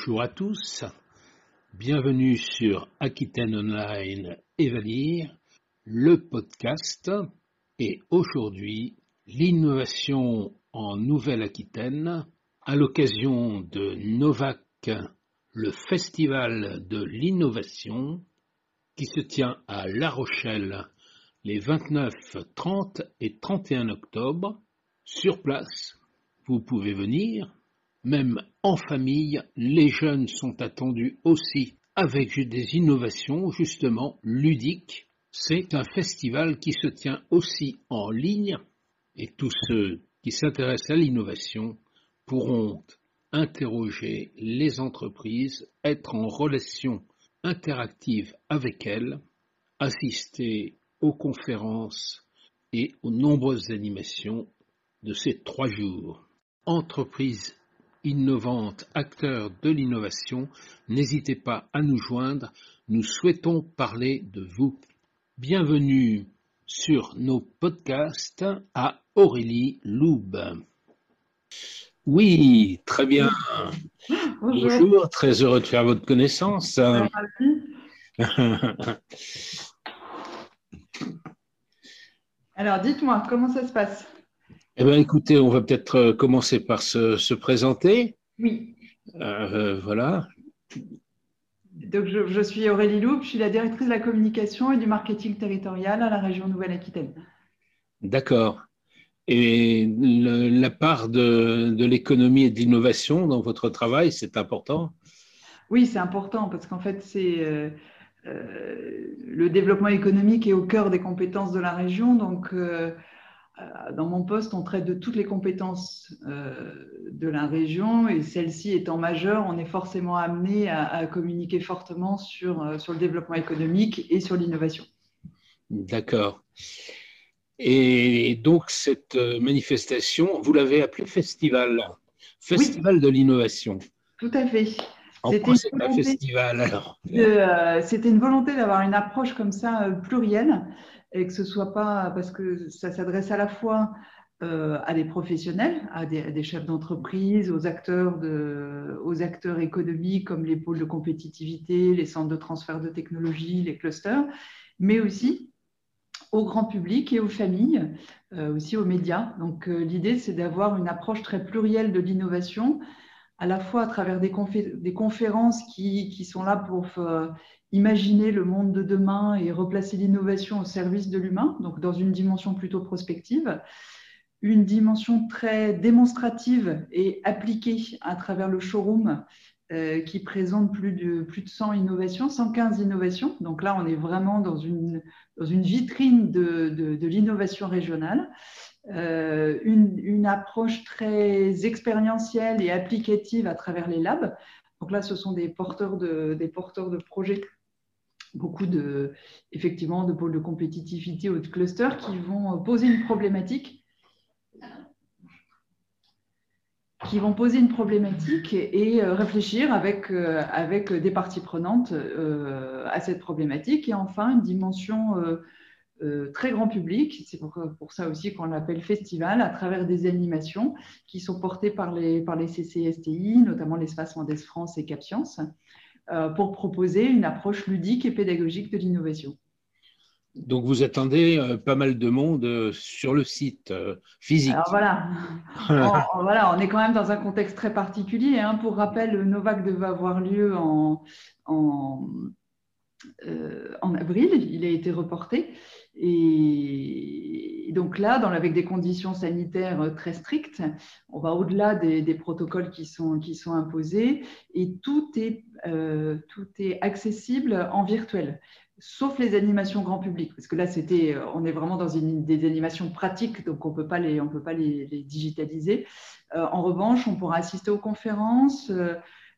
Bonjour à tous, bienvenue sur Aquitaine Online Evalir, le podcast, et aujourd'hui l'innovation en Nouvelle-Aquitaine à l'occasion de Novac, le festival de l'innovation qui se tient à La Rochelle les 29, 30 et 31 octobre. Sur place, vous pouvez venir même en famille, les jeunes sont attendus aussi avec des innovations justement ludiques. C'est un festival qui se tient aussi en ligne et tous ceux qui s'intéressent à l'innovation pourront interroger les entreprises, être en relation interactive avec elles, assister aux conférences et aux nombreuses animations de ces trois jours. Entreprises innovantes, acteurs de l'innovation, n'hésitez pas à nous joindre, nous souhaitons parler de vous. Bienvenue sur nos podcasts à Aurélie Loub. Oui, très bien. Bonjour. très heureux de faire votre connaissance. Alors, dites-moi, comment ça se passe? Eh bien, écoutez, on va peut-être euh, commencer par se, présenter. Oui. Euh, voilà. Donc, je, suis Aurélie Loup, je suis la directrice de la communication et du marketing territorial à la région Nouvelle-Aquitaine. D'accord. Et la part de, l'économie et de l'innovation dans votre travail, c'est important? Oui, c'est important parce qu'en fait, c'est euh, le développement économique est au cœur des compétences de la région. Donc, euh, dans mon poste, on traite de toutes les compétences euh, de la région et celle-ci étant majeure, on est forcément amené à, communiquer fortement sur, euh, sur le développement économique et sur l'innovation. D'accord. Et donc cette manifestation, vous l'avez appelée festival, festival de l'innovation. Tout à fait. C'était un festival alors? C'était une volonté d'avoir une approche comme ça plurielle et que ce soit pas parce que ça s'adresse à la fois euh, à des professionnels, à des, chefs d'entreprise, aux acteurs, de, aux acteurs économiques comme les pôles de compétitivité, les centres de transfert de technologie, les clusters, mais aussi au grand public et aux familles, euh, aussi aux médias. Donc euh, l'idée, c'est d'avoir une approche très plurielle de l'innovation, à la fois à travers des, des conférences qui, qui, sont là pour imaginer le monde de demain et replacer l'innovation au service de l'humain, donc dans une dimension plutôt prospective, une dimension très démonstrative et appliquée à travers le showroom euh, qui présente plus de, plus de 100 innovations, 115 innovations. Donc là, on est vraiment dans une, dans une vitrine de, de, l'innovation régionale. Euh, une, une, approche très expérientielle et applicative à travers les labs. Donc là, ce sont des porteurs de, des porteurs de projets beaucoup de, effectivement, de pôles de compétitivité ou de clusters qui vont poser une problématique qui vont poser une problématique et, euh, réfléchir avec, euh, avec des parties prenantes euh, à cette problématique. Et enfin, une dimension très grand public, c'est pour, ça aussi qu'on l'appelle festival, à travers des animations qui sont portées par les, par les CCSTI, notamment l'Espace Mendes France et CapScience. Euh, pour proposer une approche ludique et pédagogique de l'innovation. Donc vous attendez euh, pas mal de monde euh, sur le site physique. Alors voilà. on, voilà, on est quand même dans un contexte très particulier. Hein. Pour rappel, le Novac devait avoir lieu en, en, en avril. Il a été reporté. Et donc là, avec des conditions sanitaires euh, très strictes, on va au-delà des, protocoles qui sont, qui sont imposés et tout est, euh, tout est accessible en virtuel sauf les animations grand public, parce que là, euh, on est vraiment dans des animations pratiques, donc on ne peut pas les, on peut pas les, digitaliser. en revanche, on pourra assister aux conférences,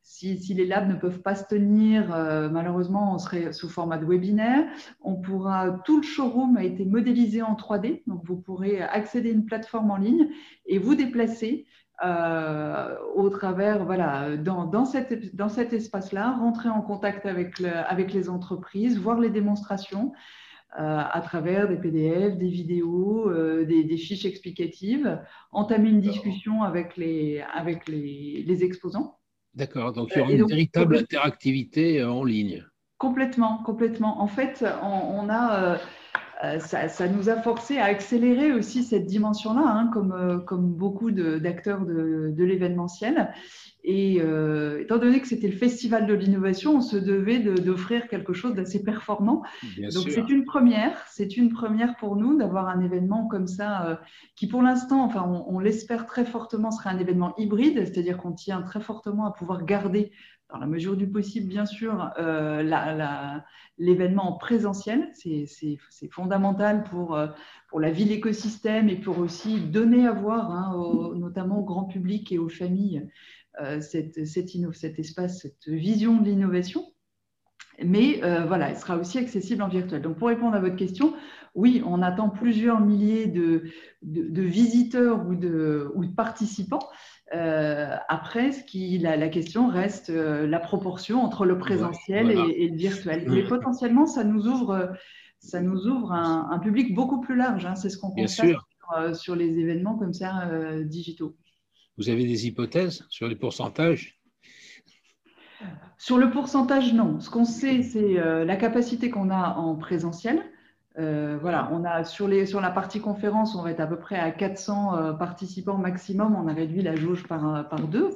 si, les labs ne peuvent pas se tenir, euh, malheureusement, on serait sous format de webinaire. On pourra, tout le showroom a été modélisé en 3D, donc vous pourrez accéder à une plateforme en ligne et vous déplacer euh, au travers, voilà, dans, dans, dans cet espace-là, rentrer en contact avec, avec les entreprises, voir les démonstrations. Euh, à travers des PDF, des vidéos, des, des, fiches explicatives, entamer une discussion avec les, avec les, les exposants D'accord, donc il y aura une véritable interactivité en ligne. Complètement, complètement. En fait, on, a, ça, nous a forcé à accélérer aussi cette dimension-là, hein, comme, comme beaucoup d'acteurs de, de l'événementiel. Et euh, étant donné que c'était le festival de l'innovation, on se devait d'offrir quelque chose d'assez performant. Donc c'est une première, c'est une première pour nous d'avoir un événement comme ça, euh, qui pour l'instant, enfin on, l'espère très fortement, sera un événement hybride, c'est-à-dire qu'on tient très fortement à pouvoir garder, dans la mesure du possible bien sûr, euh, l'événement en présentiel. C'est fondamental pour, pour la vie, l'écosystème et pour aussi donner à voir, hein, notamment au grand public et aux familles euh, cet espace, cette vision de l'innovation. Mais euh, voilà, elle sera aussi accessible en virtuel. Donc pour répondre à votre question, oui, on attend plusieurs milliers de, visiteurs ou de participants. Euh, après, ce qui, la, question reste la proportion entre le présentiel et, le virtuel. Mais potentiellement, ça nous ouvre, ça nous ouvre un, public beaucoup plus large. Hein. C'est ce qu'on constate sur, sur, les événements comme ça digitaux. Vous avez des hypothèses sur les pourcentages? Sur le pourcentage, non. Ce qu'on sait, c'est euh, la capacité qu'on a en présentiel. Euh, voilà, on a sur, la partie conférence, on va être à peu près à 400 euh, participants maximum. On a réduit la jauge par, par deux.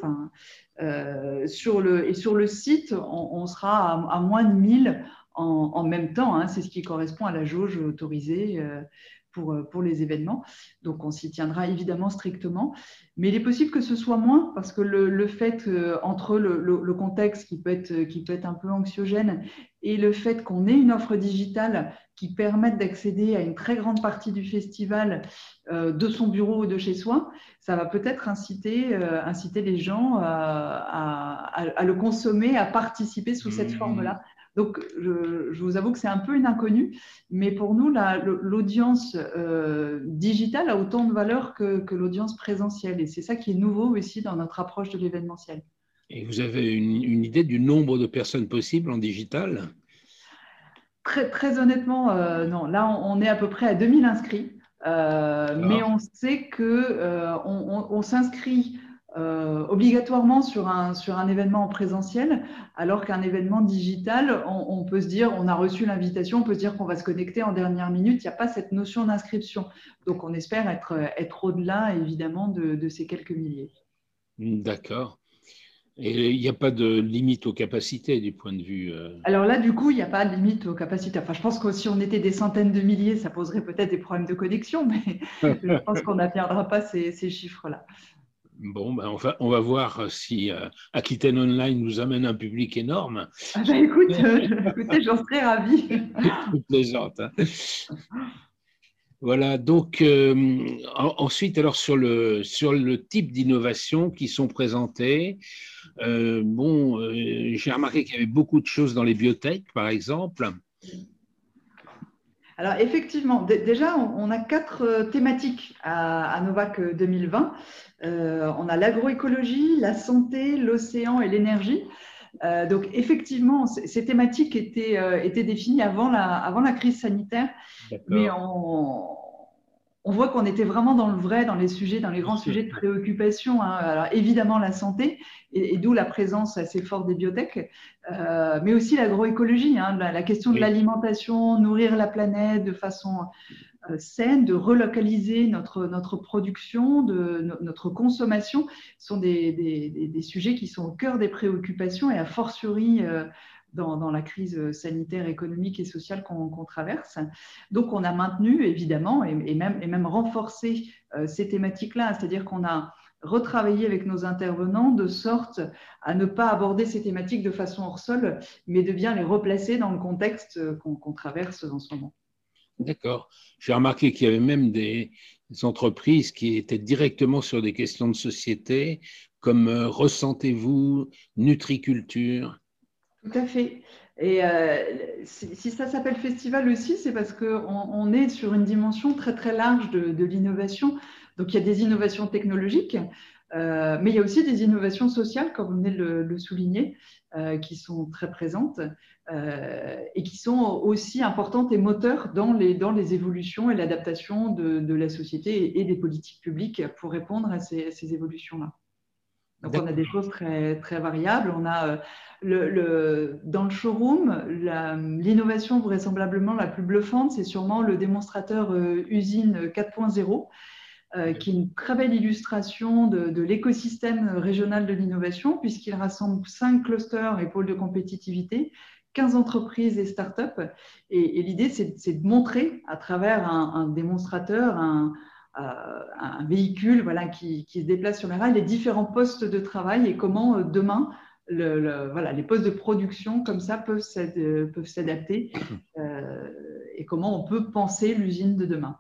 Sur le, et sur le site, on, sera à, moins de 1000 en, même temps. Hein. C'est ce qui correspond à la jauge autorisée euh, pour, les événements. Donc, on s'y tiendra évidemment strictement. Mais il est possible que ce soit moins parce que le, fait, euh, entre le, contexte qui peut être un peu anxiogène et le fait qu'on ait une offre digitale qui permette d'accéder à une très grande partie du festival euh, de son bureau ou de chez soi, ça va peut-être inciter, inciter les gens à, le consommer, à participer sous cette mmh. forme-là. Donc, je, vous avoue que c'est un peu une inconnue, mais pour nous, l'audience euh, digitale a autant de valeur que, l'audience présentielle. Et c'est ça qui est nouveau aussi dans notre approche de l'événementiel. Et vous avez une, idée du nombre de personnes possibles en digital? Très, très, honnêtement, euh, non. Là, on, est à peu près à 2000 inscrits. Euh, mais on sait qu'on on s'inscrit euh, obligatoirement sur un, sur un événement en présentiel, alors qu'un événement digital, on, peut se dire, on a reçu l'invitation, on peut se dire qu'on va se connecter en dernière minute, il n'y a pas cette notion d'inscription. Donc on espère être, être au-delà, évidemment, de, ces quelques milliers. D'accord. Et il n'y a pas de limite aux capacités du point de vue. Euh, alors là, du coup, il n'y a pas de limite aux capacités. Enfin, je pense que si on était des centaines de milliers, ça poserait peut-être des problèmes de connexion, mais je pense qu'on n'atteindra pas ces, ces chiffres-là. Bon, ben on, va, on va voir si euh, Aquitaine Online nous amène un public énorme. Ah ben écoute, euh, écoutez, j'en serais ravie. plaisante. Hein. Voilà, donc euh, ensuite, alors sur le, sur le type d'innovation qui sont présentées, bon, j'ai remarqué qu'il y avait beaucoup de choses dans les biotech, par exemple. Alors effectivement, déjà, on, a quatre thématiques à, Novac 2020. Euh, on a l'agroécologie, la santé, l'océan et l'énergie. Euh, donc effectivement, ces thématiques étaient, euh, étaient définies avant la, avant la crise sanitaire, mais on, on voit qu'on était vraiment dans le vrai, dans les sujets, dans les grands sujets de préoccupation. Hein. Alors évidemment la santé, et, d'où la présence assez forte des biotech, mais aussi l'agroécologie, hein, la, question de l'alimentation, nourrir la planète de façon euh, saine, de relocaliser notre, notre production, de, notre consommation, sont des, des, sujets qui sont au cœur des préoccupations et a fortiori euh, dans, dans, la crise sanitaire, économique et sociale qu'on traverse. Donc on a maintenu évidemment et, même, et même renforcé euh, ces thématiques-là, c'est-à-dire qu'on a retravaillé avec nos intervenants de sorte à ne pas aborder ces thématiques de façon hors sol, mais de bien les replacer dans le contexte qu'on traverse en ce moment. D'accord. J'ai remarqué qu'il y avait même des, entreprises qui étaient directement sur des questions de société, comme euh, ressentez-vous, nutriculture? Tout à fait. Et euh, si, ça s'appelle festival aussi, c'est parce qu'on on est sur une dimension très très large de, l'innovation. Donc il y a des innovations technologiques, euh, mais il y a aussi des innovations sociales, comme vous venez de le, souligner, qui sont très présentes. Euh, et qui sont aussi importantes et moteurs dans les, dans les évolutions et l'adaptation de, la société et des politiques publiques pour répondre à ces, évolutions-là. Donc on a des choses très, très variables. On a dans le showroom, l'innovation vraisemblablement la plus bluffante, c'est sûrement le démonstrateur usine 4.0 euh, qui est une très belle illustration de, l'écosystème régional de l'innovation, puisqu'il rassemble cinq clusters et pôles de compétitivité, 15 entreprises et startups. Et, et l'idée, c'est de montrer à travers un, démonstrateur, un, euh, un, véhicule voilà, qui, qui, se déplace sur les rails, les différents postes de travail et comment euh, demain, le, voilà, les postes de production comme ça peuvent s'adapter euh, et comment on peut penser l'usine de demain.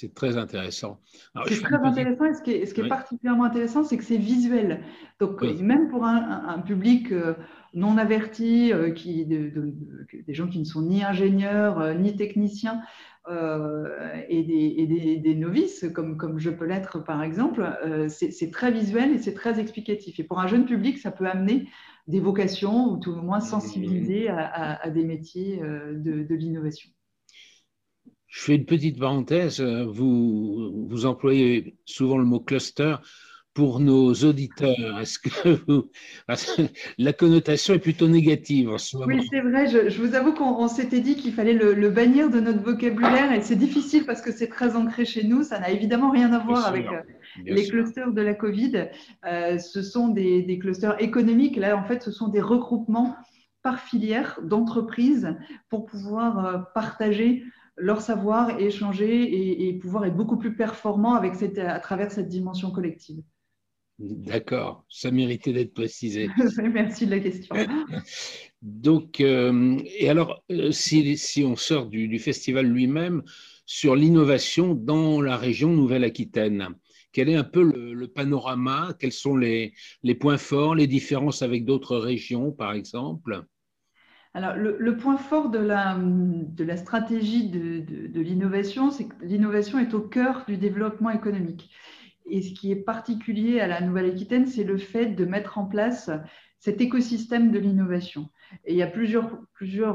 C'est très intéressant. C'est très intéressant et ce qui est, ce qui est particulièrement intéressant, c'est que c'est visuel. Donc, même pour un, public euh, non averti, euh, qui, des gens qui ne sont ni ingénieurs, euh, ni techniciens, et, des, des, novices, comme, comme je peux l'être par exemple, c'est très visuel et c'est très explicatif. Et pour un jeune public, ça peut amener des vocations ou tout au moins sensibiliser à, à des métiers de, de l'innovation. Je fais une petite parenthèse. Vous, vous employez souvent le mot cluster pour nos auditeurs. Est-ce que la connotation est plutôt négative en ce moment Oui, c'est vrai. Je, vous avoue qu'on s'était dit qu'il fallait le, bannir de notre vocabulaire et c'est difficile parce que c'est très ancré chez nous. Ça n'a évidemment rien à voir avec euh, les clusters de la Covid. Euh, ce sont des, des clusters économiques. Là, en fait, ce sont des regroupements par filière d'entreprises pour pouvoir euh, partager leur savoir, échanger et, pouvoir être beaucoup plus performant avec cette, à travers cette dimension collective. D'accord, ça méritait d'être précisé. Merci de la question. Donc, euh, et alors, euh, si, si, on sort du, festival lui-même sur l'innovation dans la région Nouvelle-Aquitaine, quel est un peu le, panorama? Quels sont les, les, points forts, les différences avec d'autres régions, par exemple? Alors, le, point fort de la, stratégie de, l'innovation, c'est que l'innovation est au cœur du développement économique. Et ce qui est particulier à la Nouvelle-Aquitaine, c'est le fait de mettre en place cet écosystème de l'innovation. Et il y a plusieurs,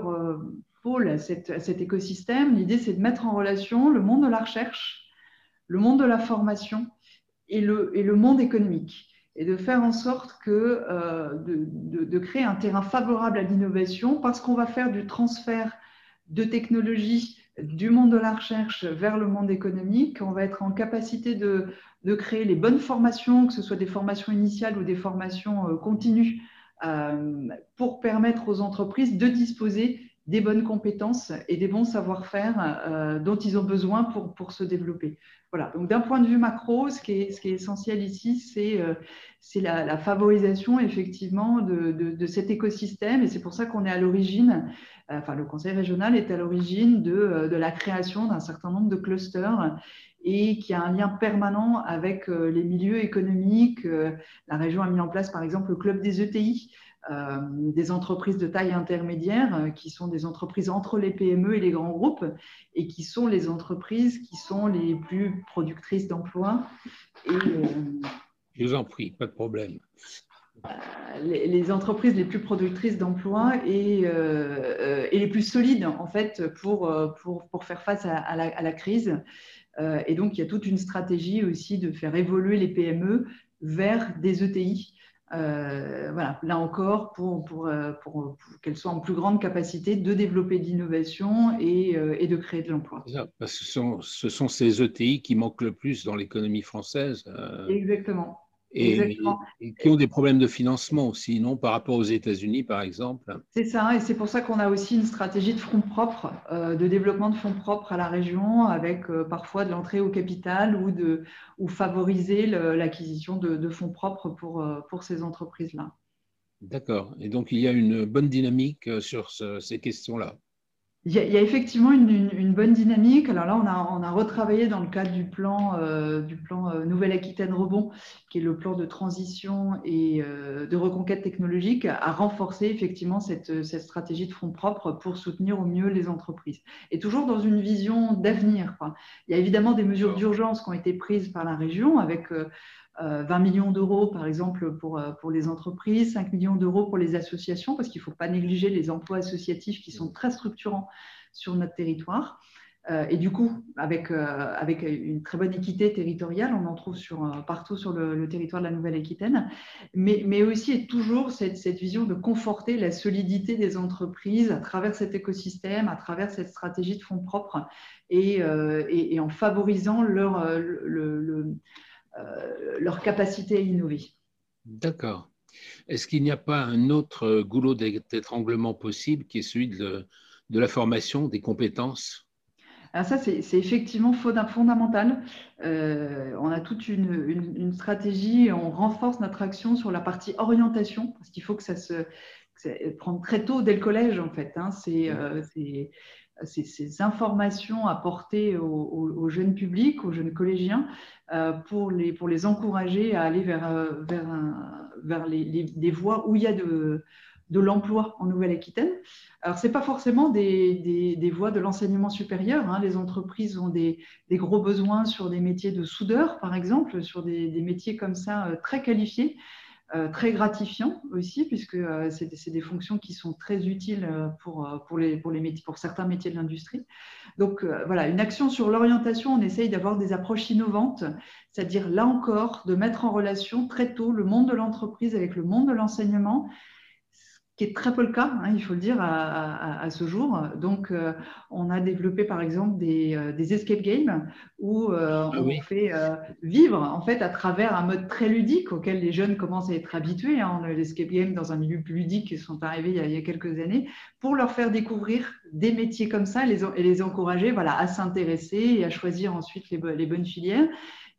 euh, pôles à, cet écosystème. L'idée, c'est de mettre en relation le monde de la recherche, le monde de la formation et le monde économique et de faire en sorte euh, de, créer un terrain favorable à l'innovation parce qu'on va faire du transfert de technologie du monde de la recherche vers le monde économique. On va être en capacité de, de créer les bonnes formations, que ce soit des formations initiales ou des formations euh, continues, euh, pour permettre aux entreprises de disposer des bonnes compétences et des bons savoir-faire euh, dont ils ont besoin pour, pour se développer. Voilà, donc d'un point de vue macro, ce qui est, ce qui est essentiel ici, c'est euh, la, favorisation effectivement de, de, de, cet écosystème et c'est pour ça qu'on est à l'origine, euh, enfin le conseil régional est à l'origine de, euh, de, la création d'un certain nombre de clusters et qui a un lien permanent avec les milieux économiques. La région a mis en place par exemple le club des ETI, euh, des entreprises de taille intermédiaire, euh, qui sont des entreprises entre les PME et les grands groupes, et qui sont les entreprises qui sont les plus productrices d'emplois. Et, euh, Je vous en prie, pas de problème. Les, entreprises les plus productrices d'emplois et, et, les plus solides, en fait, pour, pour, pour faire face à, la, à la, crise. et donc, il y a toute une stratégie aussi de faire évoluer les PME vers des ETI euh, voilà, là encore, pour, pour, euh, pour, qu'elles soient en plus grande capacité de développer de l'innovation et, euh, et, de créer de l'emploi. Parce que ce sont, ce sont, ces ETI qui manquent le plus dans l'économie française. Exactement et, qui ont des problèmes de financement aussi, non Par rapport aux États-Unis, par exemple. C'est ça, et c'est pour ça qu'on a aussi une stratégie de fonds propres, euh, de développement de fonds propres à la région, avec euh, parfois de l'entrée au capital ou, de, ou favoriser l'acquisition de, de, fonds propres pour, euh, pour ces entreprises-là. D'accord. Et donc, il y a une bonne dynamique sur ces questions-là. Il y, a, effectivement une, bonne dynamique. Alors là, on a, on a retravaillé dans le cadre du plan, euh, du plan euh, Nouvelle-Aquitaine Rebond, qui est le plan de transition et euh, de reconquête technologique, à renforcer effectivement cette, cette, stratégie de fonds propres pour soutenir au mieux les entreprises. Et toujours dans une vision d'avenir. Il y a évidemment des mesures d'urgence qui ont été prises par la région avec 20 millions d'euros, par exemple, pour, pour les entreprises, 5 millions d'euros pour les associations, parce qu'il ne faut pas négliger les emplois associatifs qui sont très structurants sur notre territoire. Euh, et du coup, avec, euh, avec une très bonne équité territoriale, on en trouve sur, euh, partout sur le, territoire de la Nouvelle-Aquitaine, mais, mais, aussi et toujours cette, cette, vision de conforter la solidité des entreprises à travers cet écosystème, à travers cette stratégie de fonds propres et, et, en favorisant leur, le, leur capacité à innover. D'accord. Est-ce qu'il n'y a pas un autre goulot d'étranglement possible qui est celui de, de la formation, des compétences? Alors ça, c'est effectivement fondamental. Euh, on a toute une, stratégie, on renforce notre action sur la partie orientation, parce qu'il faut que ça se prenne très tôt dès le collège, en fait. Hein. Euh, ces informations apportées aux, jeunes publics, aux jeunes collégiens, euh, pour, les, pour les encourager à aller vers, vers, vers les, des voies où il y a de de l'emploi en Nouvelle-Aquitaine. Alors, ce n'est pas forcément des, des, voies de l'enseignement supérieur. Hein. Les entreprises ont des, des, gros besoins sur des métiers de soudeur, par exemple, sur des, métiers comme ça euh, très qualifiés, euh, très gratifiants aussi, puisque euh, c'est des fonctions qui sont très utiles pour, pour, pour certains métiers de l'industrie. Donc, voilà, une action sur l'orientation, on essaye d'avoir des approches innovantes, c'est-à-dire là encore, de mettre en relation très tôt le monde de l'entreprise avec le monde de l'enseignement qui est très peu le cas, hein, il faut le dire, à, ce jour. Donc, euh, on a développé par exemple des, euh, escape games où euh, ah on fait vivre en fait à travers un mode très ludique auquel les jeunes commencent à être habitués. Hein. On a l'escape game dans un milieu plus ludique qui sont arrivés il y, a, quelques années pour leur faire découvrir des métiers comme ça et les, et les encourager voilà, à s'intéresser et à choisir ensuite les, les bonnes filières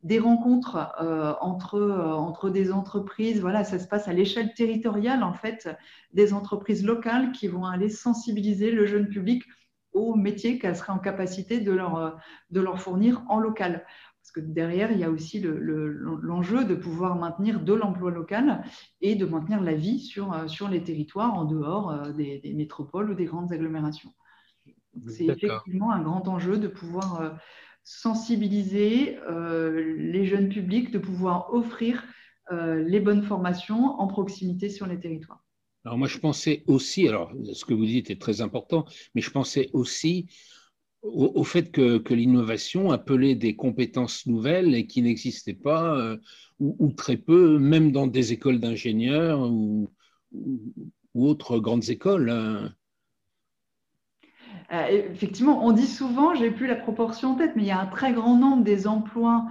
des rencontres euh, entre, euh, entre des entreprises. Voilà, ça se passe à l'échelle territoriale, en fait, des entreprises locales qui vont aller sensibiliser le jeune public aux métiers qu'elles seraient en capacité de leur, euh, de leur fournir en local. Parce que derrière, il y a aussi l'enjeu le, de pouvoir maintenir de l'emploi local et de maintenir la vie sur, sur les territoires en dehors des, des métropoles ou des grandes agglomérations. C'est effectivement un grand enjeu de pouvoir sensibiliser euh, les jeunes publics, de pouvoir offrir euh, les bonnes formations en proximité sur les territoires. Alors moi, je pensais aussi, alors ce que vous dites est très important, mais je pensais aussi au, fait que, l'innovation appelait des compétences nouvelles et qui n'existaient pas, euh, ou, très peu, même dans des écoles d'ingénieurs ou, autres grandes écoles. Hein. Euh, effectivement, on dit souvent, j'ai plus la proportion en tête, mais il y a un très grand nombre des emplois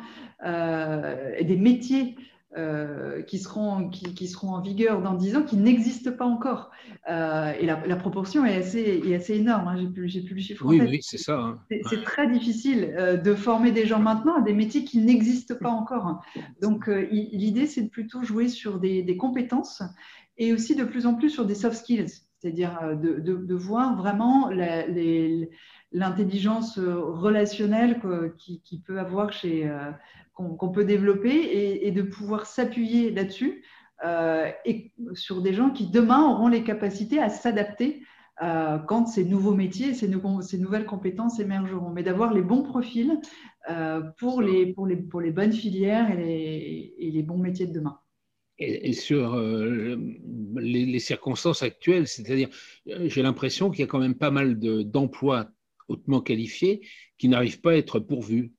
euh, et des métiers euh, qui, seront, qui, seront en vigueur dans 10 ans qui n'existent pas encore. et la, proportion est assez, est assez énorme. Hein. J'ai plus, plus le chiffre. Oui, oui, c'est ça. Hein. C'est très difficile de former des gens maintenant à des métiers qui n'existent pas encore. Hein. Donc, l'idée, c'est de plutôt jouer sur des, des compétences et aussi de plus en plus sur des soft skills c'est-à-dire euh, de, voir vraiment l'intelligence euh, relationnelle qui, peut avoir chez euh, qu'on peut développer et, de pouvoir s'appuyer là-dessus et sur des gens qui demain auront les capacités à s'adapter quand ces nouveaux métiers, ces, ces, nouvelles compétences émergeront, mais d'avoir les bons profils pour, les, pour, les, pour les bonnes filières et les bons métiers de demain et, sur euh, les, circonstances actuelles. C'est-à-dire, euh, j'ai l'impression qu'il y a quand même pas mal d'emplois hautement qualifiés qui n'arrivent pas à être pourvus.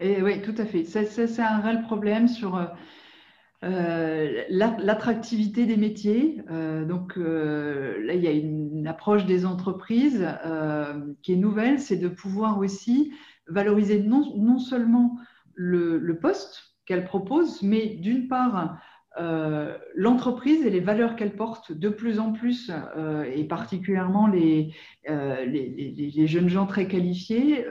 Et oui, tout à fait. C'est un réel problème sur euh, l'attractivité des métiers. donc là, il y a une approche des entreprises qui est nouvelle, c'est de pouvoir aussi valoriser non, seulement le, le poste, qu'elle propose, mais d'une part, euh, l'entreprise et les valeurs qu'elle porte de plus en plus, euh, et particulièrement les, euh, les, jeunes gens très qualifiés,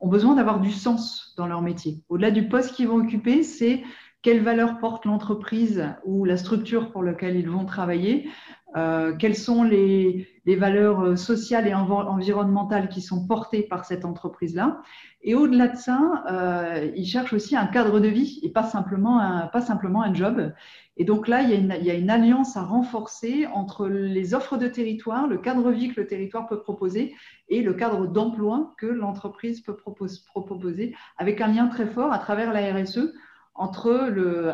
ont besoin d'avoir du sens dans leur métier. Au-delà du poste qu'ils vont occuper, c'est quelles valeurs porte l'entreprise ou la structure pour laquelle ils vont travailler, quelles sont les, valeurs sociales et environnementales qui sont portées par cette entreprise-là, et au-delà de ça, euh, ils cherchent aussi un cadre de vie et pas simplement un, job. Et donc là, il y, a une, alliance à renforcer entre les offres de territoire, le cadre de vie que le territoire peut proposer et le cadre d'emploi que l'entreprise peut proposer, avec un lien très fort à travers la RSE entre le,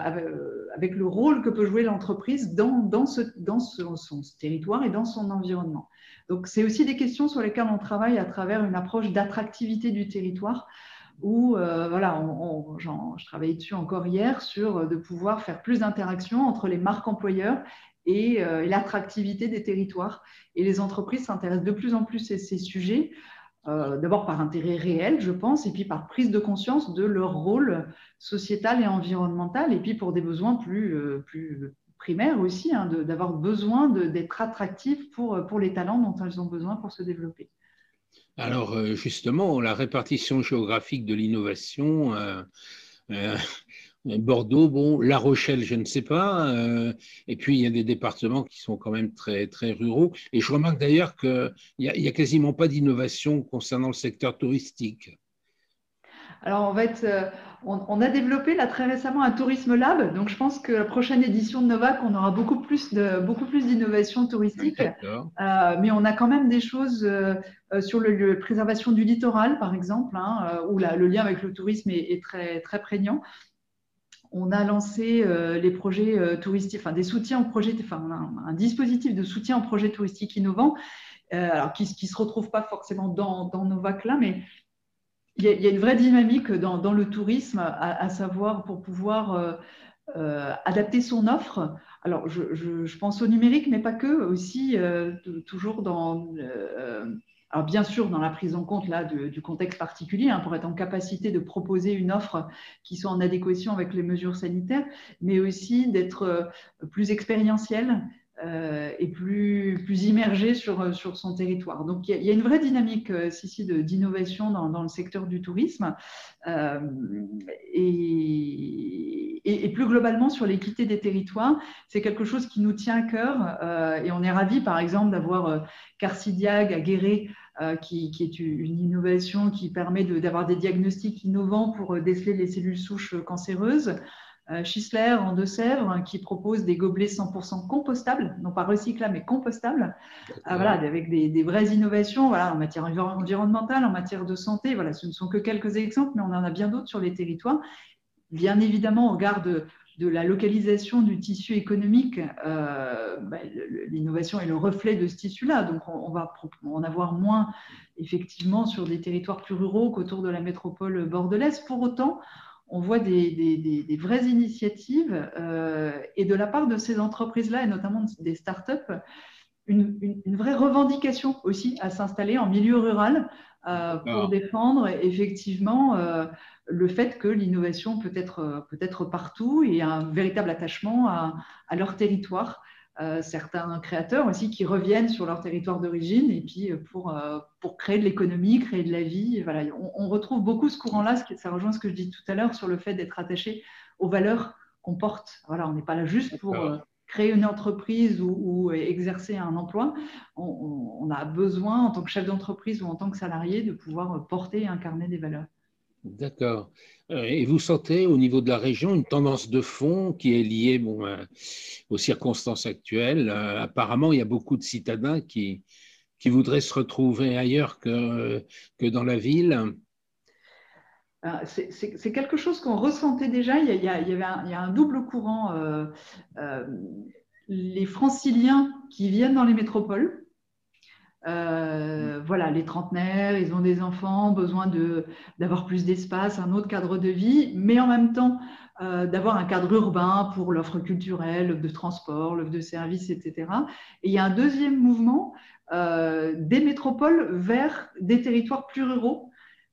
avec le rôle que peut jouer l'entreprise dans, ce, son territoire et dans son environnement. Donc, c'est aussi des questions sur lesquelles on travaille à travers une approche d'attractivité du territoire où, euh, voilà, je travaillais dessus encore hier sur euh, de pouvoir faire plus d'interactions entre les marques employeurs et, euh, l'attractivité des territoires. Et les entreprises s'intéressent de plus en plus à ces sujets, d'abord par intérêt réel, je pense, et puis par prise de conscience de leur rôle sociétal et environnemental, et puis pour des besoins plus, plus primaires aussi, hein, d'avoir besoin d'être attractifs pour, pour les talents dont elles ont besoin pour se développer. Alors euh, justement, la répartition géographique de l'innovation, euh, euh, Bordeaux, bon, La Rochelle, je ne sais pas, et puis il y a des départements qui sont quand même très, très ruraux. Et je remarque d'ailleurs qu'il n'y a, a, quasiment pas d'innovation concernant le secteur touristique. Alors en fait, on, a développé là très récemment un tourisme lab, donc je pense que la prochaine édition de Novak, on aura beaucoup plus de beaucoup plus d'innovation touristique. Euh, mais on a quand même des choses euh, euh, sur le, la préservation du littoral, par exemple, hein, où le lien avec le tourisme est, très très prégnant. On a lancé les projets touristiques, enfin des soutiens aux projets, enfin un, dispositif de soutien aux projets touristiques innovants, alors qui ne se retrouve pas forcément dans, dans Novac là, mais il y, a, une vraie dynamique dans, le tourisme, à, savoir pour pouvoir euh, euh, adapter son offre. Alors, je, pense au numérique, mais pas que, aussi euh, toujours dans, alors bien sûr dans la prise en compte du contexte particulier, hein, pour être en capacité de proposer une offre qui soit en adéquation avec les mesures sanitaires, mais aussi d'être plus expérientiel euh, et plus, plus immergé sur, sur son territoire. Donc il y, a, une vraie dynamique euh, ici d'innovation dans, le secteur du tourisme euh, et, plus globalement sur l'équité des territoires. C'est quelque chose qui nous tient à cœur et on est ravis par exemple d'avoir Carcidiag à Guéret qui, est une innovation qui permet d'avoir des diagnostics innovants pour déceler les cellules souches cancéreuses. Euh, Schisler en Deux-Sèvres qui propose des gobelets 100% compostables, non pas recyclables mais compostables, euh, voilà, avec des, vraies innovations voilà, en matière environnementale, en matière de santé. Voilà, ce ne sont que quelques exemples, mais on en a bien d'autres sur les territoires. Bien évidemment, au regard de, la localisation du tissu économique, euh, bah, l'innovation est le reflet de ce tissu-là. Donc, on, va en avoir moins effectivement sur des territoires plus ruraux qu'autour de la métropole bordelaise. Pour autant, on voit des, vraies initiatives euh, et de la part de ces entreprises-là, et notamment des startups, une, une, vraie revendication aussi à s'installer en milieu rural euh, pour défendre effectivement euh, le fait que l'innovation peut être, peut être partout et un véritable attachement à leur territoire. Euh, certains créateurs aussi qui reviennent sur leur territoire d'origine et puis euh, pour, euh, pour créer de l'économie, créer de la vie. Voilà, on, retrouve beaucoup ce courant-là, ça rejoint ce que je dis tout à l'heure sur le fait d'être attaché aux valeurs qu'on porte. Voilà, on n'est pas là juste pour créer une entreprise ou, exercer un emploi. On, on, a besoin, en tant que chef d'entreprise ou en tant que salarié, de pouvoir porter et incarner des valeurs. D'accord. Euh, et vous sentez au niveau de la région une tendance de fond qui est liée euh, aux circonstances actuelles? Euh, apparemment, il y a beaucoup de citadins qui, qui voudraient se retrouver ailleurs que, que dans la ville. C'est quelque chose qu'on ressentait déjà. Il y, a, il, y un, il y a un double courant. les franciliens qui viennent dans les métropoles, euh, voilà, les trentenaires, ils ont des enfants, besoin d'avoir plus d'espace, un autre cadre de vie, mais en même temps euh, d'avoir un cadre urbain pour l'offre culturelle, l'offre de transport, l'offre de services, etc. Et il y a un deuxième mouvement euh, des métropoles vers des territoires plus ruraux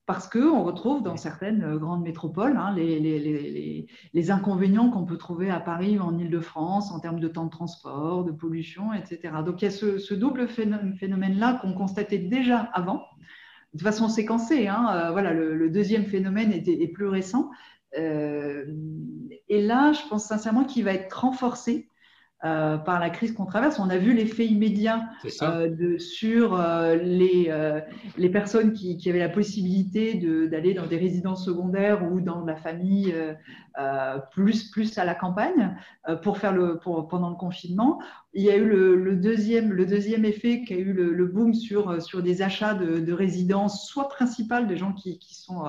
parce qu'on retrouve dans certaines euh, grandes métropoles hein, les, inconvénients qu'on peut trouver à Paris ou en Ile-de-France en termes de temps de transport, de pollution, etc. Donc il y a ce, double phénomène-là qu'on constatait déjà avant, de façon séquencée. Hein, euh, voilà, le, deuxième phénomène est, plus récent. Euh, et là, je pense sincèrement qu'il va être renforcé euh, par la crise qu'on traverse. On a vu l'effet immédiat euh, de, sur euh, les, les personnes qui, qui, avaient la possibilité d'aller dans des résidences secondaires ou dans la famille plus, plus à la campagne pour faire le, pour, pendant le confinement. Il y a eu le, le deuxième, le deuxième effet qui a eu le, le boom sur, sur des achats de, de résidences, soit principales des gens qui, qui sont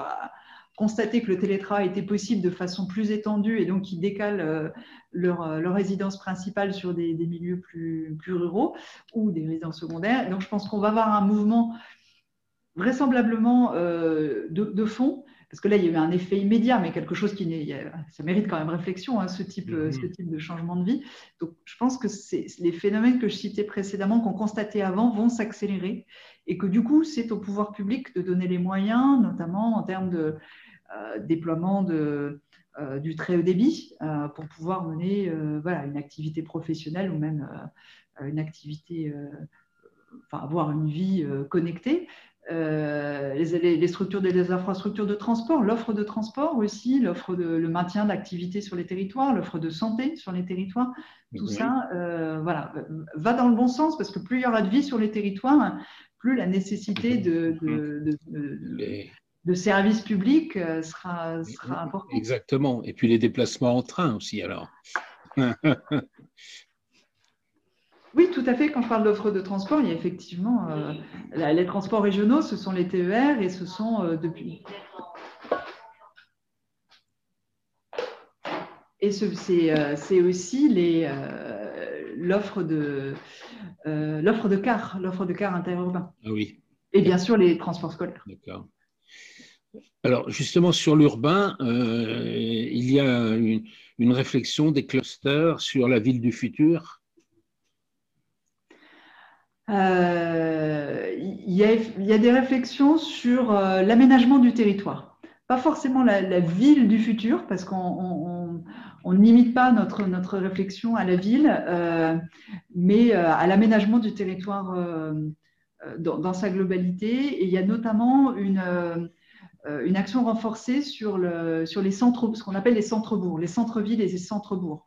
constaté que le télétravail était possible de façon plus étendue et donc qui décalent leur, leur, résidence principale sur des, des, milieux plus, plus ruraux ou des résidences secondaires. Donc je pense qu'on va avoir un mouvement vraisemblablement de, de fond parce que là, il y a eu un effet immédiat, mais quelque chose qui n'est, ça mérite quand même réflexion, hein, ce, type, mm-hmm. ce type de changement de vie. Donc, je pense que les phénomènes que je citais précédemment, qu'on constatait avant, vont s'accélérer, et que du coup, c'est au pouvoir public de donner les moyens, notamment en termes de euh, déploiement de, euh, du très haut débit, euh, pour pouvoir mener voilà, une activité professionnelle ou même une activité, enfin, avoir une vie connectée. Euh, les, structures des infrastructures de transport, l'offre de transport aussi, l'offre de le maintien d'activités sur les territoires, l'offre de santé sur les territoires, tout ça, euh, voilà, va dans le bon sens parce que plus il y aura de vie sur les territoires, plus la nécessité de, de, services publics euh, sera, sera importante. Exactement. Et puis les déplacements en train aussi, alors. Oui, tout à fait. Quand je parle d'offre de transport, il y a effectivement euh, les transports régionaux, ce sont les TER et ce sont euh, depuis. Et euh, c'est aussi l'offre de l'offre de car, l'offre de car interurbain. Ah oui. Et bien sûr les transports scolaires. D'accord. Alors justement sur l'urbain, il y a une, réflexion des clusters sur la ville du futur euh, il y, a, des réflexions sur euh, l'aménagement du territoire. Pas forcément la, ville du futur, parce qu'on ne limite pas notre, réflexion à la ville, euh, mais à l'aménagement du territoire dans, sa globalité. Et il y a notamment une, une action renforcée sur, le, sur les centres, ce qu'on appelle les centres-bourgs, les centres-villes et les centres-bourgs.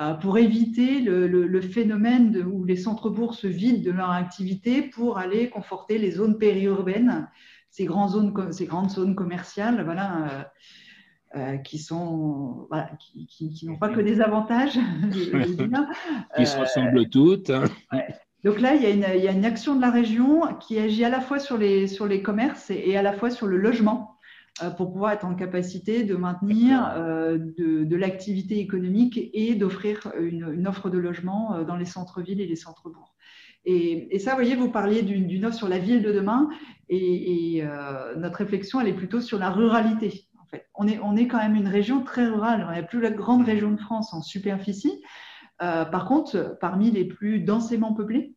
Euh, pour éviter le, phénomène où les centres-bourgs se vident de leur activité pour aller conforter les zones périurbaines, ces, grandes zones, ces grandes zones commerciales, voilà, euh, euh, qui sont qui, n'ont pas que des avantages. qui se ressemblent toutes. Hein. Donc là, il y, a une, il y, a une, action de la région qui agit à la fois sur les, sur les commerces et à la fois sur le logement. Euh, pour pouvoir être en capacité de maintenir euh, de, l'activité économique et d'offrir une, offre de logement euh, dans les centres-villes et les centres-bourgs. Et, ça, vous voyez, vous parliez d'une offre sur la ville de demain, et, notre réflexion, elle est plutôt sur la ruralité. En fait. on, est, on est quand même une région très rurale, on est la plus grande région de France en superficie. par contre, parmi les plus densément peuplées,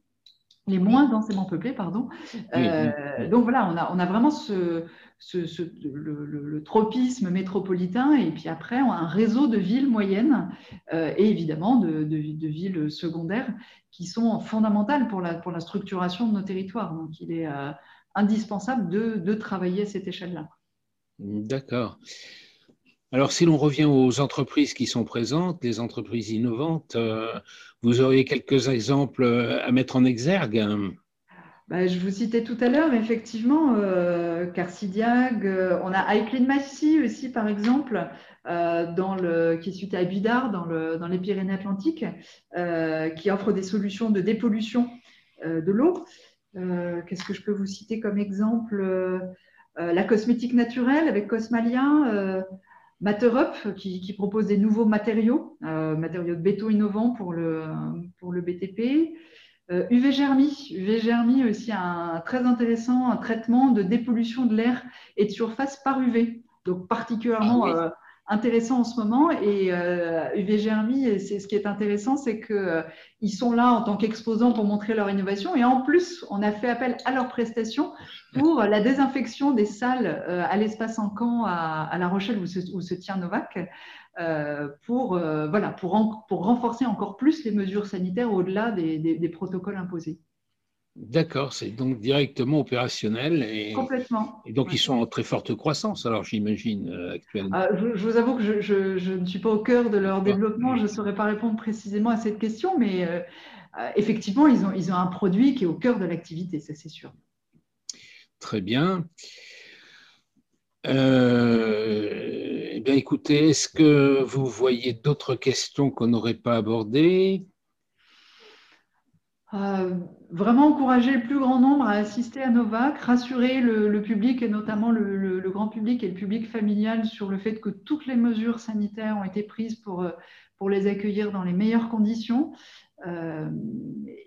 les moins densément peuplées, pardon. donc voilà, on a, on a vraiment ce, le, tropisme métropolitain et puis après un réseau de villes moyennes euh, et évidemment de, villes secondaires qui sont fondamentales pour la, pour la structuration de nos territoires. Donc il est euh, indispensable de, travailler à cette échelle-là. D'accord. Alors si l'on revient aux entreprises qui sont présentes, les entreprises innovantes, euh, vous auriez quelques exemples à mettre en exergue? Bah, je vous citais tout à l'heure, effectivement, euh, Carcidiag, euh, on a iClean Massy aussi, par exemple, euh, qui est situé à Bidart, dans, dans les Pyrénées-Atlantiques, euh, qui offre des solutions de dépollution de l'eau. Qu'est-ce que je peux vous citer comme exemple? La cosmétique naturelle avec Cosmalia. Materup qui, qui, propose des nouveaux matériaux, matériaux de béton innovants pour le, pour le BTP. UV Germi, UV Germi aussi un très intéressant un traitement de dépollution de l'air et de surface par UV, donc particulièrement ah euh, intéressant en ce moment. Et euh, UV Germi, c'est ce qui est intéressant, c'est qu'ils euh, sont là en tant qu'exposants pour montrer leur innovation. Et en plus, on a fait appel à leurs prestations pour la désinfection des salles à l'espace en camp à, La Rochelle où se tient Novak. Euh, pour, euh, voilà, pour, pour, renforcer encore plus les mesures sanitaires au-delà des, protocoles imposés. D'accord, c'est donc directement opérationnel. Et, Complètement. Et donc ils sont en très forte croissance, alors j'imagine, euh, actuellement. je, vous avoue que je, je, ne suis pas au cœur de leur développement, je ne saurais pas répondre précisément à cette question, mais effectivement, ils ont, ils ont un produit qui est au cœur de l'activité, ça c'est sûr. Très bien. Euh, eh bien, écoutez, est-ce que vous voyez d'autres questions qu'on n'aurait pas abordées? Euh, vraiment encourager le plus grand nombre à assister à Novac, rassurer le, public et notamment le, grand public et le public familial sur le fait que toutes les mesures sanitaires ont été prises pour, euh, pour les accueillir dans les meilleures conditions. Euh,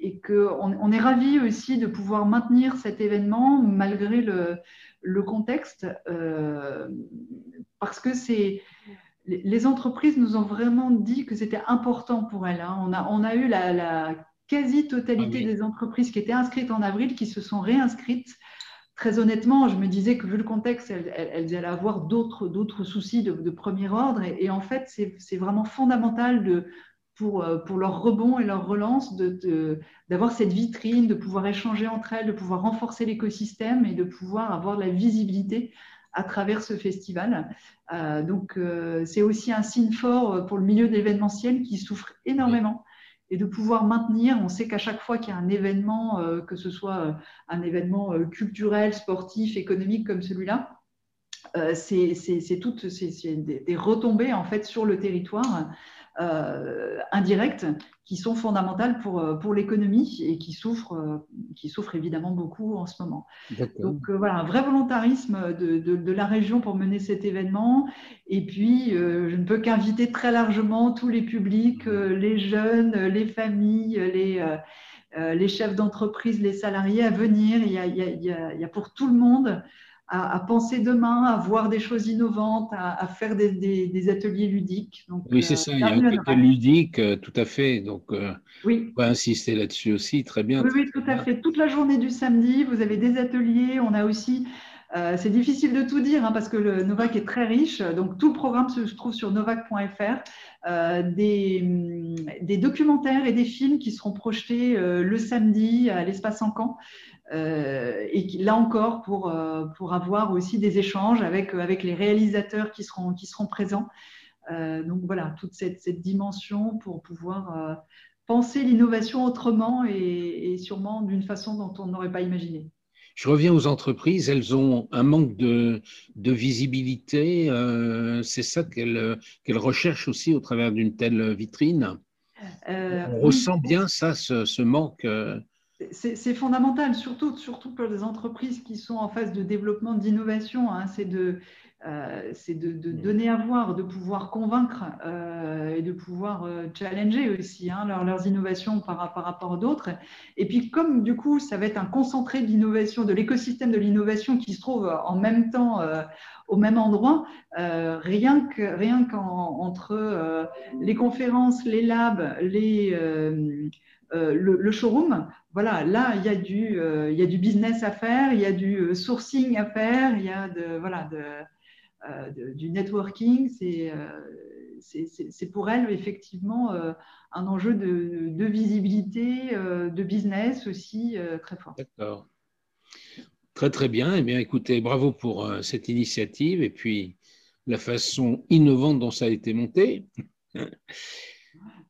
et qu'on on est ravis aussi de pouvoir maintenir cet événement malgré le, contexte, parce que c'est les entreprises nous ont vraiment dit que c'était important pour elles. Hein. On, a, on a eu la quasi-totalité ah des entreprises qui étaient inscrites en avril qui se sont réinscrites. Très honnêtement, je me disais que vu le contexte, elles, allaient avoir d'autres soucis de, premier ordre. Et, en fait, c'est vraiment fondamental de, pour, euh, pour, leur rebond et leur relance d'avoir cette vitrine, de pouvoir échanger entre elles, de pouvoir renforcer l'écosystème et de pouvoir avoir de la visibilité à travers ce festival. Euh, donc, euh, c'est aussi un signe fort pour le milieu d'événementiel qui souffre énormément et de pouvoir maintenir. On sait qu'à chaque fois qu'il y a un événement, euh, que ce soit euh, un événement euh, culturel, sportif, économique comme celui-là, c'est toutes des, retombées en fait sur le territoire indirectes qui sont fondamentales pour, euh, pour l'économie et qui souffrent, euh, qui souffrent évidemment beaucoup en ce moment. Donc voilà, un vrai volontarisme de, de, la région pour mener cet événement. Et puis, je ne peux qu'inviter très largement tous les publics, les jeunes, les familles, les... les chefs d'entreprise, les salariés à venir. Il y, a, il, y a, il y a, pour tout le monde à, penser demain, à voir des choses innovantes, à, faire des, ateliers ludiques. oui, c'est euh, ça, il y a un côté ludique, euh, tout à fait. Donc, euh, oui. on va insister là-dessus aussi, très bien. Oui, oui, tout à fait. Toute la journée du samedi, vous avez des ateliers. On a aussi, c'est difficile de tout dire hein, parce que le Novac est très riche. Donc, tout le programme se trouve sur novac.fr. des, des, documentaires et des films qui seront projetés le samedi à l'espace en camp. Euh, et là encore pour, euh, pour avoir aussi des échanges avec, avec les réalisateurs qui seront, qui seront présents. Euh, donc voilà, toute cette, cette, dimension pour pouvoir penser l'innovation autrement et, sûrement d'une façon dont on n'aurait pas imaginé. Je reviens aux entreprises, elles ont un manque de, de visibilité. c'est ça qu'elles qu'elles recherchent aussi au travers d'une telle vitrine. On ressent bien ça, ce, ce manque c'est fondamental, surtout, surtout pour les entreprises qui sont en phase de développement d'innovation. Hein, c'est de, euh, de, mm. donner à voir, de pouvoir convaincre euh, et de pouvoir euh, challenger aussi hein, leurs innovations par, par rapport à d'autres. Et puis, comme du coup, ça va être un concentré d'innovation, de l'écosystème de l'innovation qui se trouve en même temps au même endroit, rien qu'entre rien entre les conférences, les labs, les euh, le, showroom, voilà, là, il y, a du, euh, il y a du business à faire, il y a du euh, sourcing à faire, il y a de, du networking. C'est c'est pour elle, effectivement, un enjeu de, de visibilité, de business aussi très fort. D'accord. Très, très bien. Eh bien, écoutez, bravo pour cette initiative et puis la façon innovante dont ça a été monté.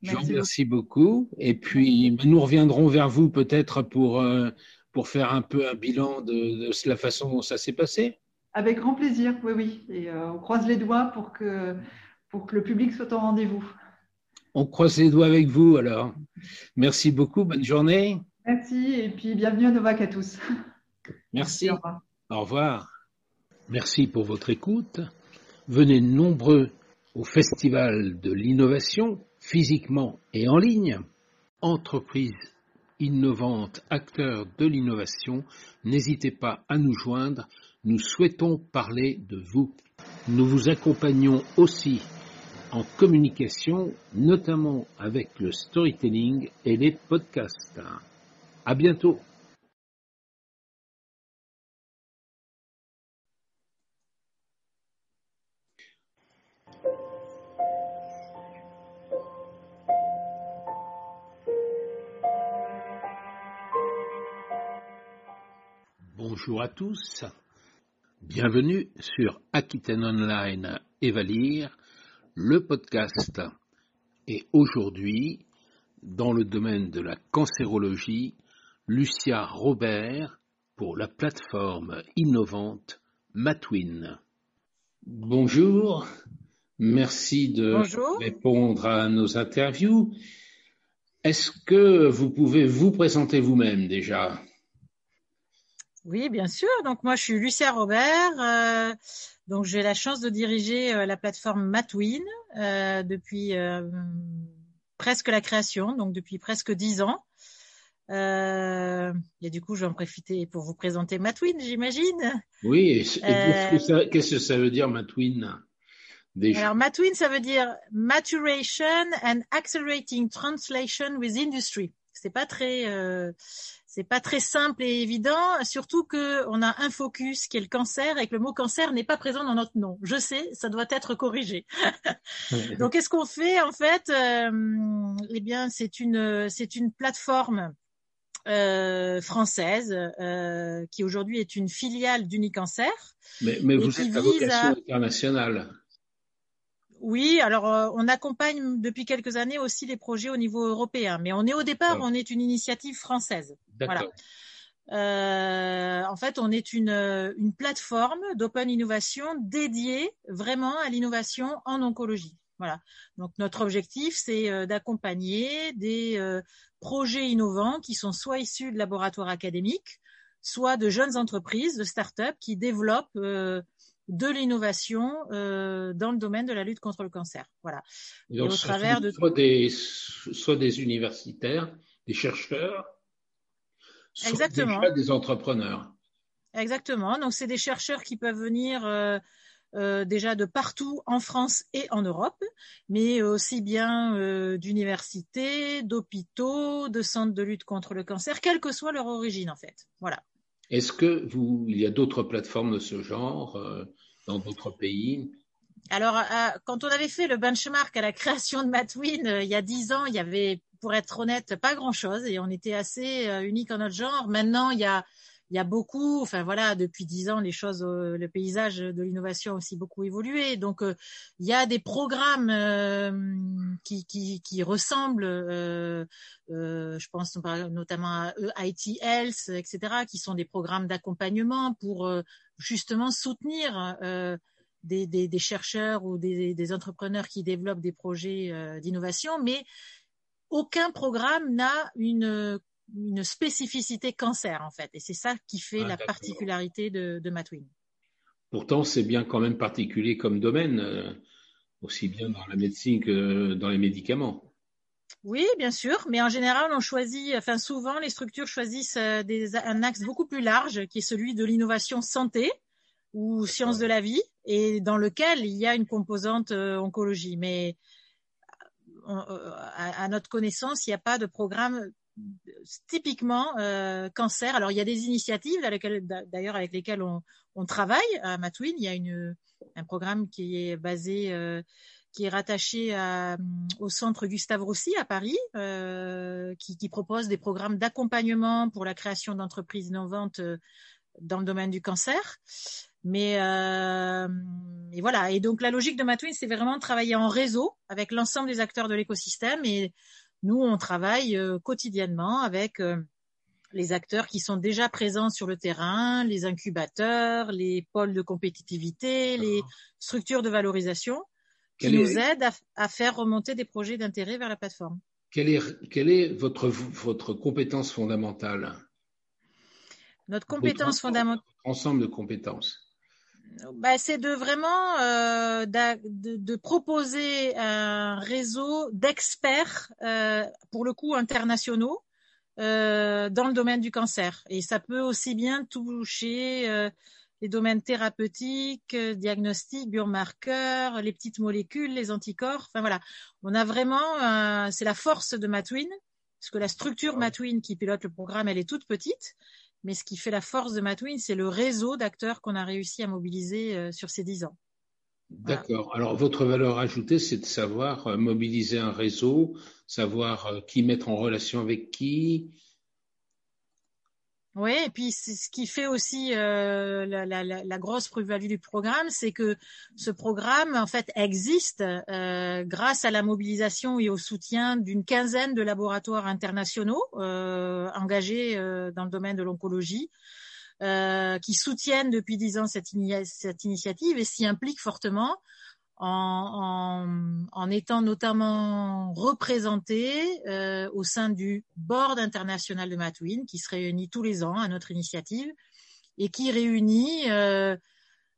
Je vous remercie beaucoup. Et puis, nous reviendrons vers vous peut-être pour, euh, pour faire un peu un bilan de, la façon dont ça s'est passé. Avec grand plaisir, oui, oui. Et euh, on croise les doigts pour que, pour que le public soit au rendez-vous. On croise les doigts avec vous alors. Merci beaucoup, bonne journée. Merci et puis bienvenue à Novak à tous. Merci. Merci au, revoir. au revoir. Merci pour votre écoute. Venez nombreux au Festival de l'innovation physiquement et en ligne, entreprises innovantes, acteurs de l'innovation, n'hésitez pas à nous joindre, nous souhaitons parler de vous. Nous vous accompagnons aussi en communication, notamment avec le storytelling et les podcasts. À bientôt. Bonjour à tous, bienvenue sur Aquitaine Online Evalir, le podcast. Et aujourd'hui, dans le domaine de la cancérologie, Lucia Robert pour la plateforme innovante Matwin. Bonjour, merci de répondre à nos interviews. Est-ce que vous pouvez vous présenter vous-même déjà? Oui, bien sûr. Donc moi, je suis Lucia Robert. Euh, donc j'ai la chance de diriger euh, la plateforme Matwin euh, depuis presque la création, donc depuis presque dix ans. et du coup, je vais en profiter pour vous présenter Matwin, j'imagine. Oui. qu'est-ce que ça veut dire Matwin alors, Matwin, ça veut dire Maturation and Accelerating Translation with Industry. C'est pas très, euh, c'est pas très simple et évident, surtout que on a un focus qui est le cancer et que le mot cancer n'est pas présent dans notre nom. Je sais, ça doit être corrigé. Donc, qu'est-ce qu'on fait en fait euh, Eh bien, c'est une, c'est une plateforme euh, française euh, qui aujourd'hui est une filiale d'Unicancer. Mais, mais vous êtes à vocation internationale. Oui, alors euh, on accompagne depuis quelques années aussi les projets au niveau européen, mais on est au départ, on est une initiative française. Voilà. Euh, en fait, on est une, une plateforme d'open innovation dédiée vraiment à l'innovation en oncologie. Voilà. Donc notre objectif, c'est euh, d'accompagner des projets innovants qui sont soit issus de laboratoires académiques, soit de jeunes entreprises, de start-up qui développent de l'innovation euh, dans le domaine de la lutte contre le cancer. Voilà. Et, au travers de soit des, soit des universitaires, des chercheurs, soit Exactement. des entrepreneurs. Exactement. Donc c'est des chercheurs qui peuvent venir euh, euh, déjà de partout en France et en Europe, mais aussi bien d'universités, d'hôpitaux, de centres de lutte contre le cancer, quelle que soit leur origine en fait. Voilà. Est-ce que vous, il y a d'autres plateformes de ce genre euh, dans d'autres pays? Alors, euh, quand on avait fait le benchmark à la création de Matwin euh, il y a dix ans, il y avait, pour être honnête, pas grand-chose et on était assez unique en notre genre. Maintenant, il y a il y a beaucoup, enfin voilà, depuis dix ans, les choses, euh, le paysage de l'innovation a aussi beaucoup évolué. Donc, euh, il y a des programmes euh, qui, qui, ressemblent, je pense notamment à IT Health, etc., qui sont des programmes d'accompagnement pour justement soutenir des, des, chercheurs ou des, entrepreneurs qui développent des projets d'innovation, mais aucun programme n'a une une spécificité cancer en fait, et c'est ça qui fait ah, la particularité de, de Matwin. Pourtant, c'est bien quand même particulier comme domaine, euh, aussi bien dans la médecine que dans les médicaments. Oui, bien sûr, mais en général, on choisit, enfin souvent, les structures choisissent euh, des, un axe beaucoup plus large, qui est celui de l'innovation santé ou sciences de la vie, et dans lequel il y a une composante euh, oncologie. Mais à, notre connaissance, il n'y a pas de programme typiquement euh, cancer. Alors il y a des initiatives d'ailleurs avec lesquelles on, travaille à Matwin. Il y a un programme qui est basé, euh, qui est rattaché au centre Gustave Roussy à Paris, euh, qui, propose des programmes d'accompagnement pour la création d'entreprises innovantes dans le domaine du cancer. Mais voilà. Et donc la logique de Matwin, c'est vraiment de travailler en réseau avec l'ensemble des acteurs de l'écosystème et nous, on travaille euh, quotidiennement avec euh, les acteurs qui sont déjà présents sur le terrain, les incubateurs, les pôles de compétitivité, les structures de valorisation, qui nous aident à, faire remonter des projets d'intérêt vers la plateforme. Quelle est, quelle est votre, votre compétence fondamentale? Notre compétence fondamentale. Ensemble de compétences bah, c'est de vraiment euh, de, de, proposer un réseau d'experts, euh, pour le coup internationaux, euh, dans le domaine du cancer. Et ça peut aussi bien toucher euh, les domaines thérapeutiques, diagnostiques, biomarqueurs, les petites molécules, les anticorps. Enfin voilà, on a vraiment, c'est la force de Matwin, parce que la structure Matwin qui pilote le programme, elle est toute petite. Mais ce qui fait la force de Matwin, c'est le réseau d'acteurs qu'on a réussi à mobiliser euh, sur ces dix ans. D'accord. Alors, votre valeur ajoutée, c'est de savoir euh, mobiliser un réseau, savoir euh, qui mettre en relation avec qui, oui, et puis ce qui fait aussi euh, la, la, la, grosse plus-value du programme, c'est que ce programme en fait existe euh, grâce à la mobilisation et au soutien d'une quinzaine de laboratoires internationaux euh, engagés dans le domaine de l'oncologie, qui soutiennent depuis dix ans cette initiative et s'y impliquent fortement en, en, étant notamment représenté euh, au sein du Board international de Matwin, qui se réunit tous les ans à notre initiative et qui réunit, euh,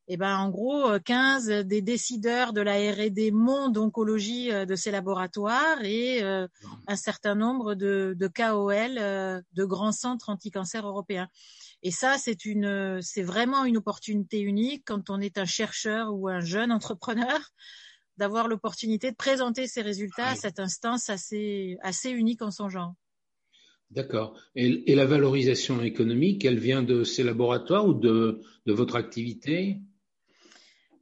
eh ben, en gros, 15 des décideurs de la R&D monde oncologie euh, de ces laboratoires et euh, un certain nombre de, de KOL euh, de grands centres anti-cancer européens. Et ça, c'est une, c'est vraiment une opportunité unique quand on est un chercheur ou un jeune entrepreneur d'avoir l'opportunité de présenter ses résultats à cette instance assez, assez unique en son genre. D'accord. Et, la valorisation économique, elle vient de ces laboratoires ou de, de votre activité?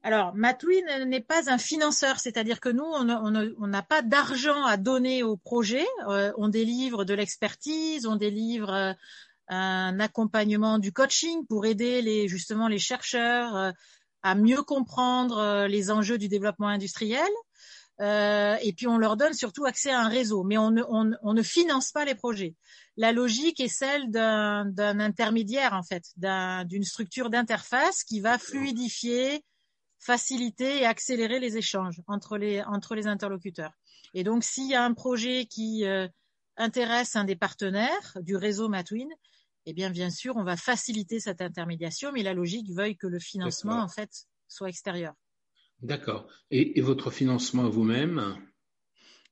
Alors, Matwin n'est pas un financeur, c'est-à-dire que nous, on n'a pas d'argent à donner au projet. Euh, on délivre de l'expertise, on délivre euh, un accompagnement du coaching pour aider les, justement les chercheurs euh, à mieux comprendre euh, les enjeux du développement industriel. Euh, et puis on leur donne surtout accès à un réseau, mais on ne, on, ne finance pas les projets. La logique est celle d'un intermédiaire en fait, d'une structure d'interface qui va fluidifier, faciliter et accélérer les échanges entre les entre les interlocuteurs. Et donc s'il y a un projet qui euh, intéresse un des partenaires du réseau Matwin, eh bien, bien sûr, on va faciliter cette intermédiation, mais la logique veuille que le financement, en fait, soit extérieur. D'accord. Et, votre financement vous-même?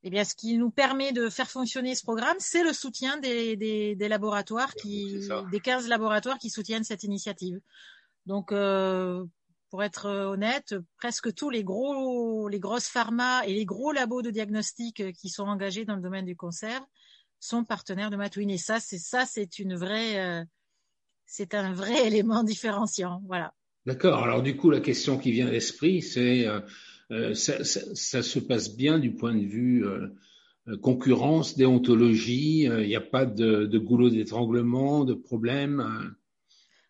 Eh bien, ce qui nous permet de faire fonctionner ce programme, c'est le soutien des, des, laboratoires, qui, des 15 laboratoires qui soutiennent cette initiative. Donc, euh, pour être honnête, presque tous les gros, les grosses pharma et les gros labos de diagnostic qui sont engagés dans le domaine du cancer sont partenaires de Matwin. Et ça, c'est ça, c'est une vraie, euh, c'est un vrai élément différenciant. Voilà. D'accord. Alors du coup, la question qui vient à l'esprit, c'est euh, euh ça, ça, ça, se passe bien du point de vue euh, concurrence, déontologie. Il n'y a pas de, de goulot d'étranglement, de problème.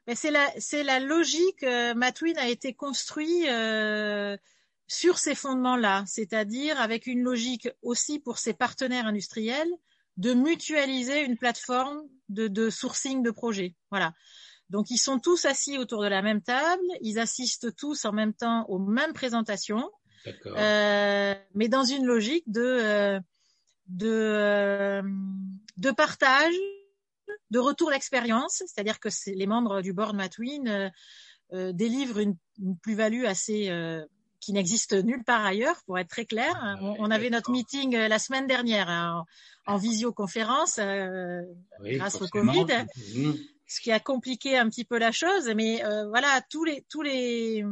Mais c'est la, c'est la logique. Matwin a été construit sur ces fondements-là, c'est-à-dire avec une logique aussi pour ses partenaires industriels de mutualiser une plateforme de, de sourcing de projets. Voilà. Donc ils sont tous assis autour de la même table, ils assistent tous en même temps aux mêmes présentations, euh, mais dans une logique de euh, de euh, de partage, de retour d'expérience, c'est-à-dire que les membres du board Matwin euh, euh, délivrent une, une plus-value assez qui n'existe nulle part ailleurs, pour être très clair. On, avait notre meeting euh, la semaine dernière hein, en, visioconférence euh, grâce au Covid, ce qui a compliqué un petit peu la chose. Mais euh, voilà, tous les tous les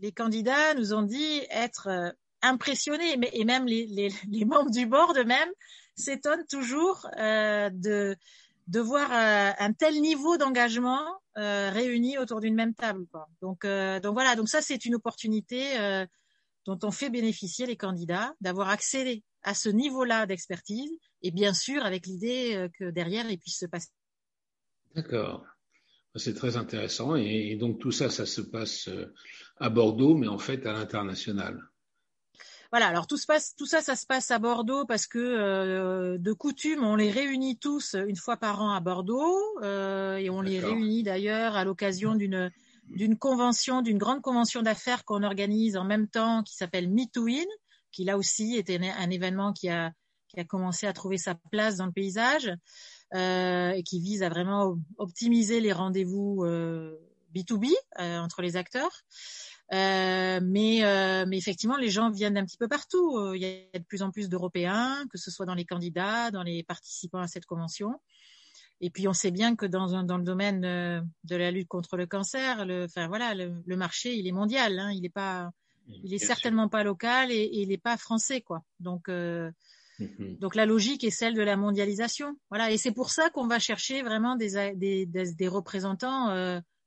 les candidats nous ont dit être impressionnés, mais et même les, les, les membres du board même s'étonnent toujours de de voir un tel niveau d'engagement euh, réunis autour d'une même table. Donc, euh, donc voilà, donc ça c'est une opportunité euh, dont on fait bénéficier les candidats d'avoir accès à ce niveau-là d'expertise et bien sûr avec l'idée que derrière il puisse se passer. D'accord. C'est très intéressant et, donc tout ça, ça se passe à Bordeaux, mais en fait à l'international voilà. Alors tout se passe, tout ça, ça se passe à Bordeaux parce que euh, de coutume, on les réunit tous une fois par an à Bordeaux euh, et on les réunit d'ailleurs à l'occasion d'une d'une convention, d'une grande convention d'affaires qu'on organise en même temps qui s'appelle MeToWin, qui là aussi était un événement qui a qui a commencé à trouver sa place dans le paysage euh, et qui vise à vraiment optimiser les rendez-vous B2B entre les acteurs. Euh, mais, euh, mais effectivement, les gens viennent d'un petit peu partout. Euh, il y a de plus en plus d'Européens, que ce soit dans les candidats, dans les participants à cette convention. Et puis on sait bien que dans, dans le domaine de la lutte contre le cancer, le, enfin voilà, le, marché il est mondial, hein, il est pas, il est certainement pas local et, il n'est pas français quoi. Donc mm-hmm. donc la logique est celle de la mondialisation. Voilà, et c'est pour ça qu'on va chercher vraiment des des, des, des représentants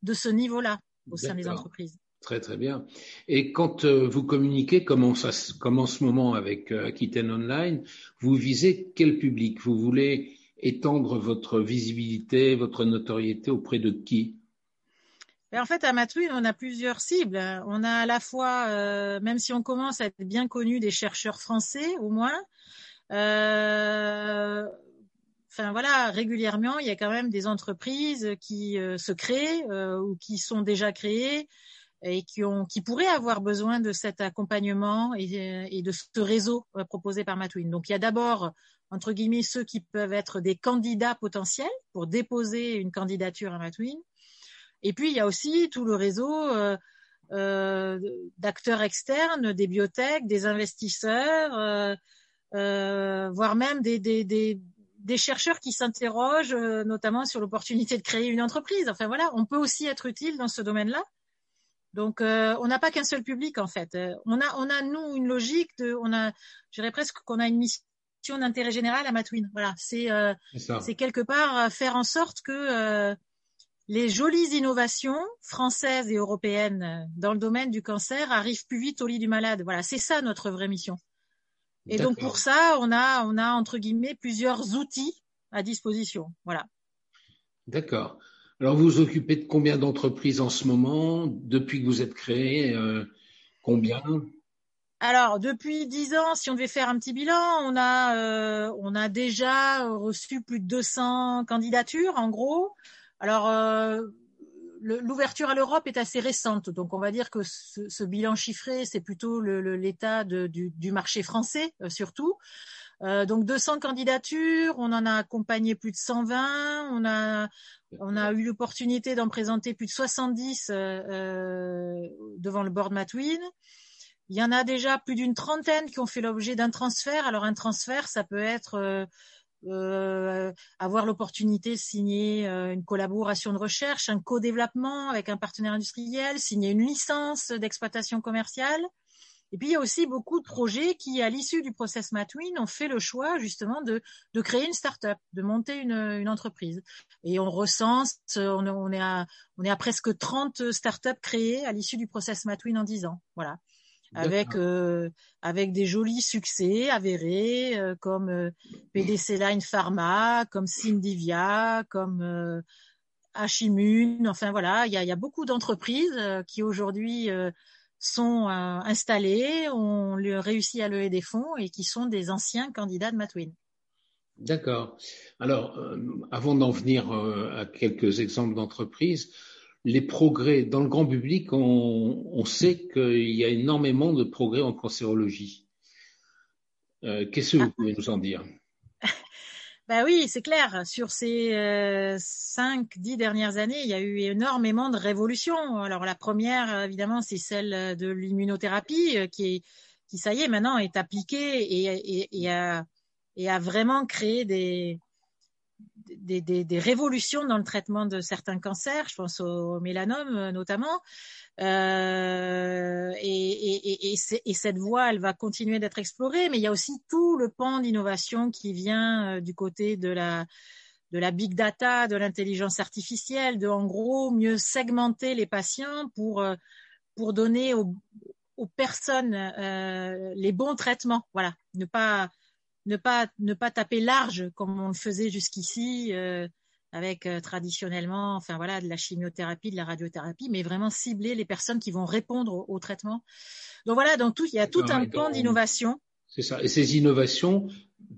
de ce niveau-là au sein des entreprises. Très très bien. Et quand euh, vous communiquez, comme, en ce moment avec euh, Aquitaine Online, vous visez quel public? Vous voulez étendre votre visibilité, votre notoriété auprès de qui? En fait, à Matwin, on a plusieurs cibles. On a à la fois, euh, même si on commence à être bien connu des chercheurs français, au moins, enfin voilà, régulièrement, il y a quand même des entreprises qui se créent ou qui sont déjà créées et qui ont qui pourraient avoir besoin de cet accompagnement et, et de ce réseau proposé par Matwin. Donc il y a d'abord entre guillemets ceux qui peuvent être des candidats potentiels pour déposer une candidature à Matwin. Et puis il y a aussi tout le réseau euh, d'acteurs externes, des biotech, des investisseurs, euh, euh, voire même des, des, des, des chercheurs qui s'interrogent notamment sur l'opportunité de créer une entreprise. Enfin voilà, on peut aussi être utile dans ce domaine-là. Donc on n'a pas qu'un seul public en fait. on a on a nous une logique de on a je dirais presque qu'on a une mission d'intérêt général à Matwin. Voilà, c'est c'est quelque part faire en sorte que les jolies innovations françaises et européennes dans le domaine du cancer arrivent plus vite au lit du malade. Voilà, c'est ça notre vraie mission. Et donc pour ça, on a, on a entre guillemets plusieurs outils à disposition. Voilà. D'accord. Alors vous occupez de combien d'entreprises en ce moment? Depuis que vous êtes créé euh, Combien? Alors depuis dix ans, si on devait faire un petit bilan, on a euh, déjà reçu plus de 200 candidatures en gros. Alors, euh, l'ouverture à l'Europe est assez récente, donc on va dire que ce, bilan chiffré, c'est plutôt l'état du, marché français surtout. Euh, donc 200 candidatures, on en a accompagné plus de 120, on a on a eu l'opportunité d'en présenter plus de 70 devant le board Matwin. Il y en a déjà plus d'une trentaine qui ont fait l'objet d'un transfert. Alors un transfert, ça peut être euh, avoir l'opportunité de signer euh, une collaboration de recherche, un co-développement avec un partenaire industriel, signer une licence d'exploitation commerciale. Et puis il y a aussi beaucoup de projets qui, à l'issue du process Matwin, ont fait le choix justement de, de créer une start-up, de monter une, une entreprise. Et on recense, on, on, est à, on est à presque 30 start-up créées à l'issue du process Matwin en 10 ans. Voilà avec euh, avec des jolis succès avérés euh, comme euh, PDC Line Pharma, comme Syndivia, comme H-Immune. Enfin voilà, il y a, y a, beaucoup d'entreprises qui aujourd'hui sont installées, ont réussi à lever des fonds et qui sont des anciens candidats de Matwin. D'accord. Alors, avant d'en venir à quelques exemples d'entreprises, les progrès dans le grand public, on, sait qu'il y a énormément de progrès en cancérologie. Euh, qu'est-ce que vous ah. pouvez nous en dire? Ben oui, c'est clair. Sur ces euh, cinq, dix dernières années, il y a eu énormément de révolutions. Alors la première, évidemment, c'est celle de l'immunothérapie euh, qui, qui, ça y est, maintenant est appliquée et, et, a, et a vraiment créé des, des, révolutions dans le traitement de certains cancers, je pense au mélanome euh, notamment. Euh, et, et, et, et, cette voie, elle va continuer d'être explorée, mais il y a aussi tout le pan d'innovation qui vient euh, du côté de la big data, de l'intelligence artificielle, de en gros mieux segmenter les patients pour donner aux, personnes les bons traitements. Voilà, ne pas ne pas ne pas taper large comme on le faisait jusqu'ici euh, avec euh, traditionnellement enfin voilà de la chimiothérapie de la radiothérapie mais vraiment cibler les personnes qui vont répondre au, traitement. Donc voilà dans tout il y a tout un plan d'innovation. C'est ça. Et ces innovations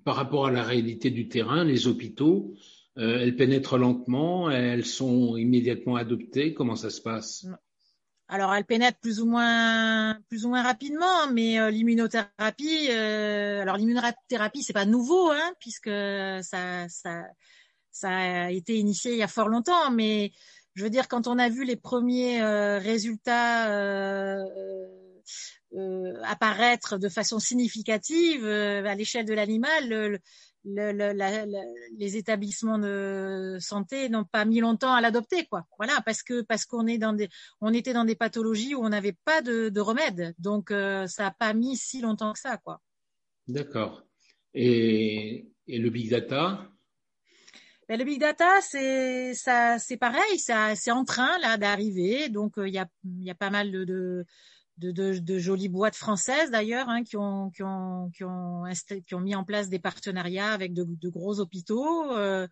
par rapport à la réalité du terrain les hôpitaux euh, elles pénètrent lentement elles sont immédiatement adoptées. Comment ça se passe? Alors, elle pénètre plus ou moins, plus ou moins rapidement, mais euh, l'immunothérapie, euh, alors l'immunothérapie, c'est pas nouveau, hein, puisque ça, ça, ça a été initié il y a fort longtemps, mais je veux dire, quand on a vu les premiers euh, résultats apparaître de façon significative à l'échelle de l'animal, le, la, les établissements de santé n'ont pas mis longtemps à l'adopter, quoi. Voilà, parce que parce qu'on est dans des, on était dans des pathologies où on n'avait pas de, de, remède, donc euh, ça n'a pas mis si longtemps que ça, quoi. D'accord. Et, et le big data? Ben, le big data, c'est ça, c'est pareil, ça, c'est en train là d'arriver. Donc euh, il y a, y a pas mal de, de de, de, de, jolies boîtes françaises d'ailleurs hein, qui, ont, qui, ont, qui, ont, qui ont mis en place des partenariats avec de, de gros hôpitaux. Euh,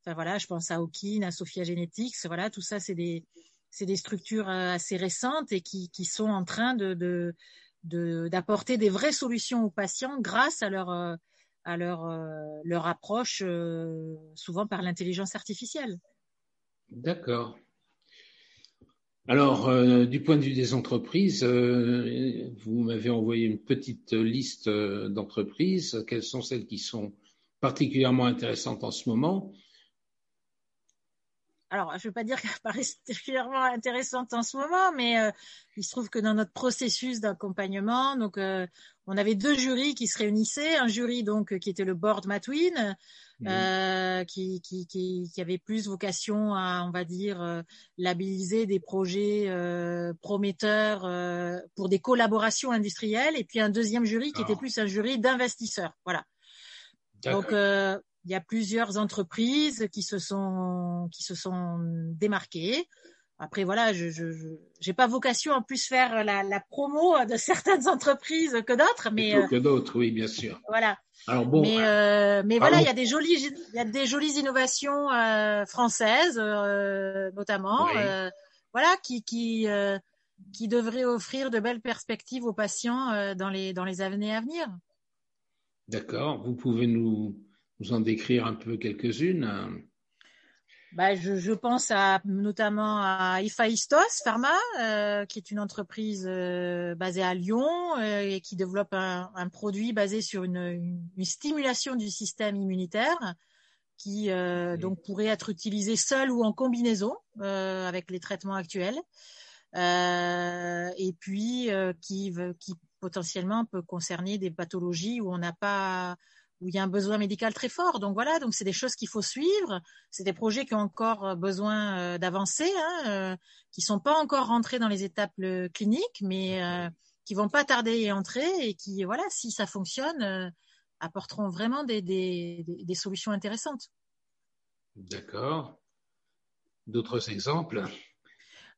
enfin voilà, je pense à Okin, à Sophia Genetics. Voilà, tout ça c'est des c'est des structures euh, assez récentes et qui, qui sont en train de, d'apporter des vraies solutions aux patients grâce à leur euh, à leur leur approche souvent par l'intelligence artificielle. D'accord. Alors, euh, du point de vue des entreprises, euh, vous m'avez envoyé une petite liste euh, d'entreprises. Quelles sont celles qui sont particulièrement intéressantes en ce moment? Alors, je ne veux pas dire qu'elle paraît particulièrement intéressante en ce moment, mais euh, il se trouve que dans notre processus d'accompagnement, donc euh, on avait deux jurys qui se réunissaient, un jury donc qui était le board Matwin, mmh. euh, qui, qui, qui, qui, avait plus vocation à, on va dire, euh, labelliser des projets euh, prometteurs pour des collaborations industrielles, et puis un deuxième jury qui était plus un jury d'investisseurs. Voilà. Donc il y a plusieurs entreprises qui se sont qui se sont démarquées. Après voilà, je je j'ai pas vocation en plus faire la, la promo de certaines entreprises que d'autres, mais euh, que d'autres, oui, bien sûr. Voilà. Alors bon. Mais euh, mais voilà, il y a des jolies il y a des jolies innovations euh, françaises euh, notamment, euh, voilà, qui qui qui devraient offrir de belles perspectives aux patients dans les dans les années à venir. D'accord. Vous pouvez nous nous en décrire un peu quelques-unes bah, je, je, pense à, notamment à Ifaistos Pharma, euh, qui est une entreprise euh, basée à Lyon euh, et qui développe un, un, produit basé sur une, une, une, stimulation du système immunitaire qui euh, donc pourrait être utilisé seul ou en combinaison euh, avec les traitements actuels. et puis qui, qui potentiellement peut concerner des pathologies où on n'a pas où il y a un besoin médical très fort. Donc voilà, donc c'est des choses qu'il faut suivre. C'est des projets qui ont encore euh, besoin euh, d'avancer, hein, euh, qui sont pas encore rentrés dans les étapes cliniques, mais euh, qui vont pas tarder à entrer et qui, voilà, si ça fonctionne, apporteront vraiment des, des, des solutions intéressantes. D'accord. D'autres exemples?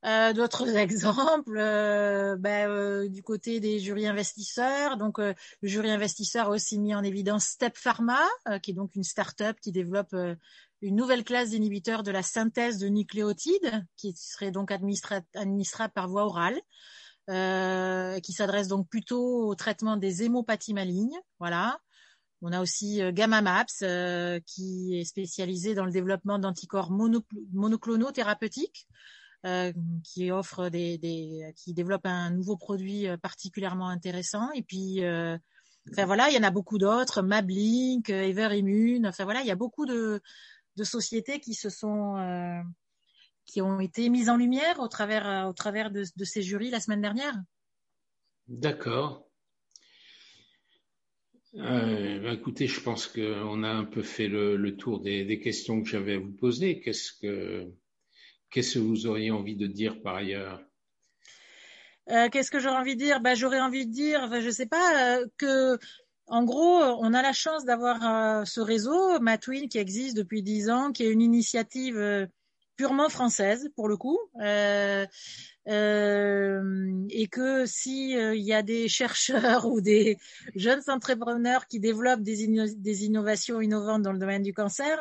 Euh, D'autres exemples, euh, ben, euh, du côté des jurys investisseurs. Donc, euh, le jury investisseur a aussi mis en évidence Step Pharma, euh, qui est donc une start-up qui développe une nouvelle classe d'inhibiteurs de la synthèse de nucléotides, qui serait donc administrable par voie orale. qui s'adresse donc plutôt au traitement des hémopathies malignes, voilà. On a aussi Gamma Maps qui est spécialisé dans le développement d'anticorps monoclonaux thérapeutiques. Euh, qui offre des, qui développe un nouveau produit euh, particulièrement intéressant. Et puis, euh, enfin voilà, il y en a beaucoup d'autres, Mablink, Everimmune. Enfin voilà, il y a beaucoup de, de sociétés qui se sont qui ont été mises en lumière au travers au travers de, ces jurys la semaine dernière. D'accord. Bah, écoutez, je pense qu'on a un peu fait le, le tour des, des, questions que j'avais à vous poser. Qu'est-ce que Qu'est-ce que vous auriez envie de dire par ailleurs? Euh, Qu'est-ce que j'aurais envie de dire? Ben, J'aurais envie de dire, je sais pas, euh, que en gros, on a la chance d'avoir euh, ce réseau, Matwin, qui existe depuis dix ans, qui est une initiative euh, purement française pour le coup. Euh, et que si euh, il y a des chercheurs ou des jeunes entrepreneurs qui développent des, inno des, innovations innovantes dans le domaine du cancer,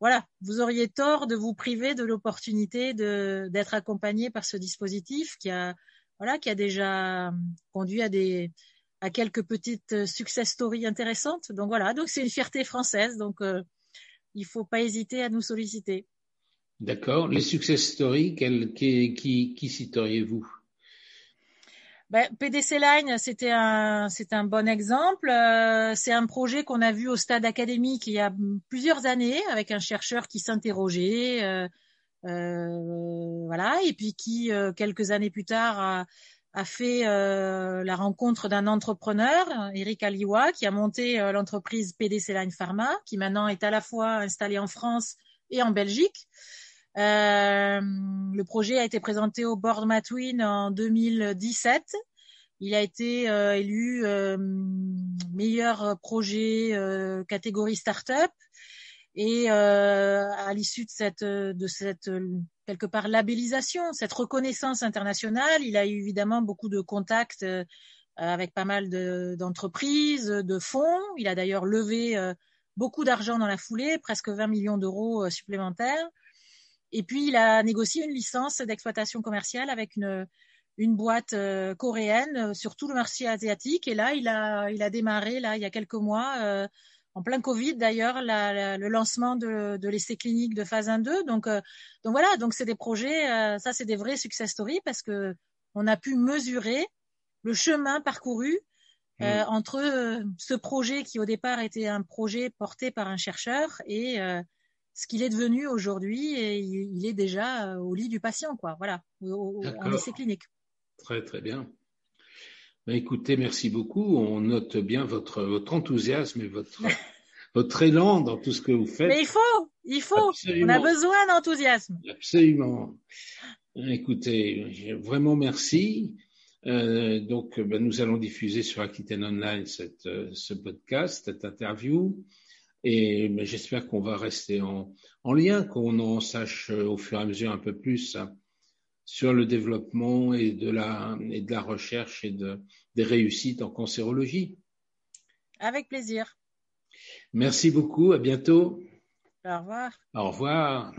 voilà, vous auriez tort de vous priver de l'opportunité d'être accompagné par ce dispositif qui a voilà qui a déjà conduit à des à quelques petites success stories intéressantes. Donc voilà, donc c'est une fierté française. Donc euh, il faut pas hésiter à nous solliciter. D'accord. Les success stories, qui, citeriez-vous? Ben, PDC Line, c'était un, c'est un bon exemple. Euh, c'est un projet qu'on a vu au stade académique il y a plusieurs années avec un chercheur qui s'interrogeait, euh, euh, voilà, et puis qui quelques années plus tard a, a fait la rencontre d'un entrepreneur, Eric Aliwa, qui a monté l'entreprise PDC Line Pharma, qui maintenant est à la fois installée en France et en Belgique. Euh, le projet a été présenté au Board Matwin en 2017. Il a été euh, élu euh, meilleur projet euh, catégorie start-up. Et euh, à l'issue de cette, de cette quelque part labellisation, cette reconnaissance internationale, il a eu évidemment beaucoup de contacts avec pas mal d'entreprises, de, de, fonds. Il a d'ailleurs levé beaucoup d'argent dans la foulée, presque 20 millions d'euros supplémentaires. Et puis, il a négocié une licence d'exploitation commerciale avec une, une boîte euh, coréenne euh, sur tout le marché asiatique. Et là, il a, il a démarré, là, il y a quelques mois, euh, en plein Covid d'ailleurs le lancement de, de l'essai clinique de phase 1-2. Donc, donc voilà, donc c'est des projets, ça c'est des vrais success stories parce que on a pu mesurer le chemin parcouru mm. entre ce projet qui au départ était un projet porté par un chercheur et ce qu'il est devenu aujourd'hui et il est déjà au lit du patient, quoi. Voilà, en essai clinique. Très très bien. Ben, écoutez, merci beaucoup. On note bien votre, votre enthousiasme et votre, votre élan dans tout ce que vous faites. Mais il faut, il faut. On a besoin d'enthousiasme. Absolument. Écoutez, vraiment merci. Euh, donc, ben, nous allons diffuser sur Aquitaine Online cette, euh, ce podcast, cette interview. Et j'espère qu'on va rester en, en lien, qu'on en sache euh, au fur et à mesure un peu plus hein, sur le développement et de la, et de la recherche et de, des réussites en cancérologie. Avec plaisir. Merci beaucoup. À bientôt. Au revoir. Au revoir.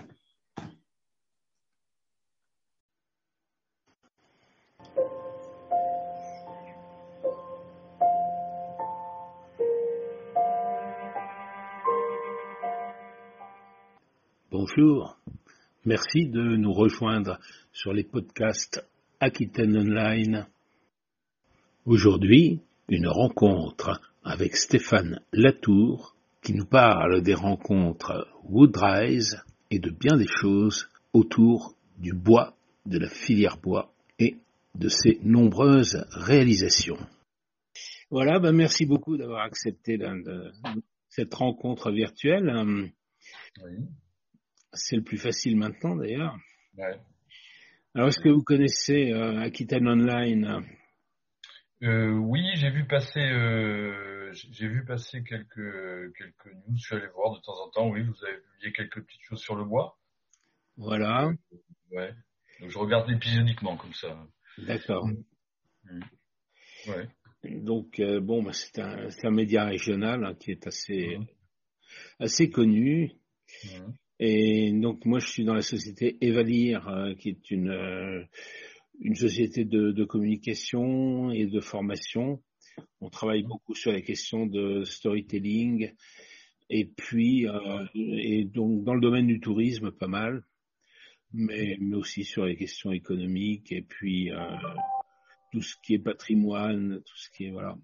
Bonjour. Merci de nous rejoindre sur les podcasts Aquitaine Online. Aujourd'hui, une rencontre avec Stéphane Latour qui nous parle des rencontres Woodrise et de bien des choses autour du bois, de la filière bois et de ses nombreuses réalisations. Voilà, ben merci beaucoup d'avoir accepté cette rencontre virtuelle. C'est le plus facile maintenant d'ailleurs. Alors, est-ce que vous connaissez euh, Aquitaine Online? Euh, Oui, j'ai vu passer, euh, j'ai vu passer quelques quelques news. Je suis allé voir de temps en temps. Oui, vous avez publié quelques petites choses sur le bois. Voilà. ouais. Donc je regarde épisodiquement comme ça. D'accord. Mm. Ouais. Donc bon, bah, c'est un, un média régional hein, qui est assez mm. assez connu. Mm. Et donc moi je suis dans la société Evalir, euh, qui est une euh, une société de, de, communication et de formation. On travaille beaucoup sur les questions de storytelling et puis euh, et donc dans le domaine du tourisme pas mal, mais mais aussi sur les questions économiques et puis tout ce qui est patrimoine, tout ce qui est voilà.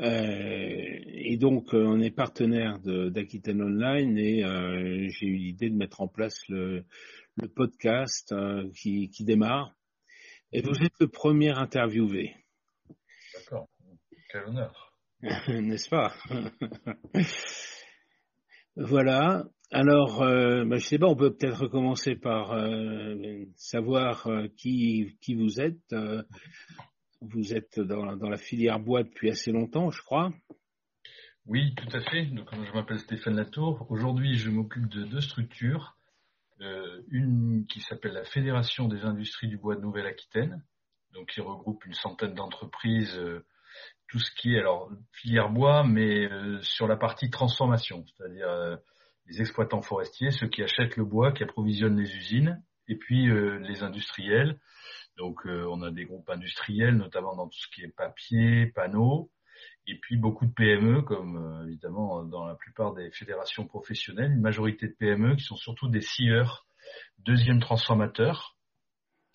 Euh, et donc, euh, on est partenaire d'Aquitaine Online et euh, j'ai eu l'idée de mettre en place le, le podcast qui, qui, démarre. Et vous êtes le premier interviewé. D'accord. Quel honneur. N'est-ce pas? Voilà. Alors, euh, bah, je sais pas, on peut peut-être recommencer par savoir qui, qui vous êtes. Vous êtes dans, la filière bois depuis assez longtemps, je crois. Oui, tout à fait. Donc, je m'appelle Stéphane Latour. Aujourd'hui, je m'occupe de deux structures. Euh, une qui s'appelle la Fédération des industries du bois de Nouvelle-Aquitaine, donc qui regroupe une centaine d'entreprises, euh, tout ce qui est alors filière bois, mais euh, sur la partie transformation, c'est-à-dire euh, les exploitants forestiers, ceux qui achètent le bois, qui approvisionnent les usines, et puis les industriels donc euh, on a des groupes industriels, notamment dans tout ce qui est papier, panneaux, et puis beaucoup de PME, comme euh, évidemment dans la plupart des fédérations professionnelles, une majorité de PME qui sont surtout des scieurs, deuxième transformateurs,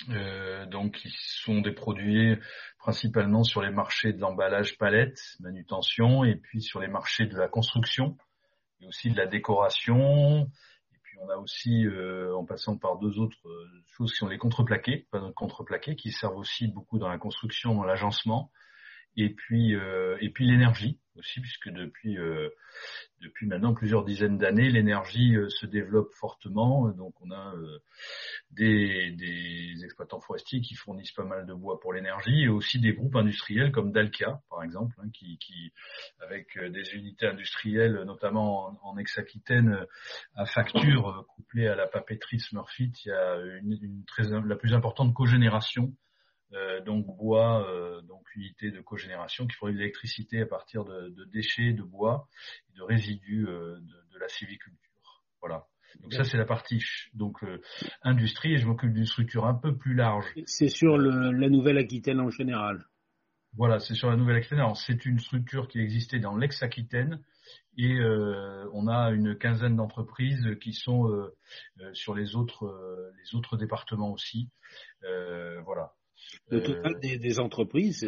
euh, donc qui sont des produits principalement sur les marchés de l'emballage palette, manutention, et puis sur les marchés de la construction, et aussi de la décoration, on a aussi, euh, en passant par deux autres euh, choses qui sont les contreplaqués, pas contreplaqués, qui servent aussi beaucoup dans la construction, l'agencement, et puis euh, et puis l'énergie aussi, puisque depuis depuis maintenant plusieurs dizaines d'années, l'énergie se développe fortement. Donc on a des, des exploitants forestiers qui fournissent pas mal de bois pour l'énergie et aussi des groupes industriels comme Dalkia, par exemple, hein, qui, qui, avec euh, des unités industrielles, notamment en, ex-Aquitaine, euh, à facture euh, couplée à la papeterie Smurfit, il y a une, une très, la plus importante cogénération donc bois, donc unité de cogénération qui fournit de l'électricité à partir de, de, déchets de bois de résidus de, de la civiculture. Voilà. Donc ça c'est la partie donc euh, industrie et je m'occupe d'une structure un peu plus large. C'est sur le, la Nouvelle-Aquitaine en général. Voilà, c'est sur la Nouvelle-Aquitaine. Alors, c'est une structure qui existait dans l'ex-Aquitaine et euh, on a une quinzaine d'entreprises qui sont euh, euh, sur les autres, les autres départements aussi. voilà. Le total des, des entreprises,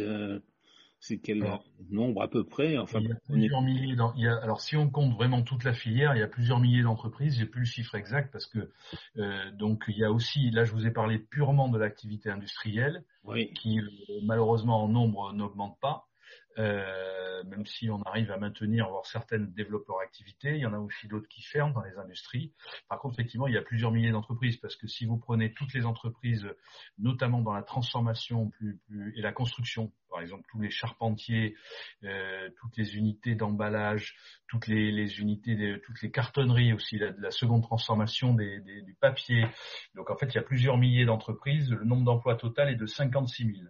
c'est quel nombre à peu près enfin, il y a plusieurs milliers. il y a, alors si on compte vraiment toute la filière, il y a plusieurs milliers d'entreprises. J'ai plus le chiffre exact parce que euh, donc il y a aussi là je vous ai parlé purement de l'activité industrielle qui malheureusement en nombre n'augmente pas. Euh, même si on arrive à maintenir, voire certaines développent leur activité, il y en a aussi d'autres qui ferment dans les industries. Par contre, effectivement, il y a plusieurs milliers d'entreprises parce que si vous prenez toutes les entreprises, notamment dans la transformation plus, plus, et la construction, par exemple tous les charpentiers, euh, toutes les unités d'emballage, toutes les, les, unités, de, toutes les cartonneries aussi, la, la seconde transformation des, des, du papier. Donc en fait, il y a plusieurs milliers d'entreprises. Le nombre d'emplois total est de 56 000.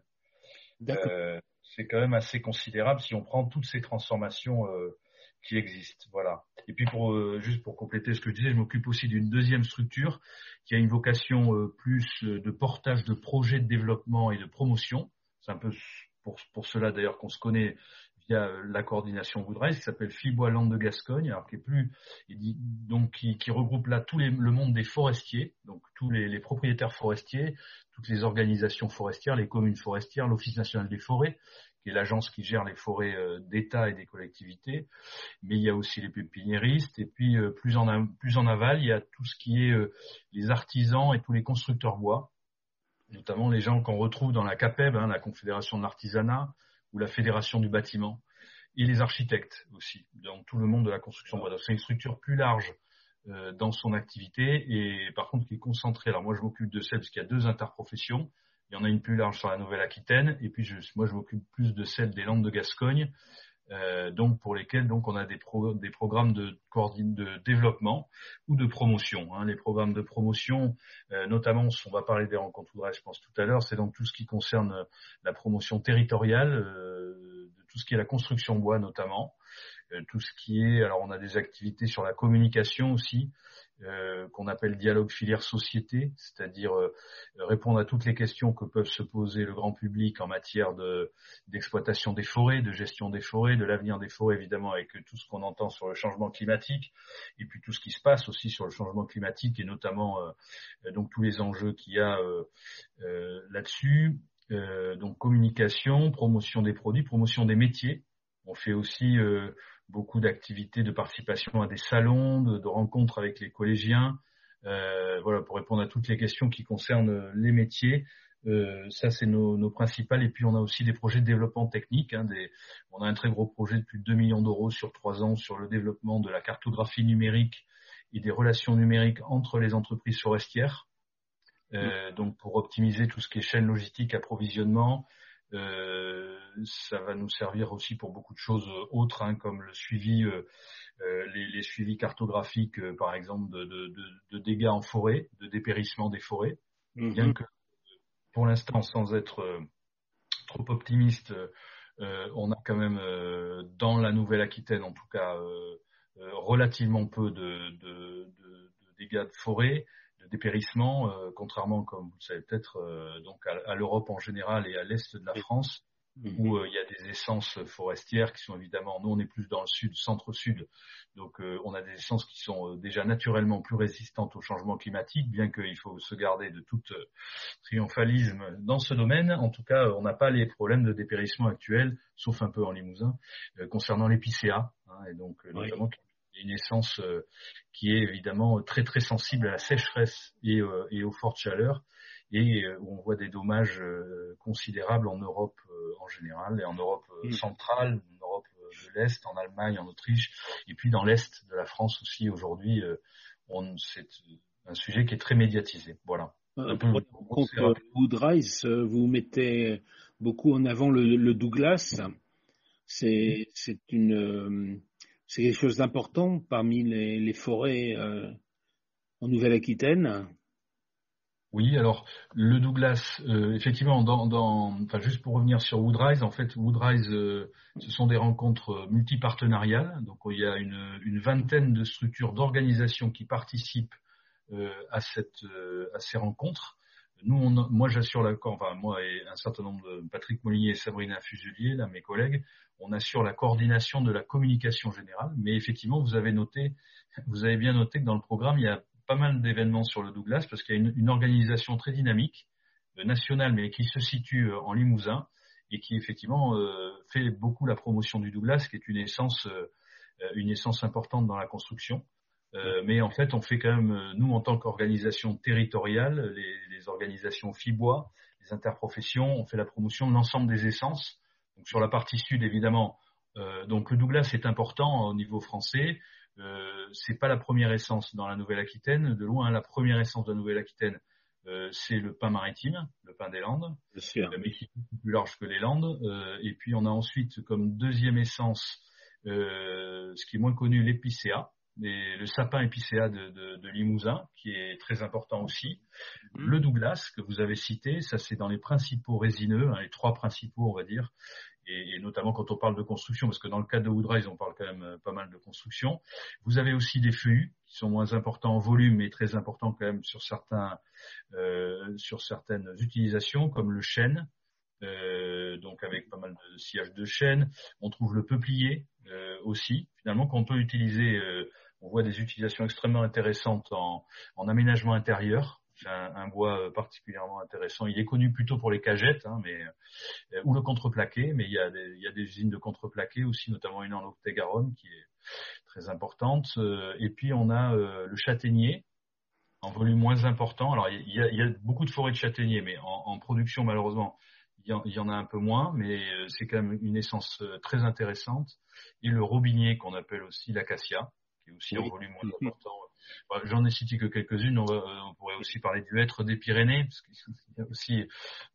D'accord. Euh, c'est quand même assez considérable si on prend toutes ces transformations euh, qui existent. Voilà. Et puis pour euh, juste pour compléter ce que je disais, je m'occupe aussi d'une deuxième structure qui a une vocation euh, plus de portage de projets de développement et de promotion. C'est un peu pour, pour cela d'ailleurs qu'on se connaît via la coordination Woodrise qui s'appelle Fibois Land de Gascogne, alors qui est plus donc qui, qui regroupe là tout les, le monde des forestiers, donc tous les, les propriétaires forestiers, toutes les organisations forestières, les communes forestières, l'Office national des forêts, qui est l'agence qui gère les forêts euh, d'État et des collectivités, mais il y a aussi les pépiniéristes, et puis euh, plus en, plus en aval, il y a tout ce qui est euh, les artisans et tous les constructeurs bois, notamment les gens qu'on retrouve dans la CAPEB, hein, la Confédération de l'artisanat, ou la Fédération du bâtiment, et les architectes aussi, dans tout le monde de la construction. C'est une structure plus large euh, dans son activité et par contre qui est concentré. Alors moi je m'occupe de celle parce qu'il y a deux interprofessions. Il y en a une plus large sur la Nouvelle-Aquitaine et puis moi je m'occupe plus de celle des Landes de Gascogne. Euh, donc pour lesquelles donc on a des, des programmes de, de développement ou de promotion. Hein. Les programmes de promotion, euh, notamment, on va parler des rencontres ouvrage, je pense tout à l'heure, c'est donc tout ce qui concerne la promotion territoriale, euh, tout ce qui est la construction bois notamment, euh, tout ce qui est, alors on a des activités sur la communication aussi, euh, qu'on appelle dialogue filière société, c'est-à-dire euh, répondre à toutes les questions que peuvent se poser le grand public en matière de d'exploitation des forêts, de gestion des forêts, de l'avenir des forêts évidemment avec tout ce qu'on entend sur le changement climatique et puis tout ce qui se passe aussi sur le changement climatique et notamment donc tous les enjeux qu'il y a là-dessus. donc communication, promotion des produits, promotion des métiers. On fait aussi beaucoup d'activités de participation à des salons, de, rencontres avec les collégiens, euh, voilà, pour répondre à toutes les questions qui concernent les métiers. Euh, ça, c'est nos, nos principales. Et puis, on a aussi des projets de développement technique. Hein, des, on a un très gros projet de plus de 2 millions d'euros sur trois ans sur le développement de la cartographie numérique et des relations numériques entre les entreprises forestières. Euh, donc, pour optimiser tout ce qui est chaîne logistique, approvisionnement, euh, ça va nous servir aussi pour beaucoup de choses autres, hein, comme le suivi, euh, euh, les, les, suivis cartographiques, par exemple, de, de, de, dégâts en forêt, de dépérissement des forêts. Mhm. Bien que, pour l'instant, sans être trop optimiste, on a quand même dans la Nouvelle-Aquitaine, en tout cas, relativement peu de, de, dégâts de forêt dépérissement, euh, contrairement, comme vous le savez peut-être, euh, donc à, l'Europe en général et à l'est de la France, où euh, il y a des essences forestières qui sont évidemment, nous on est plus dans le sud, centre-sud, donc on a des essences qui sont déjà naturellement plus résistantes au changement climatique, bien qu'il faut se garder de tout triomphalisme dans ce domaine. En tout cas, on n'a pas les problèmes de dépérissement actuels, sauf un peu en Limousin, concernant l'épicéa, hein, et donc notamment une essence euh, qui est évidemment très très sensible à la sécheresse et, euh, et aux fortes chaleurs et euh, où on voit des dommages considérables en Europe en général et en Europe mm. centrale, en Europe de l'Est, en Allemagne, en Autriche et puis dans l'Est de la France aussi aujourd'hui. C'est un sujet qui est très médiatisé. Voilà. contre Woodrise, vous mettez beaucoup en avant le, le Douglas. C'est une c'est quelque chose d'important parmi les, forêts euh, en Nouvelle-Aquitaine. Oui, alors le Douglas, euh, effectivement, dans, enfin, juste pour revenir sur Woodrise, en fait, Woodrise, euh, ce sont des rencontres multipartenariales. Donc, il y a une, vingtaine de structures d'organisation qui participent à, cette, à ces rencontres. Nous, on, moi, j'assure la, enfin, moi et un certain nombre de Patrick Molinier et Sabrina Fuselier, là, mes collègues, on assure la coordination de la communication générale. Mais effectivement, vous avez noté, vous avez bien noté que dans le programme, il y a pas mal d'événements sur le Douglas parce qu'il y a une, organisation très dynamique, euh, nationale, mais qui se situe euh, en Limousin et qui effectivement euh, fait beaucoup la promotion du Douglas, qui est une essence, une essence importante dans la construction. Euh, mais en fait, on fait quand même, euh, nous, en tant qu'organisation territoriale, les, les, organisations FIBOIS, les interprofessions, on fait la promotion de l'ensemble des essences. Donc, sur la partie sud, évidemment, euh, donc le Douglas est important au niveau français. Euh, c'est pas la première essence dans la Nouvelle-Aquitaine. De loin, la première essence de la Nouvelle-Aquitaine, euh, c'est le pain maritime, le pain des Landes, mais qui est plus large que les Landes. et puis, on a ensuite comme deuxième essence, ce qui est moins connu, l'épicéa le sapin épicéa de, de, de, Limousin, qui est très important aussi. Mmh. Le Douglas, que vous avez cité, ça c'est dans les principaux résineux, hein, les trois principaux, on va dire, et, et, notamment quand on parle de construction, parce que dans le cas de Woodrise, on parle quand même euh, pas mal de construction. Vous avez aussi des feuillus, qui sont moins importants en volume, mais très importants quand même sur certains, euh, sur certaines utilisations, comme le chêne, euh, donc avec pas mal de sillage de chêne. On trouve le peuplier euh, aussi, finalement, qu'on peut utiliser euh, on voit des utilisations extrêmement intéressantes en, en aménagement intérieur. C'est un, un, bois euh, particulièrement intéressant. Il est connu plutôt pour les cagettes, hein, mais euh, ou le contreplaqué, mais il y, a des, il y a des usines de contreplaqué aussi, notamment une en Octé-Garonne qui est très importante. Euh, et puis on a le châtaignier en volume moins important. Alors il y a, il y a beaucoup de forêts de châtaignier, mais en, en production malheureusement il y, en, a un peu moins, mais c'est quand même une essence très intéressante. Et le robinier qu'on appelle aussi l'acacia, qui est aussi oui. en volume moins important. J'en ai cité que quelques-unes. On, on, pourrait aussi parler du hêtre des Pyrénées, parce qu'il y a aussi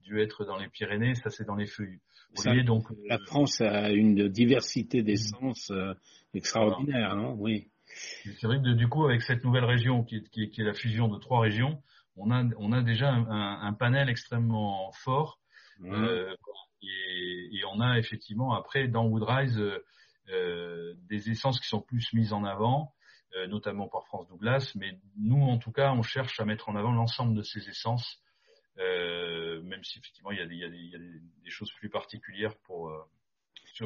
du hêtre dans les Pyrénées. Ça, c'est dans les feuilles. Ça, donc, la euh, France a une diversité d'essences euh, extraordinaire, non Oui. C'est vrai que du coup, avec cette nouvelle région qui est, qui est, qui est la fusion de trois régions, on a, on a déjà un, un, un panel extrêmement fort. Mmh. Euh, et, et, on a effectivement après dans Woodrise euh, des essences qui sont plus mises en avant, euh, notamment par France Douglas, mais nous, en tout cas, on cherche à mettre en avant l'ensemble de ces essences, euh, même si effectivement il y a des, y a des, y a des, choses plus particulières pour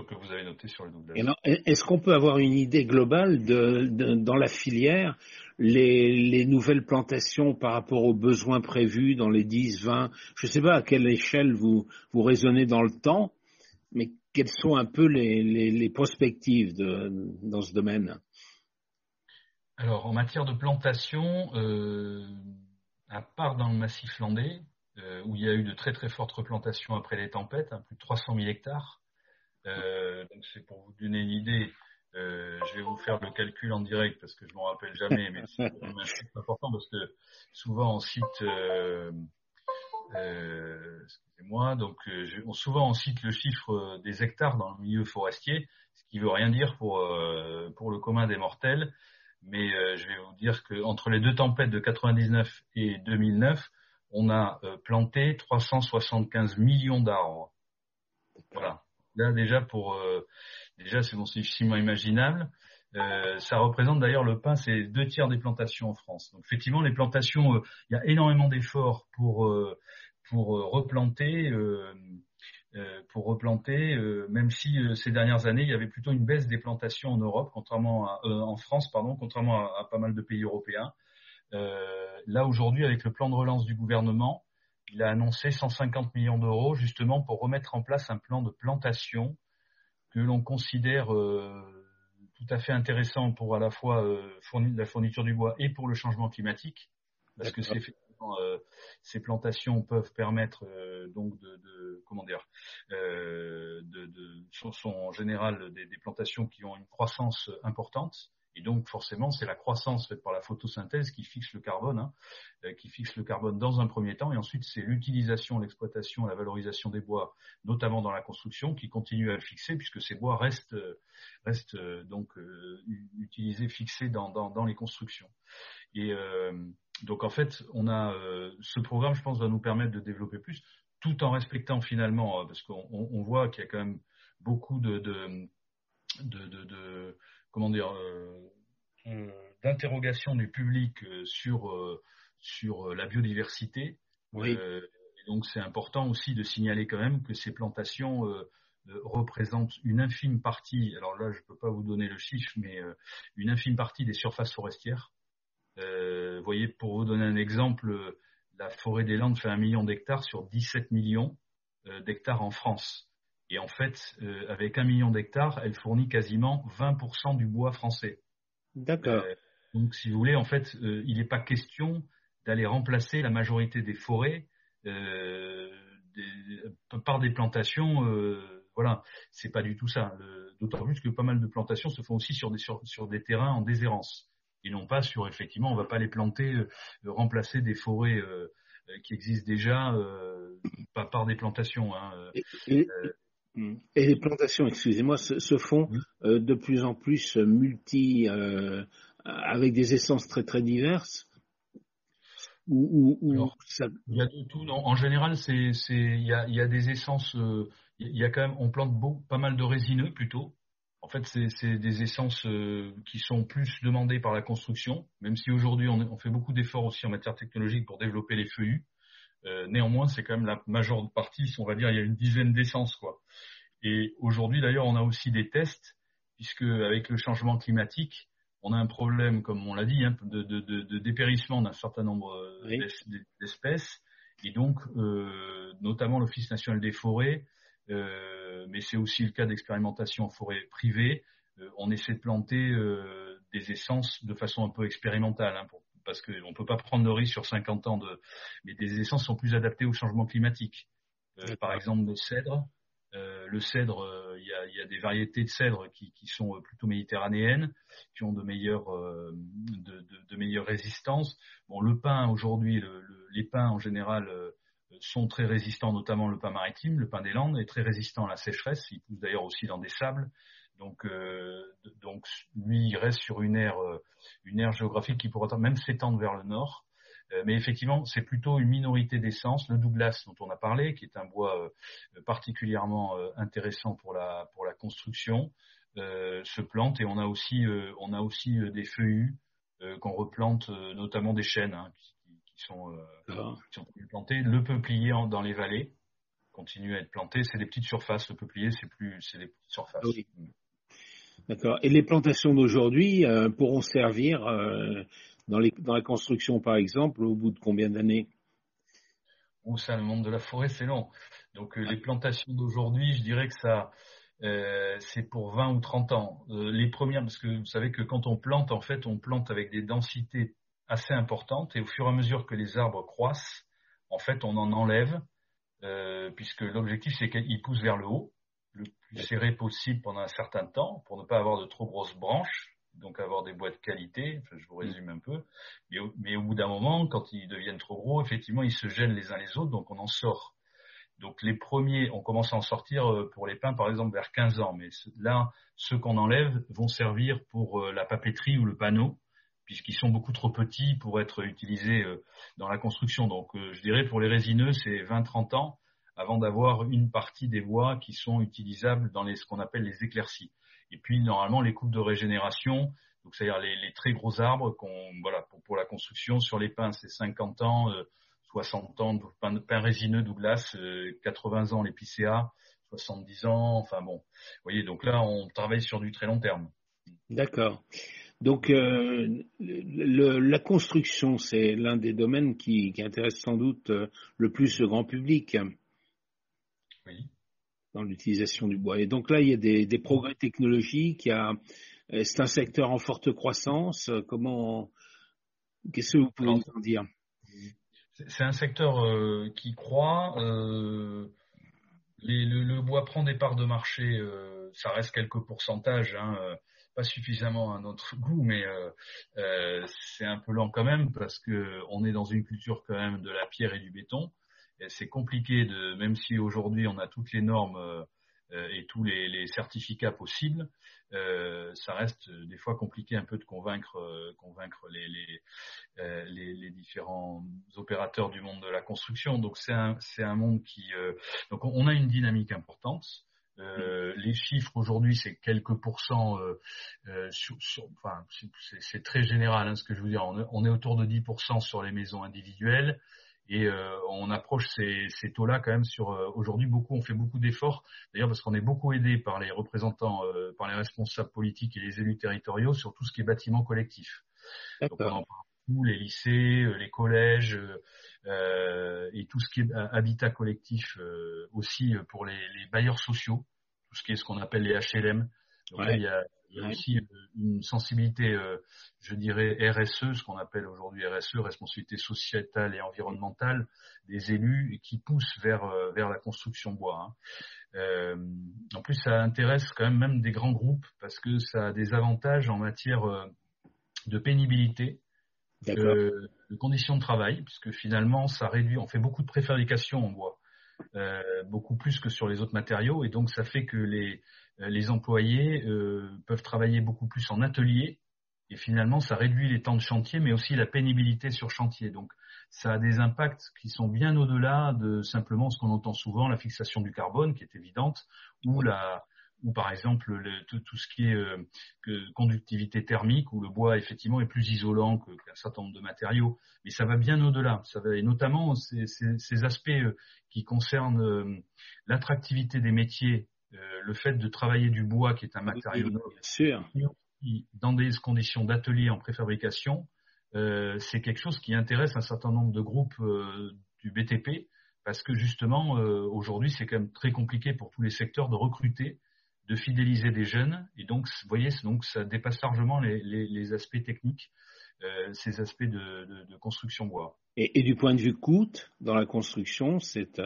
que vous avez noté sur le Douglas. Est-ce qu'on peut avoir une idée globale de, de dans la filière les, les, nouvelles plantations par rapport aux besoins prévus dans les 10, 20, je ne sais pas à quelle échelle vous, vous raisonnez dans le temps, mais quelles sont un peu les, perspectives dans ce domaine? Alors, en matière de plantation, euh, à part dans le massif landais, euh, où il y a eu de très très fortes replantations après les tempêtes, hein, plus de 300 000 hectares. Euh, donc c'est pour vous donner une idée. Je vais vous faire le calcul en direct parce que je m'en rappelle jamais, mais c'est important parce que souvent on cite euh, excusez-moi, donc euh, souvent on cite le chiffre euh, des hectares dans le milieu forestier, ce qui veut rien dire pour pour le commun des mortels, mais je vais vous dire que entre les deux tempêtes de 99 et 2009, on a planté 375 millions d'arbres. Voilà. Là déjà pour déjà c'est difficilement imaginable. Euh, ça représente d'ailleurs le pain, c'est deux tiers des plantations en France. Donc effectivement, les plantations, euh, il y a énormément d'efforts pour euh, pour replanter, pour replanter, même si ces dernières années il y avait plutôt une baisse des plantations en Europe, contrairement à, en France, pardon, contrairement à, à, pas mal de pays européens. là aujourd'hui, avec le plan de relance du gouvernement, il a annoncé 150 millions d'euros justement pour remettre en place un plan de plantation que l'on considère tout à fait intéressant pour à la fois euh, fournir, la fourniture du bois et pour le changement climatique, parce que c'est euh, ces plantations peuvent permettre euh, donc de, de, comment dire euh, de, de sont, sont, en général des, des, plantations qui ont une croissance importante et donc forcément, c'est la croissance faite par la photosynthèse qui fixe le carbone, hein, euh, qui fixe le carbone dans un premier temps, et ensuite c'est l'utilisation, l'exploitation, la valorisation des bois, notamment dans la construction, qui continue à le fixer, puisque ces bois restent, restent euh, donc euh, utilisés, fixés dans, dans, les constructions. Et euh, donc en fait, on a euh, ce programme, je pense, va nous permettre de développer plus, tout en respectant finalement, parce qu'on on voit qu'il y a quand même beaucoup de comment dire, euh, euh, d'interrogation du public euh, sur sur la biodiversité. Oui. donc c'est important aussi de signaler quand même que ces plantations représentent une infime partie, alors là je ne peux pas vous donner le chiffre, mais une infime partie des surfaces forestières. vous voyez, pour vous donner un exemple, la forêt des Landes fait un million d'hectares sur 17 millions d'hectares en France. Et en fait, euh, avec un million d'hectares, elle fournit quasiment 20% du bois français. D'accord. Euh, donc, si vous voulez, en fait, euh, il n'est pas question d'aller remplacer la majorité des forêts par des plantations. voilà, c'est pas du tout ça. D'autant plus que pas mal de plantations se font aussi sur des, sur, des terrains en déshérence et non pas sur effectivement, on va pas les planter, remplacer des forêts qui existent déjà pas par des plantations. Hein. Et les plantations, excusez-moi, se, font euh, de plus en plus multi, euh, avec des essences très très diverses. Ou, Il y a de tout. Non. En général, c'est, il y a, y a, des essences. Euh, il y a quand même, on plante beau, pas mal de résineux plutôt. En fait, c'est des essences qui sont plus demandées par la construction, même si aujourd'hui on, on, fait beaucoup d'efforts aussi en matière technologique pour développer les feuillus. Euh, néanmoins, c'est quand même la majeure partie, on va dire, il y a une dizaine d'essences, quoi. Et aujourd'hui, d'ailleurs, on a aussi des tests, puisque avec le changement climatique, on a un problème, comme on l'a dit, hein, de, dépérissement d'un certain nombre euh, d'espèces. Et donc, euh, notamment l'Office national des forêts, mais c'est aussi le cas d'expérimentation en forêt privée, on essaie de planter des essences de façon un peu expérimentale hein, pour parce qu'on ne peut pas prendre de risque sur 50 ans de, mais des essences sont plus adaptées au changement climatique. Euh, par exemple, le cèdre. Euh, le cèdre, euh, il y, a, des variétés de cèdre qui, sont plutôt méditerranéennes, qui ont de meilleures, de, meilleures résistances. Bon, le pain aujourd'hui, les pins en général sont très résistants, notamment le pain maritime, le pain des Landes est très résistant à la sécheresse. Il pousse d'ailleurs aussi dans des sables. Donc, euh, donc lui, il reste sur une aire, euh, une aire géographique qui pourrait même s'étendre vers le nord. Euh, mais effectivement, c'est plutôt une minorité d'essence. Le Douglas, dont on a parlé, qui est un bois particulièrement intéressant pour la pour la construction, se plante. Et on a aussi on a aussi des feuillus qu'on replante, notamment des chênes hein, qui, qui, sont, qui sont plantés. Le peuplier dans les vallées continue à être planté. C'est des petites surfaces. Le peuplier, c'est plus, c'est des petites surfaces. Mm. D'accord. Et les plantations d'aujourd'hui euh, pourront servir euh, dans, la construction, par exemple, au bout de combien d'années? Ou ça, le monde de la forêt, c'est long. Donc euh, les plantations d'aujourd'hui, je dirais que ça, c'est pour 20 ou 30 ans. les premières, parce que vous savez que quand on plante, en fait, on plante avec des densités assez importantes, et au fur et à mesure que les arbres croissent, en fait, on en enlève, puisque l'objectif, c'est qu'ils poussent vers le haut le plus serré possible pendant un certain temps pour ne pas avoir de trop grosses branches, donc avoir des bois de qualité. je vous résume un peu. Mais au, bout d'un moment, quand ils deviennent trop gros, effectivement, ils se gênent les uns les autres, donc on en sort. Donc les premiers, on commence à en sortir euh, pour les pins, par exemple, vers 15 ans. Mais là, ceux qu'on enlève vont servir pour euh, la papeterie ou le panneau, puisqu'ils sont beaucoup trop petits pour être utilisés euh, dans la construction. Donc je dirais pour les résineux, c'est 20-30 ans avant d'avoir une partie des voies qui sont utilisables dans les, ce qu'on appelle les éclaircies. Et puis normalement les coupes de régénération, donc c'est-à-dire les, les, très gros arbres qu'on voilà pour, pour, la construction sur les pins c'est 50 ans, 60 euh, ans pain, pain résineux Douglas, 80 euh, ans l'épicéa, 70 ans, enfin bon, vous voyez donc là on travaille sur du très long terme. D'accord. Donc euh, le, la construction, c'est l'un des domaines qui, qui, intéresse sans doute euh, le plus le grand public dans l'utilisation du bois. Et donc là, il y a des, progrès technologiques. Il euh, c'est un secteur en forte croissance. Comment, qu'est-ce que vous pouvez nous en dire? C'est un secteur euh, qui croît. Euh, le, bois prend des parts de marché. ça reste quelques pourcentages. Hein, pas suffisamment à notre goût, mais c'est un peu lent quand même parce que on est dans une culture quand même de la pierre et du béton c'est compliqué de, même si aujourd'hui on a toutes les normes euh, et tous les, certificats possibles, euh, ça reste des fois compliqué un peu de convaincre, euh, convaincre les, les, les, différents opérateurs du monde de la construction. Donc c'est un, un monde qui, donc on a une dynamique importante. les chiffres aujourd'hui, c'est quelques pourcents. sur, enfin, c'est, très général hein, ce que je veux dire. On, on est autour de 10% sur les maisons individuelles Et on approche ces, ces taux-là quand même sur aujourd'hui beaucoup. On fait beaucoup d'efforts, d'ailleurs parce qu'on est beaucoup aidé par les représentants, par les responsables politiques et les élus territoriaux sur tout ce qui est bâtiment collectif. Donc on en parle les lycées, les collèges et tout ce qui est habitat collectif aussi pour les, les bailleurs sociaux, tout ce qui est ce qu'on appelle les HLM. Donc là, il y a il y a aussi euh, une sensibilité, euh, je dirais, RSE, ce qu'on appelle aujourd'hui RSE, responsabilité sociétale et environnementale des élus, qui poussent vers, euh, vers la construction bois. Hein. en plus, ça intéresse quand même même des grands groupes parce que ça a des avantages en matière de pénibilité, de, de, conditions de travail, puisque finalement, ça réduit, on fait beaucoup de préfabrication en bois. beaucoup plus que sur les autres matériaux et donc ça fait que les, les employés euh, peuvent travailler beaucoup plus en atelier et finalement ça réduit les temps de chantier mais aussi la pénibilité sur chantier. Donc ça a des impacts qui sont bien au-delà de simplement ce qu'on entend souvent, la fixation du carbone qui est évidente ou la ou par exemple le, tout, ce qui est euh, conductivité thermique où le bois effectivement est plus isolant qu'un certain nombre de matériaux, mais ça va bien au-delà. Ça va et notamment ces, ces, ces aspects qui concernent l'attractivité des métiers euh, le fait de travailler du bois, qui est un matériau noble, dans des conditions d'atelier en préfabrication, euh, c'est quelque chose qui intéresse un certain nombre de groupes euh, du BTP, parce que justement, aujourd'hui, c'est quand même très compliqué pour tous les secteurs de recruter, de fidéliser des jeunes, et donc, vous voyez, donc ça dépasse largement les, aspects techniques, ces aspects de, construction bois. Et, du point de vue coût, dans la construction, c'est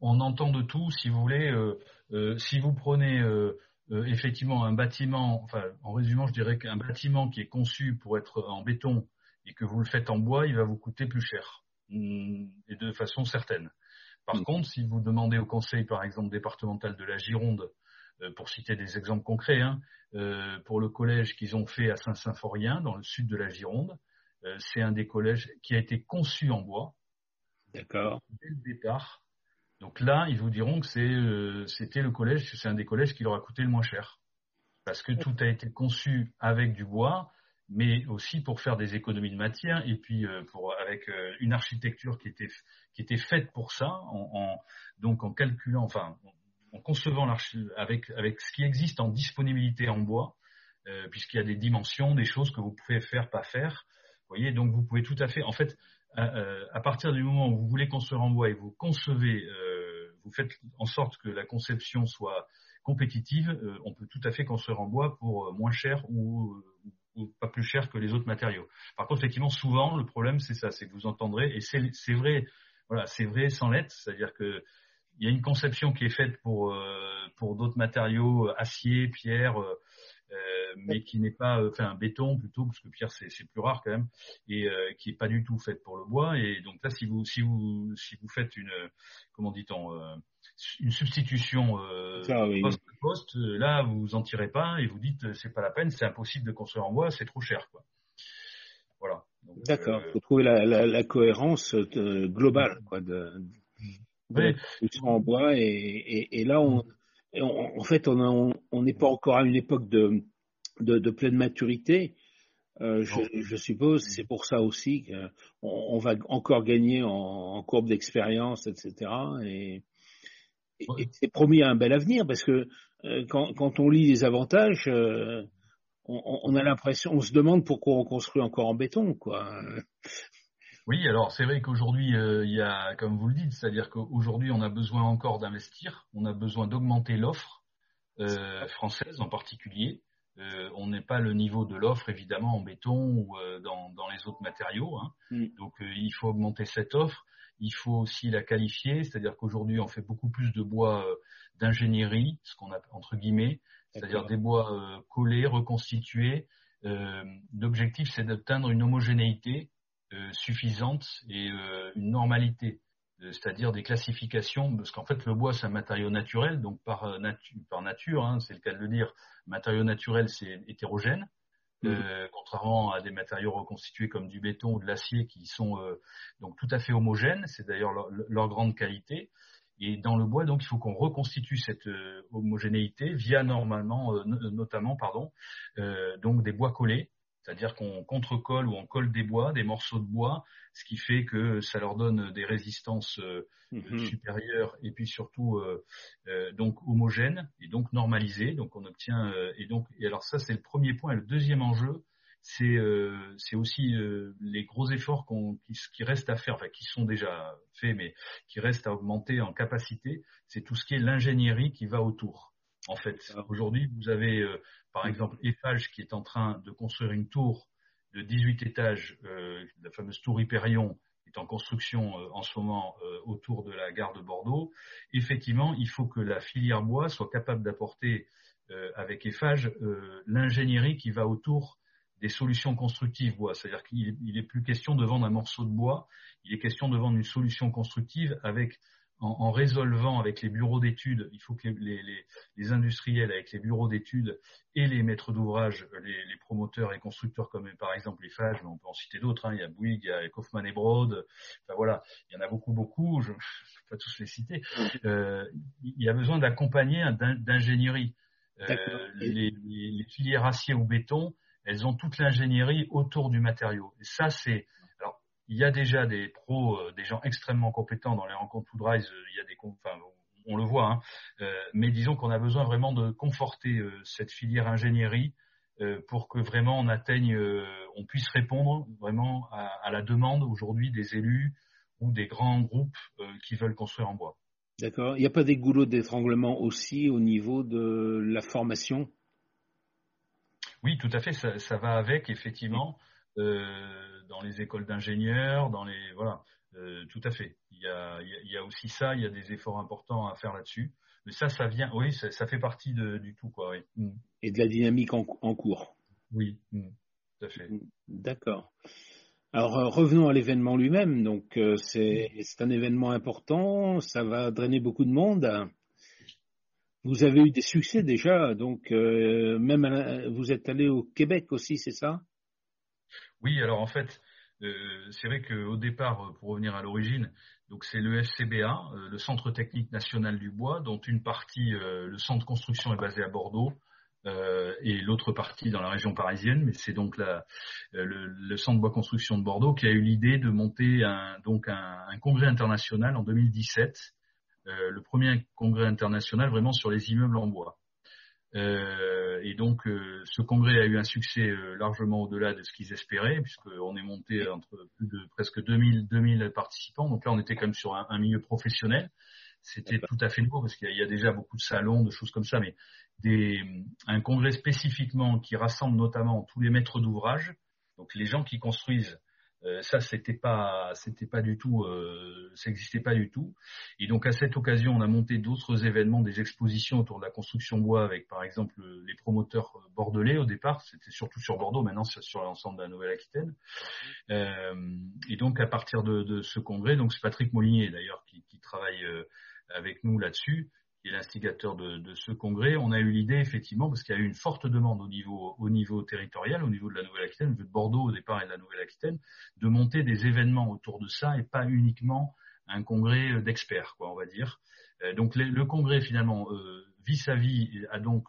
on, entend de tout, si vous voulez. Euh, euh, si vous prenez euh, effectivement un bâtiment, enfin, en résumant, je dirais qu'un bâtiment qui est conçu pour être en béton et que vous le faites en bois, il va vous coûter plus cher, mm, et de façon certaine. Par mm. contre, si vous demandez au conseil, par exemple, départemental de la Gironde, pour citer des exemples concrets, hein, pour le collège qu'ils ont fait à Saint-Symphorien, dans le sud de la Gironde, c'est un des collèges qui a été conçu en bois, D'accord. Dès le départ. Donc là, ils vous diront que euh, c'était le collège, c'est un des collèges qui leur a coûté le moins cher. Parce que tout a été conçu avec du bois, mais aussi pour faire des économies de matière et puis euh, avec euh, une architecture qui était, qui était faite pour ça, en, donc en calculant, en concevant avec, avec ce qui existe en disponibilité en bois, puisqu'il y a des dimensions, des choses que vous pouvez faire, pas faire. Vous voyez, donc vous pouvez tout à fait, en fait, à partir du moment où vous voulez construire en bois et vous concevez, euh, vous faites en sorte que la conception soit compétitive, euh, on peut tout à fait construire en bois pour moins cher ou, pas plus cher que les autres matériaux. Par contre, effectivement, souvent, le problème, c'est ça, c'est que vous entendrez, et c'est vrai, voilà, c'est vrai sans l'être, c'est-à-dire que il y a une conception qui est faite pour, pour d'autres matériaux, acier, pierre, euh, mais qui n'est pas, euh, enfin un béton plutôt, parce que pierre c'est plus rare quand même, et euh, qui est pas du tout faite pour le bois. Et donc là, si vous si vous si vous faites une comment dit-on une substitution poste poste, là vous en tirez pas et vous dites c'est pas la peine, c'est impossible de construire en bois, c'est trop cher quoi. Voilà. D'accord. Il faut trouver la, la, la cohérence globale quoi de, de, en bois et, et, et là on en fait, on n'est pas encore à une époque de, de, pleine maturité. Euh, je, suppose c'est pour ça aussi qu'on on va encore gagner en, courbe d'expérience, etc. Et, c'est promis à un bel avenir parce que euh, quand, on lit les avantages, euh, on, a l'impression, on se demande pourquoi on construit encore en béton, quoi. Oui, alors c'est vrai qu'aujourd'hui, euh, il y a, comme vous le dites, c'est-à-dire qu'aujourd'hui, on a besoin encore d'investir, on a besoin d'augmenter l'offre euh, française en particulier. Euh, on n'est pas le niveau de l'offre, évidemment, en béton ou dans, les autres matériaux. Hein. Mm. Donc, il faut augmenter cette offre. Il faut aussi la qualifier, c'est-à-dire qu'aujourd'hui, on fait beaucoup plus de bois d'ingénierie, ce qu'on a entre guillemets, c'est-à-dire des bois collés, reconstitués. L'objectif, c'est d'atteindre une homogénéité euh, suffisante et euh, une normalité, euh, c'est-à-dire des classifications, parce qu'en fait le bois c'est un matériau naturel, donc par, par nature, hein, c'est le cas de le dire, matériau naturel c'est hétérogène, mmh. contrairement à des matériaux reconstitués comme du béton ou de l'acier qui sont donc tout à fait homogènes, c'est d'ailleurs leur, grande qualité. Et dans le bois, donc, il faut qu'on reconstitue cette homogénéité via normalement, notamment, pardon, donc des bois collés C'est-à-dire qu'on contre-colle ou on colle des bois, des morceaux de bois, ce qui fait que ça leur donne des résistances euh, mhm. supérieures et puis surtout euh, euh, donc homogènes et donc normalisées. Donc on obtient et donc et alors ça c'est le premier point. Et le deuxième enjeu, c'est c'est aussi les gros efforts qui, qui, restent à faire, enfin qui sont déjà faits, mais qui restent à augmenter en capacité. C'est tout ce qui est l'ingénierie qui va autour. En fait, aujourd'hui, vous avez par mm. exemple, Eiffage qui est en train de construire une tour de 18 étages, euh, la fameuse tour Hyperion, est en construction euh, en ce moment euh, autour de la gare de Bordeaux. Effectivement, il faut que la filière bois soit capable d'apporter avec Eiffage l'ingénierie qui va autour des solutions constructives bois. C'est-à-dire qu'il n'est plus question de vendre un morceau de bois, il est question de vendre une solution constructive avec en, résolvant avec les bureaux d'études, il faut que les, industriels avec les bureaux d'études et les maîtres d'ouvrage, les, promoteurs et constructeurs comme par exemple les FAGE, mais on peut en citer d'autres, hein, il y a Bouygues, il y a Kaufmann et Broad, enfin voilà, il y en a beaucoup, beaucoup, je ne vais pas tous les citer, euh, il y a besoin d'accompagner d'ingénierie. Euh, les, filières acier ou béton, elles ont toute l'ingénierie autour du matériau. Et ça, c'est il y a déjà des pros, euh, des gens extrêmement compétents dans les rencontres Foodrise. Euh, il y a des, enfin, on le voit, hein, euh, mais disons qu'on a besoin vraiment de conforter cette filière ingénierie pour que vraiment on atteigne, on puisse répondre vraiment à, à la demande aujourd'hui des élus ou des grands groupes qui veulent construire en bois. D'accord. Il n'y a pas des goulots d'étranglement aussi au niveau de la formation? Oui, tout à fait. Ça, ça va avec, effectivement. Euh, dans les écoles d'ingénieurs, dans les voilà, euh, tout à fait. Il y, a, il y a aussi ça, il y a des efforts importants à faire là-dessus. Mais ça, ça vient, oui, ça, ça fait partie de, du tout, quoi. Oui. Mm. Et de la dynamique en, en cours. Oui, mm. tout à fait. Mm. D'accord. Alors euh, revenons à l'événement lui-même. Donc euh, c'est un événement important, ça va drainer beaucoup de monde. Vous avez eu des succès déjà, donc euh, même vous êtes allé au Québec aussi, c'est ça? Oui, alors en fait, euh, c'est vrai qu'au départ, pour revenir à l'origine, donc c'est le FCBA, euh, le Centre technique national du bois, dont une partie, euh, le centre de construction est basé à Bordeaux, et l'autre partie dans la région parisienne, mais c'est donc le, centre bois construction de Bordeaux qui a eu l'idée de monter un, donc un, un, congrès international en 2017, le premier congrès international vraiment sur les immeubles en bois. Euh, et donc, euh, ce congrès a eu un succès euh, largement au-delà de ce qu'ils espéraient, puisqu'on est monté entre plus de presque 2000, 2000 participants. Donc là, on était quand même sur un, milieu professionnel. C'était tout à fait nouveau, parce qu'il y, a déjà beaucoup de salons, de choses comme ça, mais des, un congrès spécifiquement qui rassemble notamment tous les maîtres d'ouvrage, donc les gens qui construisent euh, ça, c'était pas, c'était pas du tout, euh, ça n'existait pas du tout. Et donc à cette occasion, on a monté d'autres événements, des expositions autour de la construction bois, avec par exemple les promoteurs bordelais au départ. C'était surtout sur Bordeaux, maintenant c'est sur l'ensemble de la Nouvelle-Aquitaine. Euh, et donc à partir de, de, ce congrès, donc c'est Patrick Molinier d'ailleurs qui, qui travaille euh, avec nous là-dessus qui est l'instigateur de, de, ce congrès, on a eu l'idée effectivement, parce qu'il y a eu une forte demande au niveau, au niveau territorial, au niveau de la Nouvelle-Aquitaine, de Bordeaux au départ et de la Nouvelle-Aquitaine, de monter des événements autour de ça et pas uniquement un congrès d'experts, quoi, on va dire. Euh, donc le, congrès finalement euh, vis-à-vis a donc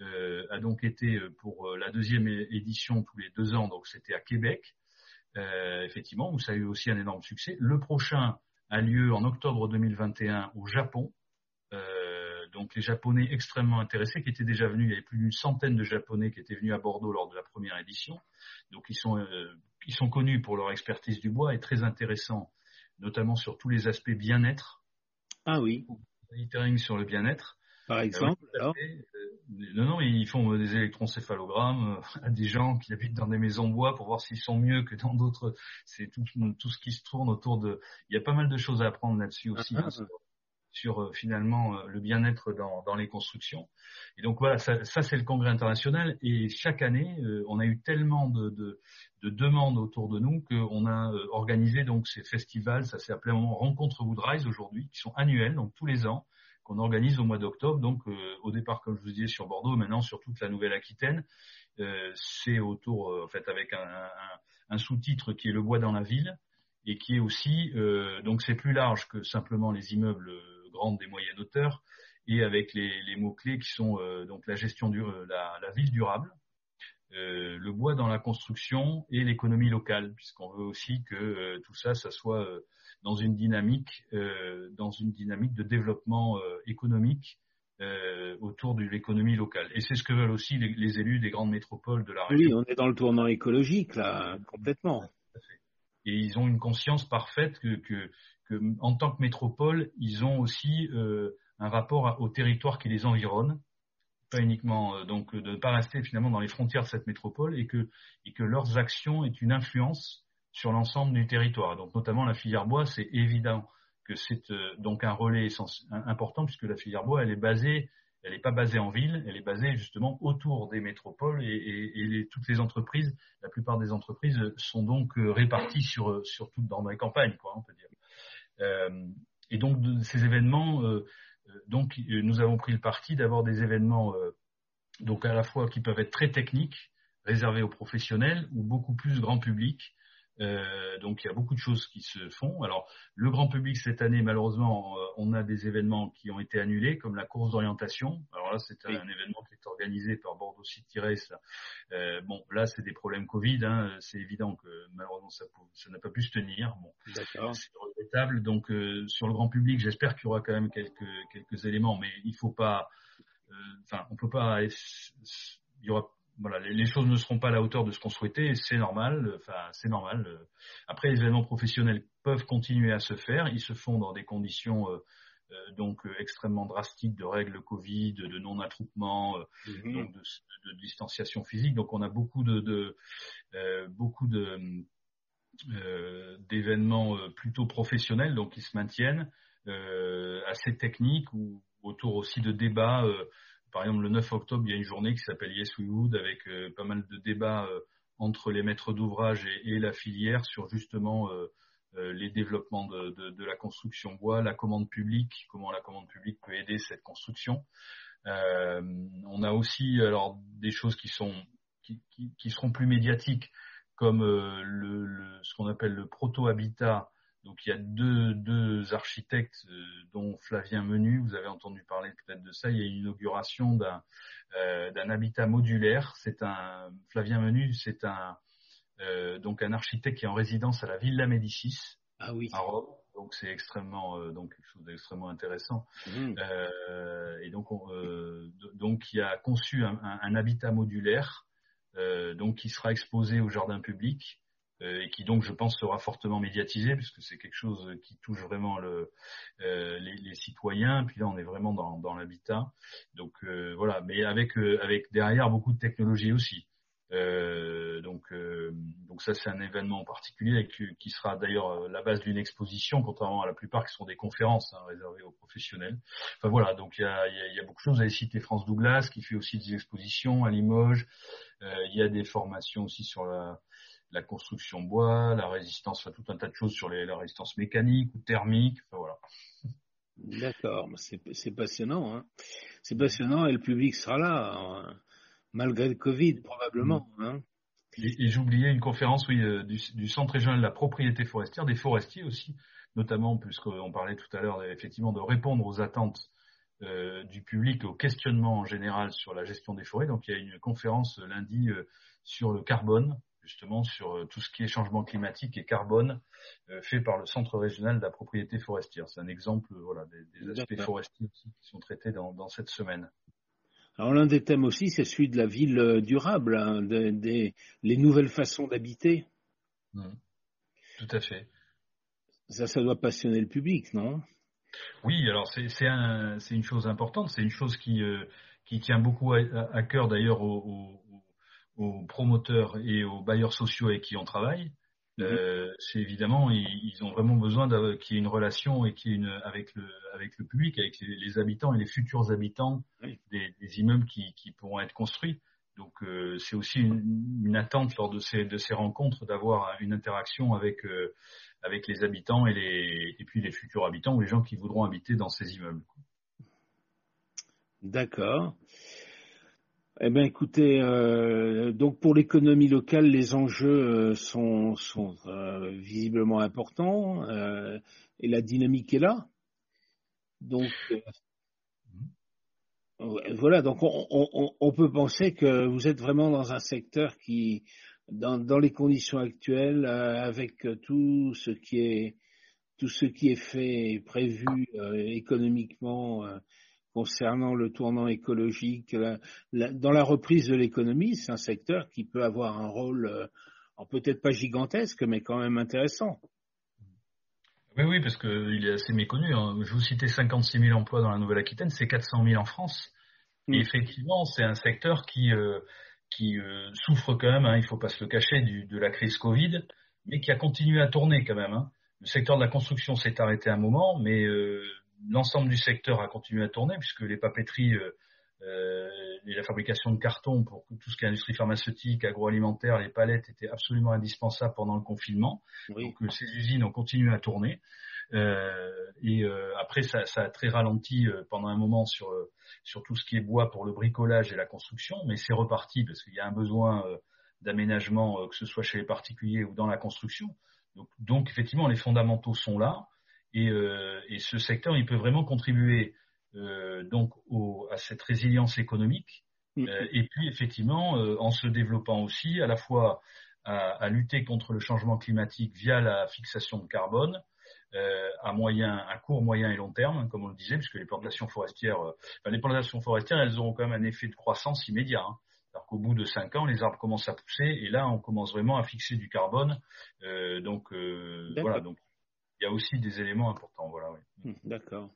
euh, a donc été pour la deuxième édition tous les deux ans, donc c'était à Québec, effectivement où ça a eu aussi un énorme succès. Le prochain a lieu en octobre 2021 au Japon donc les Japonais extrêmement intéressés, qui étaient déjà venus, il y avait plus d'une centaine de Japonais qui étaient venus à Bordeaux lors de la première édition. Donc ils sont, euh, ils sont connus pour leur expertise du bois et très intéressants, notamment sur tous les aspects bien-être. Ah oui. Monitoring sur le bien-être. Par euh, exemple, alors? euh, Non, non, ils font des électroencéphalogrammes à des gens qui habitent dans des maisons bois pour voir s'ils sont mieux que dans d'autres. C'est tout, tout ce qui se tourne autour de. Il y a pas mal de choses à apprendre là-dessus aussi. Ah, hein, sur euh, finalement euh, le bien-être dans, dans, les constructions. Et donc voilà, ça, ça c'est le congrès international. Et chaque année, euh, on a eu tellement de, de, de demandes autour de nous qu'on a organisé donc ces festivals. Ça s'est appelé Rencontre Woodrise aujourd'hui, qui sont annuels, donc tous les ans, qu'on organise au mois d'octobre. Donc au départ, comme je vous disais, sur Bordeaux, maintenant sur toute la Nouvelle-Aquitaine. c'est autour, en fait, avec un, un, un sous-titre qui est le bois dans la ville et qui est aussi, donc c'est plus large que simplement les immeubles grande des moyennes hauteurs, et avec les, mots-clés qui sont euh, donc la gestion du, euh, la, ville durable, le bois dans la construction et l'économie locale, puisqu'on veut aussi que tout ça, ça soit dans une dynamique, dans une dynamique de développement économique autour de l'économie locale. Et c'est ce que veulent aussi les, élus des grandes métropoles de la région. Oui, on est dans le tournant écologique là, complètement. Et ils ont une conscience parfaite que, que, que en tant que métropole, ils ont aussi un rapport au territoire qui les environne pas uniquement euh, donc de ne pas rester finalement dans les frontières de cette métropole et que, et que leurs actions aient une influence sur l'ensemble du territoire. Donc notamment la filière bois, c'est évident que c'est euh, donc un relais important puisque la filière bois, elle est basée, elle n'est pas basée en ville, elle est basée justement autour des métropoles et, et, toutes les entreprises, la plupart des entreprises sont donc euh, réparties sur, sur toutes dans les campagnes, quoi, on peut dire. Euh, et donc ces événements, euh, donc nous avons pris le parti d'avoir des événements donc à la fois qui peuvent être très techniques, réservés aux professionnels ou beaucoup plus grand public, euh, donc il y a beaucoup de choses qui se font. Alors le grand public cette année, malheureusement, euh, on a des événements qui ont été annulés, comme la course d'orientation. Alors là, c'est un événement qui est organisé par Bordeaux City Race. Euh, bon, là, c'est des problèmes Covid. Hein. C'est évident que malheureusement ça, ça n'a pas pu se tenir. Bon, c'est regrettable. Donc sur le grand public, j'espère qu'il y aura quand même quelques quelques éléments, mais il faut pas. Enfin, on peut pas. Il y aura voilà, les, choses ne seront pas à la hauteur de ce qu'on souhaitait, c'est normal. Enfin, c'est normal. Après, les événements professionnels peuvent continuer à se faire. Ils se font dans des conditions euh, euh, donc euh, extrêmement drastiques de règles Covid, de non-attroupement, mm-hmm. donc de, distanciation physique. Donc, on a beaucoup de, de beaucoup de d'événements plutôt professionnels, donc qui se maintiennent, assez techniques ou autour aussi de débats par exemple, le 9 octobre, il y a une journée qui s'appelle Yes We Would avec euh, pas mal de débats euh, entre les maîtres d'ouvrage et, la filière sur justement euh, les développements de, la construction bois, la commande publique, comment la commande publique peut aider cette construction. on a aussi alors des choses qui sont qui, seront plus médiatiques comme le, ce qu'on appelle le proto-habitat donc il y a deux, deux architectes, euh, dont Flavien Menu, vous avez entendu parler peut-être de ça. Il y a une inauguration d'un euh, d'un habitat modulaire. C'est un Flavien Menu, c'est un euh, donc un architecte qui est en résidence à la Villa Médicis ah oui. à Rome. Donc c'est extrêmement donc quelque chose d'extrêmement intéressant. Mmh. et donc donc il a conçu un, un, un habitat modulaire donc qui sera exposé au jardin public euh, et qui donc je pense sera fortement médiatisé puisque c'est quelque chose qui touche vraiment le, euh, les, les, citoyens. Puis là on est vraiment dans, dans l'habitat. Donc euh, voilà, mais avec avec derrière beaucoup de technologie aussi. donc donc ça c'est un événement particulier qui, qui sera d'ailleurs la base d'une exposition, contrairement à la plupart qui sont des conférences hein, réservées aux professionnels. Enfin voilà, donc il y a, y a, beaucoup de choses. Vous avez cité France Douglas qui fait aussi des expositions à Limoges. il y a des formations aussi sur la la construction bois, la résistance, enfin, tout un tas de choses sur les, la résistance mécanique ou thermique. Enfin, voilà. D'accord, c'est passionnant. Hein. C'est passionnant et le public sera là, hein, malgré le Covid probablement. Mm. Hein. Et, j'oubliais une conférence oui, euh, du, du, Centre régional de la propriété forestière, des forestiers aussi, notamment puisqu'on parlait tout à l'heure effectivement de répondre aux attentes euh, du public, aux questionnements en général sur la gestion des forêts. Donc il y a une conférence lundi euh, sur le carbone, justement sur euh, tout ce qui est changement climatique et carbone euh, fait par le Centre régional de la propriété forestière. C'est un exemple voilà, des, aspects forestiers qui sont traités dans, cette semaine. Alors l'un des thèmes aussi, c'est celui de la ville euh, durable, hein, des, les nouvelles façons d'habiter. Mmh. Tout à fait. Ça, ça doit passionner le public, non? Oui, alors c'est un, une chose importante, c'est une chose qui, qui tient beaucoup à, cœur d'ailleurs aux, aux promoteurs et aux bailleurs sociaux avec qui on travaille, mhm. euh, c'est évidemment ils, ont vraiment besoin qu'il y ait une relation et qu'il une avec le avec le public, avec les, habitants et les futurs habitants des, immeubles qui, qui, pourront être construits. Donc euh, c'est aussi une, attente lors de ces de ces rencontres d'avoir une interaction avec euh, avec les habitants et les et puis les futurs habitants ou les gens qui voudront habiter dans ces immeubles. D'accord. Eh bien, écoutez, euh, donc pour l'économie locale, les enjeux euh, sont, sont euh, visiblement importants et la dynamique est là. Donc, Voilà, donc on, peut penser que vous êtes vraiment dans un secteur qui, dans, les conditions actuelles, euh, avec tout ce qui est tout ce qui est fait et prévu euh, économiquement euh, concernant le tournant écologique, dans la reprise de l'économie, c'est un secteur qui peut avoir un rôle, peut-être pas gigantesque, mais quand même intéressant. Oui, oui, parce qu'il est assez méconnu. Hein. Je vous citais 56 000 emplois dans la Nouvelle-Aquitaine, c'est 400 000 en France. Et mm. effectivement, c'est un secteur qui, euh, qui euh, souffre quand même, hein, il ne faut pas se le cacher, du, de la crise Covid, mais qui a continué à tourner quand même. Hein. Le secteur de la construction s'est arrêté un moment, mais euh, l'ensemble du secteur a continué à tourner, puisque les papeteries euh, et la fabrication de carton pour tout ce qui est industrie pharmaceutique, agroalimentaire, les palettes étaient absolument indispensables pendant le confinement. Donc ces usines ont continué à tourner. Euh, et euh, après, ça, ça, a très ralenti euh, pendant un moment sur, sur tout ce qui est bois pour le bricolage et la construction, mais c'est reparti parce qu'il y a un besoin d'aménagement, que ce soit chez les particuliers ou dans la construction. Donc, donc effectivement, les fondamentaux sont là, et, et, ce secteur, il peut vraiment contribuer donc au, à cette résilience économique, mm. et puis effectivement, en se développant aussi à la fois à, à, lutter contre le changement climatique via la fixation de carbone, euh, à moyen, à court, moyen et long terme, comme on le disait, puisque les plantations forestières, euh, les plantations forestières, elles auront quand même un effet de croissance immédiat. Hein. Alors qu'au bout de cinq ans, les arbres commencent à pousser et là, on commence vraiment à fixer du carbone. Euh, donc voilà, donc il y a aussi des éléments importants. Voilà. Hmm, d'accord.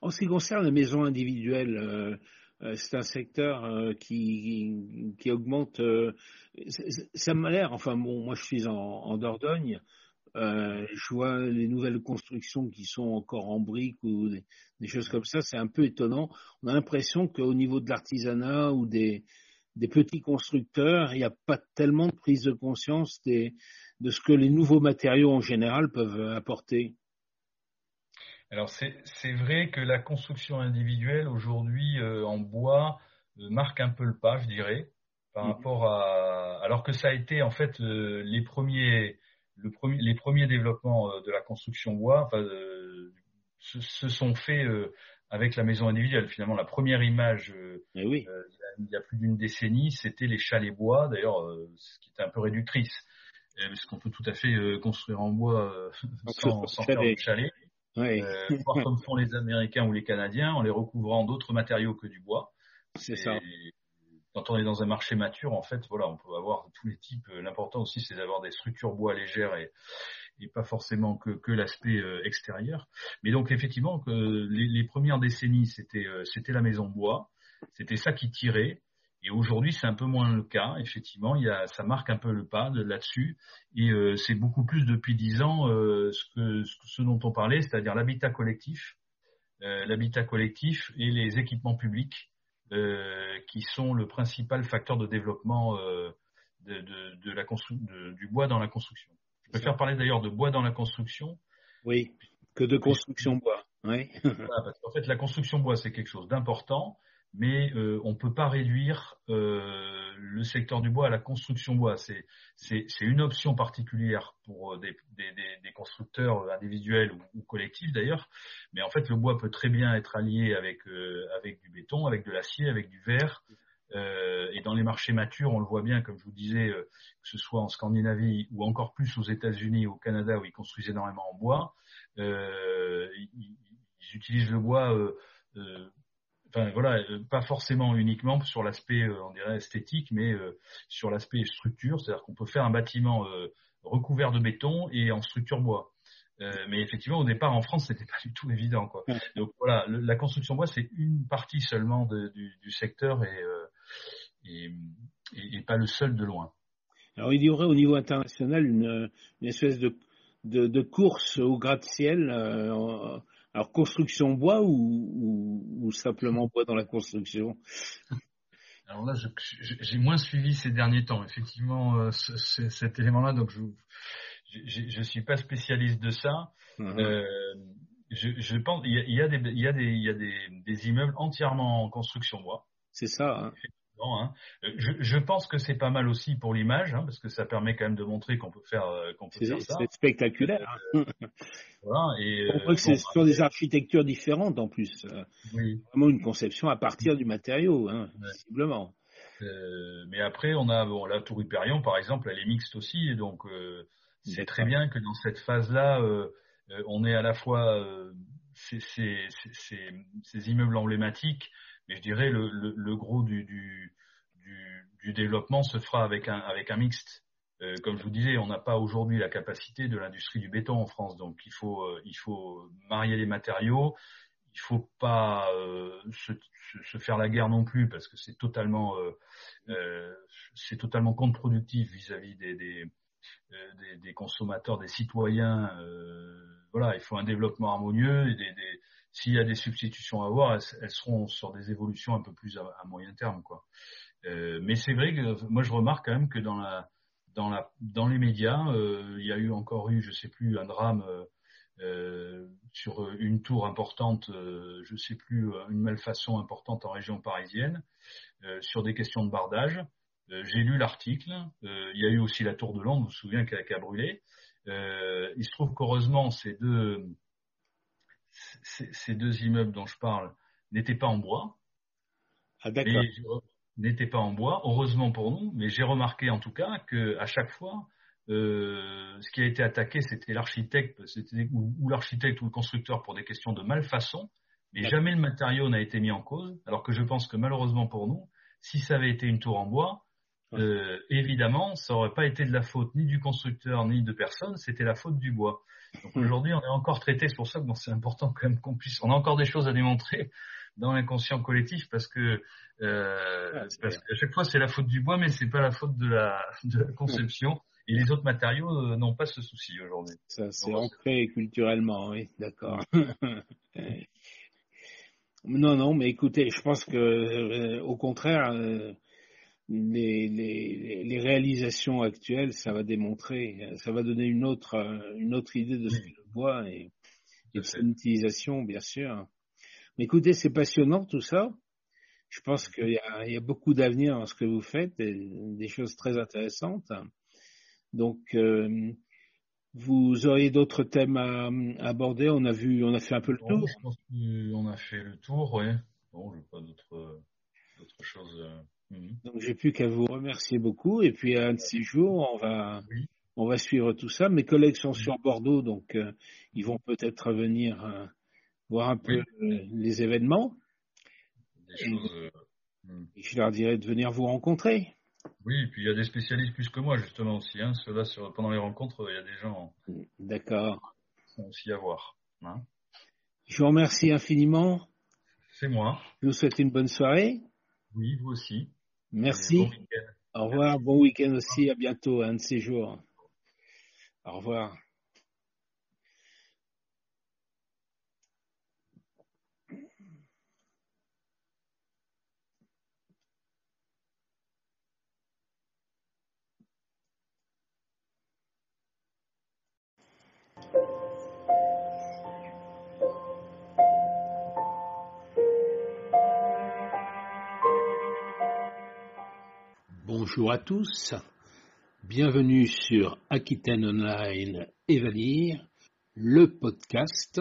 En ce qui concerne les maisons individuelles, c'est un secteur qui, qui augmente. ça m'a l'air, enfin bon, moi je suis en, en Dordogne, euh, je vois les nouvelles constructions qui sont encore en briques ou des, choses comme ça, c'est un peu étonnant. On a l'impression qu'au niveau de l'artisanat ou des, des petits constructeurs, il n'y a pas tellement de prise de conscience des, de ce que les nouveaux matériaux en général peuvent apporter. Alors c'est vrai que la construction individuelle aujourd'hui euh, en bois euh, marque un peu le pas, je dirais, par mmh. rapport à alors que ça a été en fait les premiers les premiers développements euh, de la construction bois euh, se, sont faits euh, avec la maison individuelle. Finalement, la première image, eh oui. il y a plus d'une décennie, c'était les chalets bois, d'ailleurs, ce qui était un peu réductrice, parce qu'on peut tout à fait construire en bois sans, faire de chalet. Oui. voir comme font les Américains ou les Canadiens, en les recouvrant d'autres matériaux que du bois. C'est ça quand on est dans un marché mature, en fait, voilà, on peut avoir tous les types. Euh, l'important aussi, c'est d'avoir des structures bois légères et, et pas forcément que, que l'aspect euh, extérieur. Mais donc, effectivement, que les, les, premières décennies, c'était euh, c'était la maison bois, c'était ça qui tirait. Et aujourd'hui, c'est un peu moins le cas. Effectivement, il y a, ça marque un peu le pas là-dessus. Et c'est beaucoup plus depuis dix ans ce, que, ce dont on parlait, c'est-à-dire l'habitat collectif, l'habitat collectif et les équipements publics euh, qui sont le principal facteur de développement euh, de, de, de, la de, du bois dans la construction. Je préfère parler d'ailleurs de bois dans la construction. Oui, que de construction bois. Oui. voilà, parce qu'en fait, la construction bois, c'est quelque chose d'important, mais euh, on ne peut pas réduire euh, le secteur du bois à la construction bois. C'est, c'est, c'est une option particulière pour euh, des, des, des constructeurs individuels ou, collectifs d'ailleurs, mais en fait le bois peut très bien être allié avec, avec du béton, avec de l'acier, avec du verre. et dans les marchés matures, on le voit bien, comme je vous disais, que ce soit en Scandinavie ou encore plus aux États-Unis, au Canada, où ils construisent énormément en bois, ils, ils, utilisent le bois enfin voilà, euh, pas forcément uniquement sur l'aspect, euh, on dirait esthétique, mais euh, sur l'aspect structure, c'est-à-dire qu'on peut faire un bâtiment recouvert de béton et en structure bois. mais effectivement, au départ, en France, c'était pas du tout évident, quoi. Donc voilà, la construction bois, c'est une partie seulement du, du, secteur et, et, et, pas le seul de loin. Alors, il y aurait au niveau international une, une espèce de, de, de course au gratte-ciel alors construction bois ou, simplement bois dans la construction? Alors là, j'ai moins suivi ces derniers temps, effectivement, euh, cet élément-là, donc je ne suis pas spécialiste de ça. Uh-huh. Euh, je, pense il y a, des, il y a, des, y a des, des, immeubles entièrement en construction bois. C'est ça. Hein. Hein. Je, je, pense que c'est pas mal aussi pour l'image, hein, parce que ça permet quand même de montrer qu'on peut faire, qu'on peut faire ça. C'est spectaculaire. Hein. voilà. Et, On voit que c'est sur des architectures différentes en plus. Oui. Vraiment une conception à partir du matériau, hein, visiblement. Euh, mais après, on a bon, la tour Hyperion, par exemple, elle est mixte aussi, et donc euh, c'est très bien que dans cette phase-là, euh, on ait à la fois ces, ces, ces, ces, immeubles emblématiques, mais je dirais le, le, le gros du, du, du, du, développement se fera avec un, avec un mixte. comme je vous disais, on n'a pas aujourd'hui la capacité de l'industrie du béton en France, donc il faut, il faut marier les matériaux, il faut pas euh, se, se, faire la guerre non plus parce que c'est totalement euh, euh, c'est totalement contre-productif vis-à-vis des, des, euh, des, des, consommateurs, des citoyens. voilà, il faut un développement harmonieux et des, des s'il y a des substitutions à avoir, elles, seront sur des évolutions un peu plus à, moyen terme, quoi. mais c'est vrai que moi je remarque quand même que dans la dans la dans les médias, il y a eu encore eu, je sais plus, un drame euh, sur une tour importante, euh, je ne sais plus, euh, une malfaçon importante en région parisienne, sur des questions de bardage. J'ai lu l'article. il y a eu aussi la tour de Londres, vous vous souvenez, qui a, brûlé. il se trouve qu'heureusement, ces deux, ces, deux immeubles dont je parle n'étaient pas en bois. Ah, d'accord. N'étaient pas en bois, heureusement pour nous, mais j'ai remarqué en tout cas que à chaque fois, euh, ce qui a été attaqué, c'était l'architecte, ou, ou l'architecte ou le constructeur pour des questions de malfaçon, mais jamais le matériau n'a été mis en cause. Alors que je pense que malheureusement pour nous, si ça avait été une tour en bois, euh, évidemment, ça aurait pas été de la faute ni du constructeur ni de personne, c'était la faute du bois. Donc hmm. aujourd'hui, on est encore traité, c'est pour ça que bon, c'est important quand même qu'on puisse, on a encore des choses à démontrer dans l'inconscient collectif parce que euh, parce qu'à chaque fois c'est la faute du bois, mais c'est pas la faute de la, de la conception. Et les autres matériaux euh, n'ont pas ce souci aujourd'hui. Ça, c'est ancré culturellement, oui, d'accord. non, non, mais écoutez, je pense que, euh, au contraire, euh, les, les, les, réalisations actuelles, ça va démontrer, ça va donner une autre, une autre idée de ce que le bois et, et de son utilisation, bien sûr. Mais écoutez, c'est passionnant tout ça. Je pense qu'il y a, il y a beaucoup d'avenir dans ce que vous faites, des choses très intéressantes. Donc, euh, vous auriez d'autres thèmes à, aborder? On a vu, on a fait un peu le tour. Je pense qu'on a fait le tour, oui. Bon, je pas d'autres choses. Euh, mhm. Donc, j'ai plus qu'à vous remercier beaucoup. Et puis, un de ces jours, on va, on va suivre tout ça. Mes collègues sont sur Bordeaux, donc euh, ils vont peut-être venir voir un peu les événements. Mhm. je leur dirai de venir vous rencontrer. Oui, et puis il y a des spécialistes plus que moi justement aussi. Hein. Ceux-là, sur, pendant les rencontres, il y a des gens. D'accord. Qui aussi à voir. Hein. Je vous remercie infiniment. C'est moi. Je vous souhaite une bonne soirée. Oui, vous aussi. Merci. Au revoir. Bon week-end aussi. À bientôt, un de ces jours. Au revoir. Bonjour à tous, bienvenue sur Aquitaine Online et le podcast.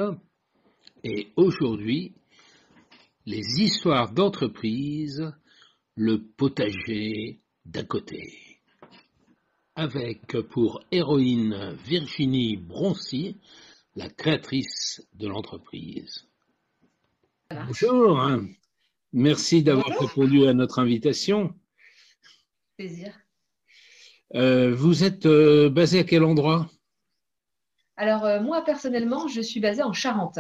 Et aujourd'hui, les histoires d'entreprise, le potager d'à côté. Avec pour héroïne Virginie Broncy, la créatrice de l'entreprise. Bonjour, merci d'avoir répondu à notre invitation. Plaisir. Euh, vous êtes euh, basé à quel endroit? Alors, euh, moi, personnellement, je suis basée en Charente.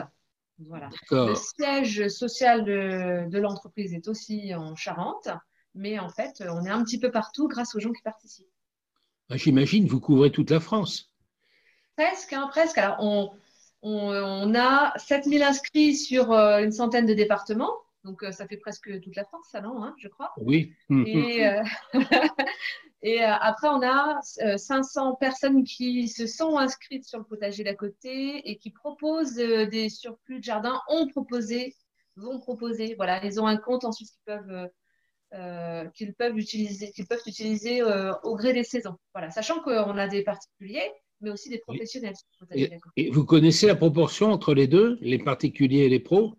Voilà. Le siège social de, l'entreprise est aussi en Charente, mais en fait, on est un petit peu partout grâce aux gens qui participent. Ah, j'imagine, vous couvrez toute la France. Presque, hein, presque. Alors, on, on a 7000 inscrits sur une centaine de départements. Donc, euh, ça fait presque toute la France, ça, non hein, Je crois. Oui. Et, euh, et euh, après, on a 500 personnes qui se sont inscrites sur le potager d'à côté et qui proposent des surplus de jardin, ont proposé, vont proposer. Voilà, ils ont un compte ensuite qu'ils peuvent qu'ils peuvent utiliser, qu'ils peuvent utiliser au gré des saisons. Voilà, sachant qu'on a des particuliers, mais aussi des professionnels. et, vous connaissez la proportion entre les deux, les particuliers et les pros?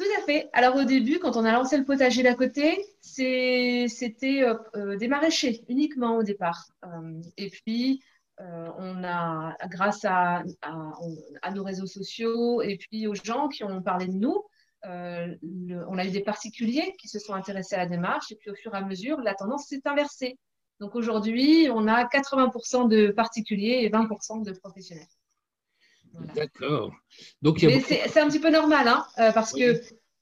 Tout à fait. Alors au début, quand on a lancé le potager d'à côté, c'était euh, euh, des maraîchers uniquement au départ. Euh, et puis, on a, grâce à, nos réseaux sociaux et puis aux gens qui ont parlé de nous, on a eu des particuliers qui se sont intéressés à la démarche. Et puis au fur et à mesure, la tendance s'est inversée. Donc aujourd'hui, on a 80% de particuliers et 20% de professionnels. D'accord. Donc, c'est un petit peu normal, hein, euh, parce que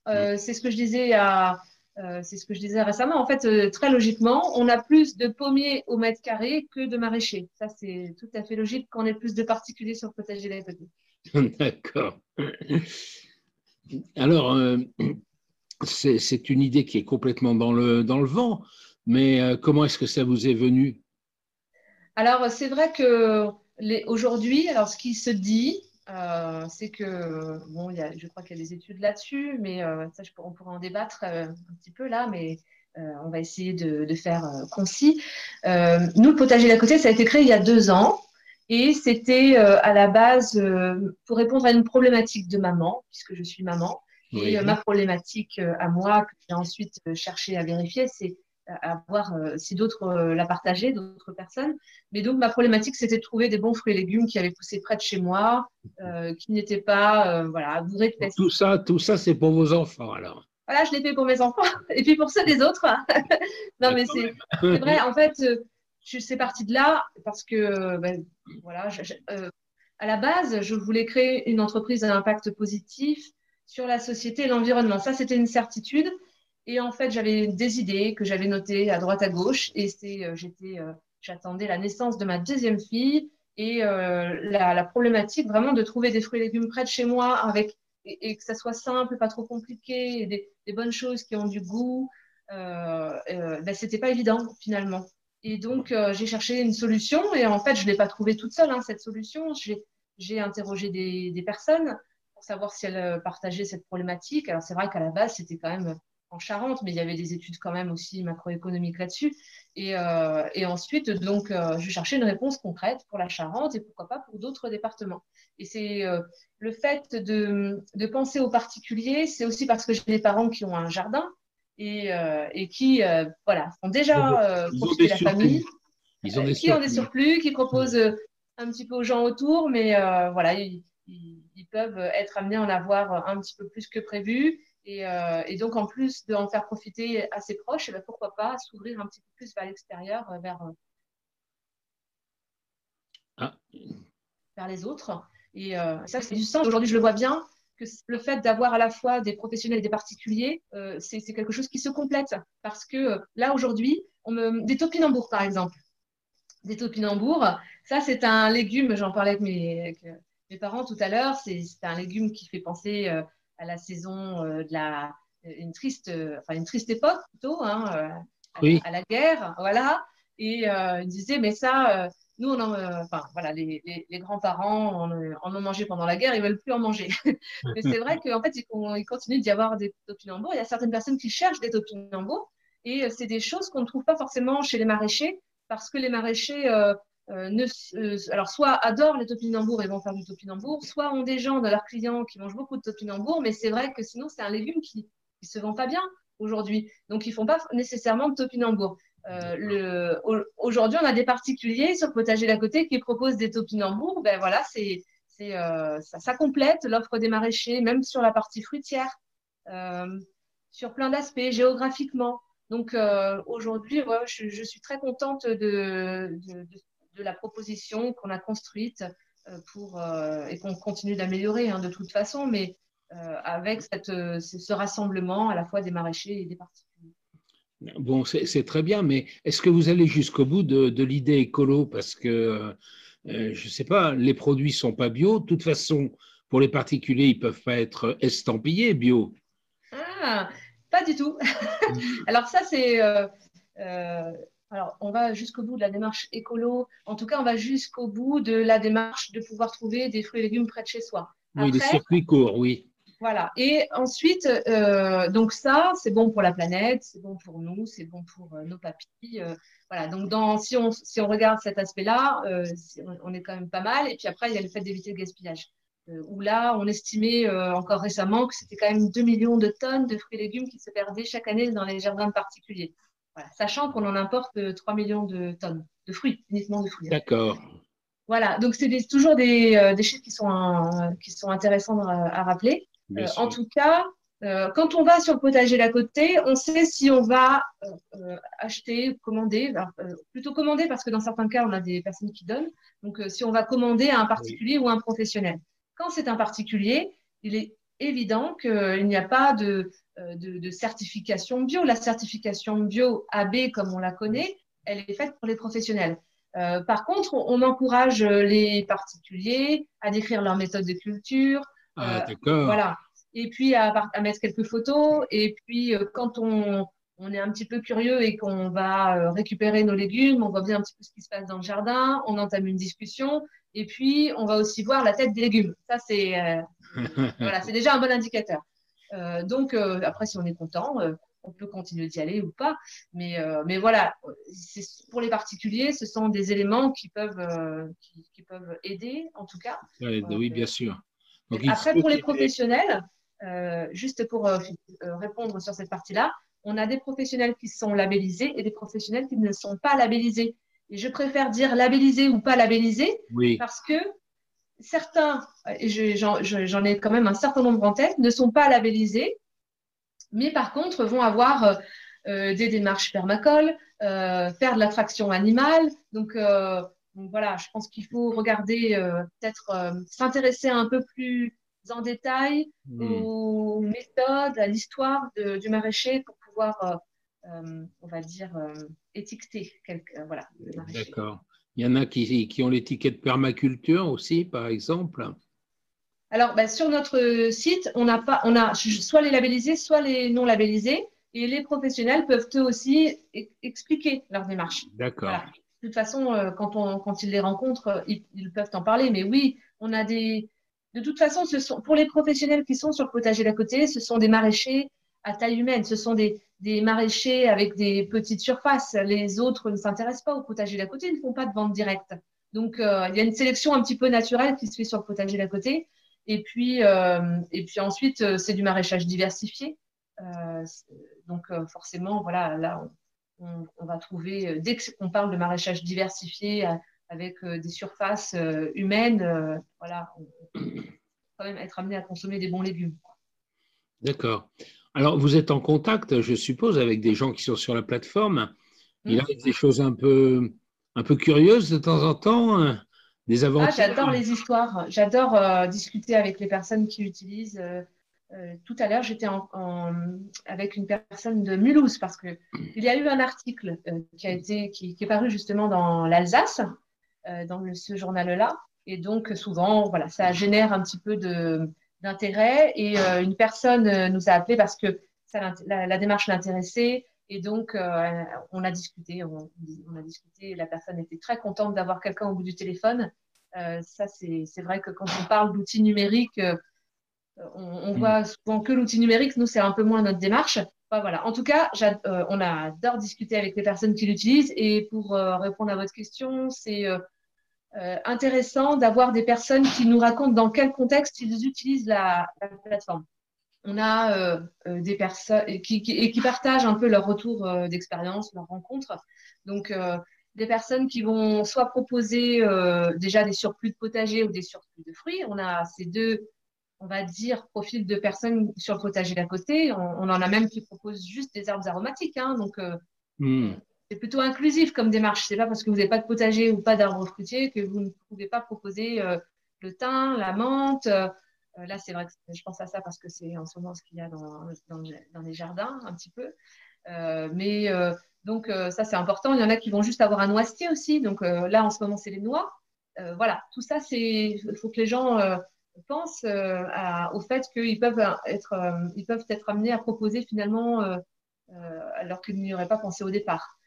euh, c'est ce que je disais à, euh, c'est ce que je disais récemment. En fait, très logiquement, on a plus de pommiers au mètre carré que de maraîchers. Ça, c'est tout à fait logique quand on ait plus de particuliers sur le potager d'à D'accord. Alors, c'est une idée qui est complètement dans le, dans le vent, mais comment est-ce que ça vous est venu? Alors, c'est vrai que Aujourd'hui, alors ce qui se dit, euh, c'est que, bon, y a, je crois qu'il y a des études là-dessus, mais euh, ça, je, on pourrait en débattre euh, un petit peu là, mais on va essayer de, de faire concis. nous, le potager d'à côté, ça a été créé il y a deux ans. Et c'était à la base pour répondre à une problématique de maman, puisque je suis maman. Et ma problématique à moi, que j'ai ensuite cherché à vérifier, c'est à voir euh, si d'autres euh, la partageaient, d'autres personnes. Mais donc, ma problématique, c'était de trouver des bons fruits et légumes qui avaient poussé près de chez moi, euh, qui n'étaient pas voilà, bourrés de. Tout ça, tout ça c'est pour vos enfants, alors Voilà, je l'ai fait pour mes enfants et puis pour ceux des autres. non, mais c'est vrai, en fait, je suis partie de là parce que, ben, voilà, à la base, je voulais créer une entreprise à impact positif sur la société et l'environnement. Ça, c'était une certitude. Et en fait, j'avais des idées que j'avais notées à droite à gauche. Et c'est, euh, j'étais, euh, j'attendais la naissance de ma deuxième fille et euh, la, problématique vraiment de trouver des fruits et légumes près de chez moi avec et, que ça soit simple, pas trop compliqué, et des, bonnes choses qui ont du goût. Euh, ben, c'était pas évident finalement. Et donc j'ai cherché une solution et en fait je l'ai pas trouvée toute seule hein, cette solution. J'ai interrogé des, des, personnes pour savoir si elles partageaient cette problématique. Alors c'est vrai qu'à la base c'était quand même en Charente, mais il y avait des études quand même aussi macroéconomiques là-dessus. Et, euh, ensuite, donc, euh, je cherchais une réponse concrète pour la Charente et pourquoi pas pour d'autres départements. Et c'est euh, le fait de, penser aux particuliers, c'est aussi parce que j'ai des parents qui ont un jardin et, qui, voilà, ont déjà profité de la famille, ils ont des qui ont des surplus, qui proposent un petit peu aux gens autour, mais voilà, ils, ils peuvent être amenés à en avoir un petit peu plus que prévu. Euh, et, donc, en plus d'en faire profiter à ses proches, eh ben, pourquoi pas s'ouvrir un petit peu plus vers l'extérieur, euh, vers, euh, ah. vers les autres. Et ça, c'est du sens. Aujourd'hui, je le vois bien, que le fait d'avoir à la fois des professionnels et des particuliers, c'est quelque chose qui se complète. Parce que là, aujourd'hui, me... des topinambours, par exemple. Des topinambours, ça, c'est un légume, j'en parlais avec mes, mes, parents tout à l'heure, c'est un légume qui fait penser à la saison euh, de la une triste, enfin une triste époque plutôt, hein, euh, à, la guerre, voilà. Et euh, il disait, mais ça, nous, on en, enfin, voilà, les, les, grands-parents en, ont mangé pendant la guerre, ils veulent plus en manger. mais c'est vrai qu'en fait, il, il continue d'y avoir des topinambours. Il y a certaines personnes qui cherchent des topinambours et c'est des choses qu'on ne trouve pas forcément chez les maraîchers parce que les maraîchers euh, ne, euh, alors soit adorent les topinambours et vont faire du topinambour, soit ont des gens de leurs clients qui mangent beaucoup de topinambour, mais c'est vrai que sinon c'est un légume qui ne se vend pas bien aujourd'hui. Donc ils font pas nécessairement de topinambour. Euh, aujourd'hui, on a des particuliers sur le potager d'à côté qui proposent des topinambours. Ben voilà, c'est, ça, ça, complète l'offre des maraîchers, même sur la partie fruitière, sur plein d'aspects, géographiquement. Donc aujourd'hui, je, je, suis très contente de, de, de, de la proposition qu'on a construite euh, pour, euh, et qu'on continue d'améliorer hein, de toute façon, mais euh, avec cette, ce rassemblement à la fois des maraîchers et des particuliers. Bon, c'est très bien, mais est-ce que vous allez jusqu'au bout de, l'idée écolo? Parce que, je ne sais pas, les produits ne sont pas bio. De toute façon, pour les particuliers, ils ne peuvent pas être estampillés bio. Ah, pas du tout. Alors ça, c'est... Alors, on va jusqu'au bout de la démarche écolo. En tout cas, on va jusqu'au bout de la démarche de pouvoir trouver des fruits et légumes près de chez soi. oui, des circuits courts, oui. Voilà. Et ensuite, euh, donc ça, c'est bon pour la planète, c'est bon pour nous, c'est bon pour euh, nos papilles. Euh, voilà. Donc, dans, si, on, si on regarde cet aspect-là, on est quand même pas mal. Et puis après, il y a le fait d'éviter le gaspillage. où là, on estimait encore récemment que c'était quand même 2 millions de tonnes de fruits et légumes qui se perdaient chaque année dans les jardins particuliers. Voilà. Sachant qu'on en importe 3 millions de tonnes de fruits, uniquement de fruits. Hein. D'accord. Voilà, donc c'est toujours des, des, chiffres qui sont, qui sont intéressants à rappeler. Euh, en tout cas, euh, quand on va sur le potager d'à côté, on sait si on va euh, acheter, commander, plutôt commander parce que dans certains cas, on a des personnes qui donnent. Donc, si on va commander à un particulier ou à un professionnel. Quand c'est un particulier, il est évident qu'il n'y a pas de, de, certification bio. La certification bio AB, comme on la connaît, elle est faite pour les professionnels. par contre, on encourage les particuliers à décrire leur méthode de culture, ah, euh, d'accord. Voilà. Et puis à, mettre quelques photos. Et puis euh, quand on, est un petit peu curieux et qu'on va euh, récupérer nos légumes, on voit bien un petit peu ce qui se passe dans le jardin, on entame une discussion. Et puis on va aussi voir la tête des légumes. Ça, c'est voilà, c'est déjà un bon indicateur. donc après, si on est content on peut continuer d'y aller ou pas. Mais, mais voilà, pour les particuliers, ce sont des éléments qui peuvent, qui, peuvent aider, en tout cas. oui, bien sûr. Après, pour les professionnels, euh, juste pour euh, euh, répondre sur cette partie-là, on a des professionnels qui sont labellisés et des professionnels qui ne sont pas labellisés. Et je préfère dire labellisés ou pas labellisés parce que certains, et j'en ai quand même un certain nombre en tête, ne sont pas labellisés, mais par contre vont avoir des démarches permacoles, faire de l'attraction animale. Donc, donc voilà, je pense qu'il faut regarder, euh, peut-être euh, s'intéresser un peu plus en détail hmm. aux méthodes, à l'histoire du maraîcher pour pouvoir, euh, on va dire, étiqueter. voilà, D'accord. Il y en a qui, qui ont l'étiquette permaculture aussi, par exemple. Alors, bah, sur notre site, on a, pas, on a soit les labellisés, soit les non labellisés. Et les professionnels peuvent eux aussi expliquer leur démarche. D'accord de toute façon, euh, quand, on, quand ils les rencontrent, euh, ils, peuvent en parler. Mais oui, on a des. De toute façon, ce sont, pour les professionnels qui sont sur le potager d'à côté, ce sont des maraîchers à taille humaine. Ce sont des, des maraîchers avec des petites surfaces. Les autres ne s'intéressent pas au potager d'à côté, ils ne font pas de vente directe. Donc, euh, il y a une sélection un petit peu naturelle qui se fait sur le potager d'à côté. Et puis, et puis ensuite, c'est du maraîchage diversifié. donc, forcément, voilà, là, on, on, va trouver, euh, dès qu'on parle de maraîchage diversifié euh, avec euh, des surfaces humaines, voilà, on peut quand même être amené à consommer des bons légumes. D'accord. Alors, vous êtes en contact, je suppose, avec des gens qui sont sur la plateforme. Il y a des choses un peu, un peu curieuses de temps en temps, hein, des ah, aventures. j'adore les histoires. J'adore discuter avec les personnes qui utilisent. Euh, tout à l'heure, j'étais avec une personne de Mulhouse parce qu'il y a eu un article euh, qui, a été, qui, est paru justement dans l'Alsace, euh, dans ce journal-là. Et donc, souvent, voilà, ça génère un petit peu d'intérêt. Et une personne nous a appelé parce que la, démarche l'intéressait. Et donc, on a discuté, on, a discuté. La personne était très contente d'avoir quelqu'un au bout du téléphone. ça, c'est vrai que quand on parle d'outils numériques, on, voit souvent que l'outil numérique, nous, c'est un peu moins notre démarche. voilà. En tout cas, euh, on adore discuter avec les personnes qui l'utilisent. Et pour euh, répondre à votre question, c'est euh, intéressant d'avoir des personnes qui nous racontent dans quel contexte ils utilisent la, plateforme. On a des personnes qui, partagent un peu leur retour d'expérience, leurs rencontres. Donc, des personnes qui vont soit proposer déjà des surplus de potager ou des surplus de fruits. On a ces deux on va dire, profil de personnes sur le potager d'à côté. On, en a même qui proposent juste des herbes aromatiques. Hein. donc, euh, hmm. C'est plutôt inclusif comme démarche. C'est pas parce que vous n'avez pas de potager ou pas d'arbres fruitiers que vous ne pouvez pas proposer euh, le thym, la menthe. Euh, là, c'est vrai que je pense à ça parce que c'est en ce moment ce qu'il y a dans, les jardins, un petit peu. mais donc, ça, c'est important. Il y en a qui vont juste avoir un noisetier aussi. Donc, là, en ce moment, c'est les noix. voilà, tout ça, c'est. Il faut que les gens pense euh, au fait qu'ils peuvent être, euh, ils peuvent être amenés à proposer finalement euh, alors qu'ils n'y auraient pas pensé au départ.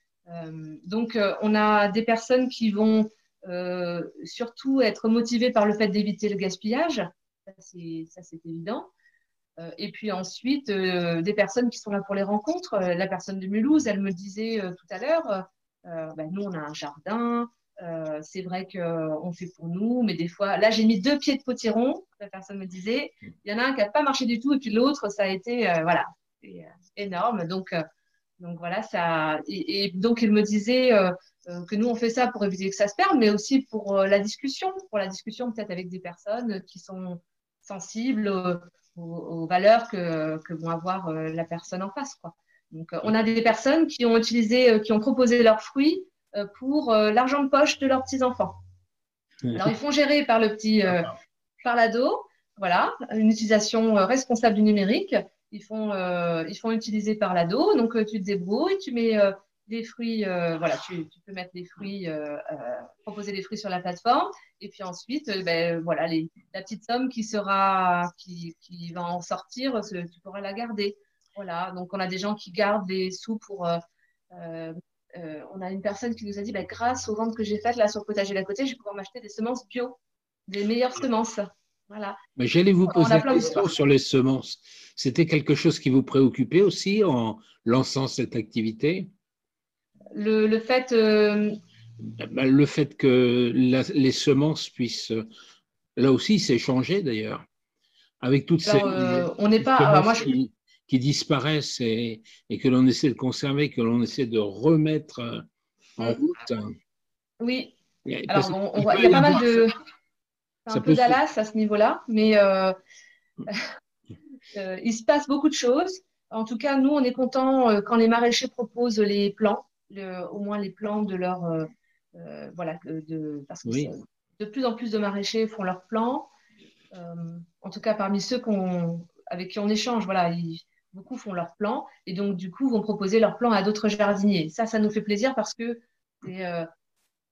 Donc, on a des personnes qui vont surtout être motivées par le fait d'éviter le gaspillage. Ça, c'est évident. et puis ensuite, des personnes qui sont là pour les rencontres. la personne de Mulhouse, elle me disait tout à l'heure, ben, nous, on a un jardin, c'est vrai qu'on fait pour nous, mais des fois, là, j'ai mis deux pieds de potiron, la personne me disait. Il y en a un qui n'a pas marché du tout, et puis l'autre, ça a été, voilà, énorme. Donc, donc voilà, ça. Et, donc il me disait euh, euh, que nous on fait ça pour éviter que ça se perde, mais aussi pour euh, la discussion, pour la discussion peut-être avec des personnes qui sont sensibles aux, valeurs que, que vont avoir la personne en face, quoi. Donc on a des personnes qui ont utilisé, qui ont proposé leurs fruits pour l'argent de poche de leurs petits enfants. Alors ils font gérer par le petit, par l'ado, voilà, une utilisation responsable du numérique ils font, euh, ils font utiliser par l'ado. Donc, euh, tu te débrouilles, tu mets euh, des fruits, voilà, tu, tu, peux mettre des fruits, proposer des fruits sur la plateforme. Et puis ensuite, ben, voilà, les, la petite somme qui sera, qui, qui, va en sortir, tu pourras la garder. Voilà, donc on a des gens qui gardent des sous pour. on a une personne qui nous a dit, ben, grâce aux ventes que j'ai faites là sur le potager d'à côté, je vais pouvoir m'acheter des semences bio, des meilleures semences. Mais j'allais vous poser la question sur les semences. C'était quelque chose qui vous préoccupait aussi en lançant cette activité? Le, fait. Euh, ben, le fait que les semences puissent. Là aussi, s'échanger d'ailleurs. Avec toutes ces. Euh, on n'est pas. moi, qui, disparaissent et, que l'on essaie de conserver, que l'on essaie de remettre en mm. route. Oui. Alors, il y a pas mal de. C'est un peu Dallas à ce niveau-là, mais euh, euh, il se passe beaucoup de choses. En tout cas, nous, on est contents euh, quand les maraîchers proposent les plans, au moins les plans de leur. voilà, de, parce que de plus en plus de maraîchers font leurs plans. en tout cas, parmi ceux avec qui on échange, voilà, beaucoup font leurs plans et donc, du coup, vont proposer leurs plans à d'autres jardiniers. Ça, ça nous fait plaisir parce que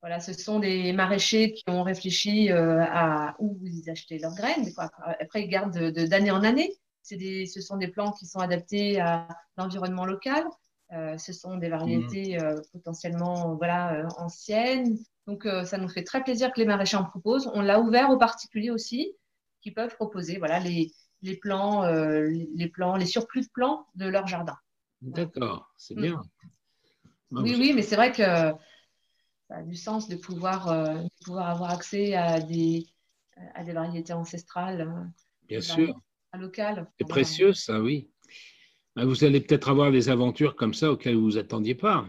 voilà, ce sont des maraîchers qui ont réfléchi euh, à où ils achetaient leurs graines. Après, ils gardent d'année en année. Des, ce sont des plants qui sont adaptés à l'environnement local. Euh, ce sont des variétés mmh. euh, potentiellement voilà, anciennes. Donc, ça nous fait très plaisir que les maraîchers en proposent. On l'a ouvert aux particuliers aussi, qui peuvent proposer voilà, les, les plants, les, plants, les surplus de plants de leur jardin. D'accord, c'est bien. Mmh. Oui, oui, mais c'est vrai que a du sens de pouvoir, euh, pouvoir avoir accès à des, à des variétés ancestrales. Euh, Bien sûr. Locales. C'est précieux, ça, oui. Ben, vous allez peut-être avoir des aventures comme ça auxquelles vous ne vous attendiez pas.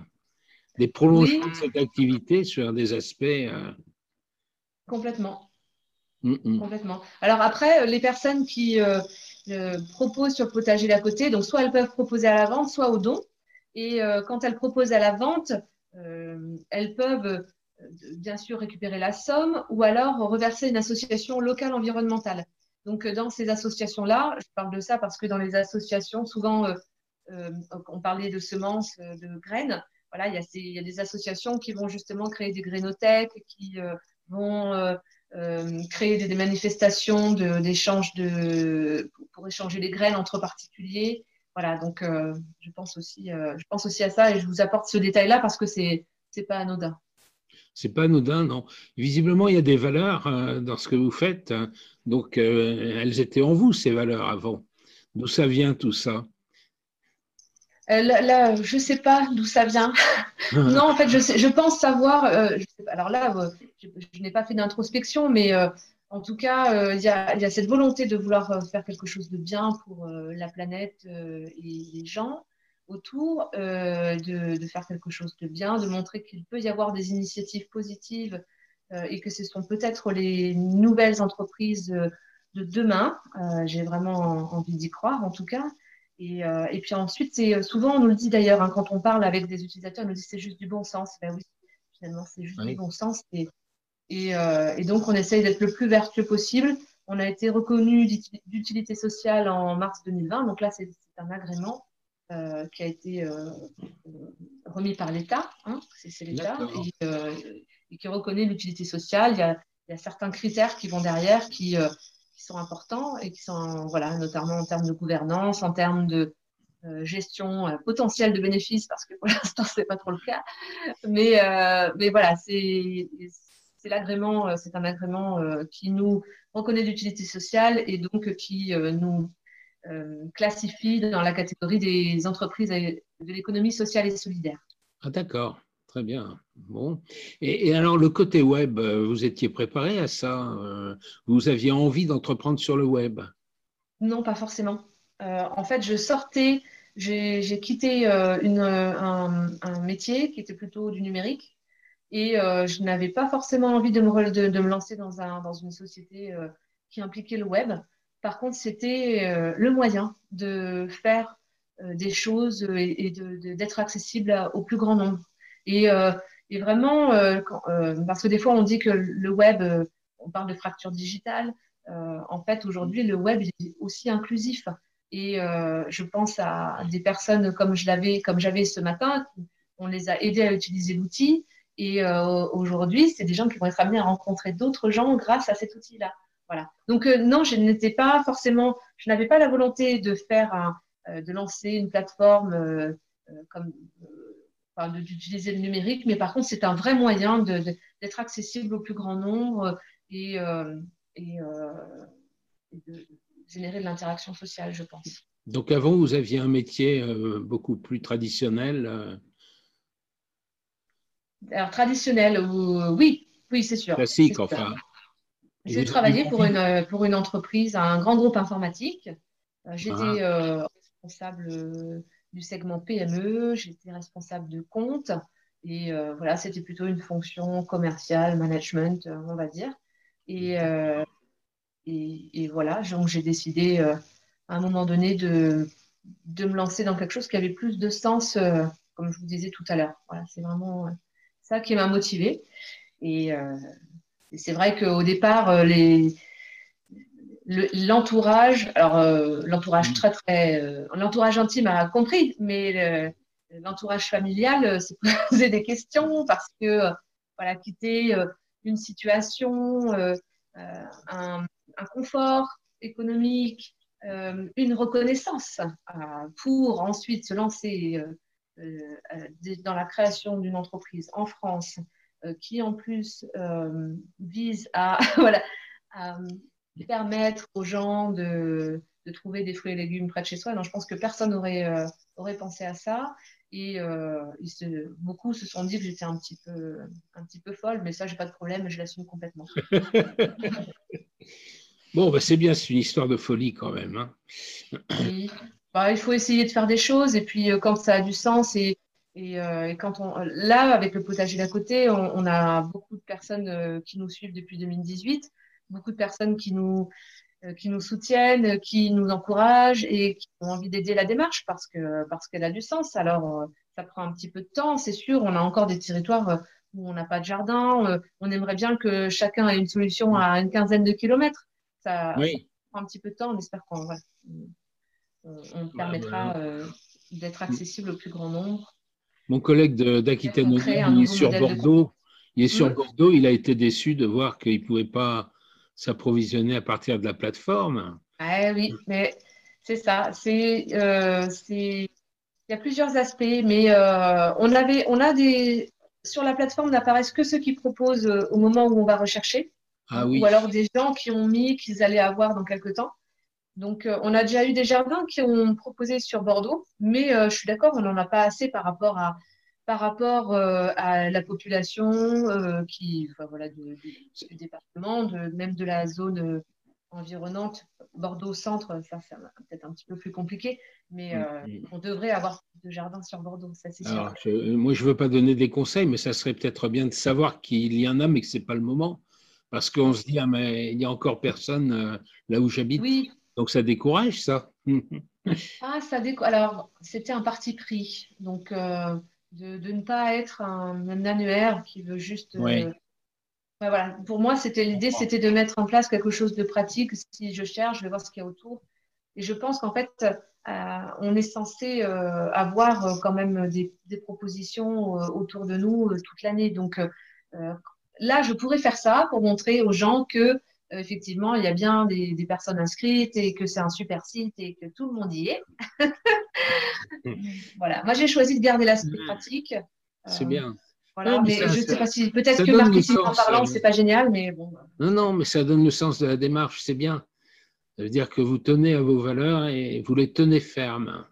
Des prolongements de cette activité sur des aspects. Euh, Complètement. Complètement. Alors après, les personnes qui proposent sur potager d'à côté, donc soit elles peuvent proposer à la vente, soit au don. Et quand elles proposent à la vente, elles peuvent euh, bien sûr récupérer la somme ou alors reverser une association locale environnementale. Donc, euh, dans ces associations-là, je parle de ça parce que dans les associations, souvent, on parlait de semences, de graines. Voilà, il y, a des associations qui vont justement créer des grainothèques, qui vont créer des, manifestations d'échange pour échanger les graines entre particuliers. Voilà, donc euh, je, pense aussi, euh, je pense aussi à ça et je vous apporte ce détail-là parce que c'est n'est pas anodin. C'est pas anodin, non. Visiblement, il y a des valeurs euh, dans ce que vous faites. Hein. Donc, elles étaient en vous, ces valeurs, avant. D'où ça vient tout ça? Là, je ne sais pas d'où ça vient. non, en fait, je, je pense savoir. alors là, je, je n'ai pas fait d'introspection, mais en tout cas, euh, il y, a, cette volonté de vouloir euh, faire quelque chose de bien pour euh, la planète et les gens autour, de, faire quelque chose de bien, de montrer qu'il peut y avoir des initiatives positives et que ce sont peut-être les nouvelles entreprises de demain. J'ai vraiment envie d'y croire, en tout cas. Et, puis ensuite, c'est souvent, on nous le dit d'ailleurs, hein, quand on parle avec des utilisateurs, on nous dit c'est juste du bon sens. Ben oui, finalement, c'est juste du bon sens. Et, euh, et, donc, on essaye d'être le plus vertueux possible. On a été reconnu d'utilité sociale en mars 2020. Donc là, c'est un agrément euh, qui a été euh, remis par l'État. Hein, c'est l'État. Et, qui reconnaît l'utilité sociale. Il y, a, certains critères qui vont derrière qui, sont importants et qui sont, voilà, notamment en termes de gouvernance, en termes de, gestion potentielle de bénéfices, parce que pour l'instant, ce n'est pas trop le cas. Mais, mais voilà, c'est c'est l'agrément, euh, c'est un agrément euh, qui nous reconnaît d'utilité sociale et donc qui euh, nous classifie dans la catégorie des entreprises de l'économie sociale et solidaire. Ah d'accord, très bien. Bon. Et, alors le côté web, vous étiez préparé à ça Vous aviez envie d'entreprendre sur le web? Non, pas forcément. en fait, je sortais, j'ai quitté une, un, métier qui était plutôt du numérique et je n'avais pas forcément envie de me, lancer dans, un, dans une société qui impliquait le web. Par contre, c'était euh, le moyen de faire euh, des choses et, d'être accessible au plus grand nombre. Et, euh, vraiment, parce que des fois, on dit que le web, on parle de fracture digitale. en fait, aujourd'hui, le web est aussi inclusif. Et je pense à des personnes comme comme j'avais ce matin, on les a aidés à utiliser l'outil. Et aujourd'hui, c'est des gens qui vont être amenés à rencontrer d'autres gens grâce à cet outil-là. Voilà. Donc euh, non, je n'étais pas forcément, je n'avais pas la volonté de faire, euh, de lancer une plateforme euh, comme, d'utiliser le numérique, mais par contre c'est un vrai moyen d'être accessible au plus grand nombre et, de générer de l'interaction sociale, je pense. Donc avant, vous aviez un métier beaucoup plus traditionnel. Alors traditionnel, oui, oui, c'est sûr. Classique, enfin. J'ai travaillé pour une, euh, pour une entreprise, un grand groupe informatique. Euh, j'étais ah. euh, responsable du segment PME, j'étais responsable de compte. Et voilà, c'était plutôt une fonction commerciale, management, on va dire. Et, et, voilà, donc j'ai décidé à un moment donné de, de me lancer dans quelque chose qui avait plus de sens, comme je vous disais tout à l'heure. Voilà, c'est vraiment ça qui m'a motivée. Et, c'est vrai qu'au départ, euh, l'entourage, alors euh, l'entourage très très, euh, l'entourage intime a compris, mais l'entourage familial s'est posé des questions parce que voilà quitter une situation, un, confort économique, une reconnaissance pour ensuite se lancer dans la création d'une entreprise en France euh, qui en plus euh, vise à, voilà, permettre aux gens de, de, trouver des fruits et légumes près de chez soi. Donc, je pense que personne n'aurait euh, aurait pensé à ça. Et beaucoup se sont dit que j'étais un petit peu un petit peu folle, mais ça, j'ai pas de problème, je l'assume complètement. bon, bah, c'est bien, c'est une histoire de folie quand même. Hein. Bah, il faut essayer de faire des choses, et puis quand ça a du sens et euh, et, quand on, là, avec le potager d'à côté, on, a beaucoup de personnes euh, qui nous suivent depuis 2018, beaucoup de personnes qui nous, euh, qui nous soutiennent, qui nous encouragent et qui ont envie d'aider la démarche parce que parce qu'elle a du sens. Alors, ça prend un petit peu de temps, c'est sûr. On a encore des territoires où on n'a pas de jardin. on aimerait bien que chacun ait une solution à une quinzaine de kilomètres. Ça, prend un petit peu de temps. On espère qu'on on, permettra d'être accessible au plus grand nombre. Mon collègue d'Aquitaine, il est sur Bordeaux. Il est sur Bordeaux. Il a été déçu de voir qu'il ne pouvait pas s'approvisionner à partir de la plateforme. Ah oui, mais c'est ça. Euh, c'est, il y a plusieurs aspects, mais euh, on avait, on a des sur la plateforme n'apparaissent que ceux qui proposent euh, au moment où on va rechercher, ah oui. ou alors des gens qui ont mis qu'ils allaient avoir dans quelques temps. Donc, on a déjà eu des jardins qui ont proposé sur Bordeaux, mais je suis d'accord, on n'en a pas assez par rapport à, par rapport à la population qui, enfin, voilà, du, département, de, même de la zone environnante, Bordeaux-Centre, ça, c'est peut-être un petit peu plus compliqué, mais on devrait avoir de jardins sur Bordeaux, ça c'est sûr. moi, je ne veux pas donner des conseils, mais ça serait peut-être bien de savoir qu'il y en a, mais que ce n'est pas le moment. Parce qu'on se dit, ah, mais il n'y a encore personne là où j'habite. Oui, donc ça décourage, ça Ah, ça décourage. Alors, c'était un parti pris. Donc, euh, de, ne pas être un, annuaire qui veut juste. Euh, voilà. Pour moi, c'était l'idée, c'était de mettre en place quelque chose de pratique. Si je cherche, je vais voir ce qu'il y a autour. Et je pense qu'en fait, euh, on est censé avoir quand même des, des propositions autour de nous toute l'année. Donc là, je pourrais faire ça pour montrer aux gens que euh, effectivement, il y a bien des, personnes inscrites et que c'est un super site et que tout le monde y est. voilà. Moi, j'ai choisi de garder l'aspect mm. pratique. C'est bien. Voilà, mais, je ne sais pas si peut-être que marketing en parlant, euh, c'est pas génial, mais bon. Non, non, mais ça donne le sens de la démarche, c'est bien. Ça veut dire que vous tenez à vos valeurs et vous les tenez fermes.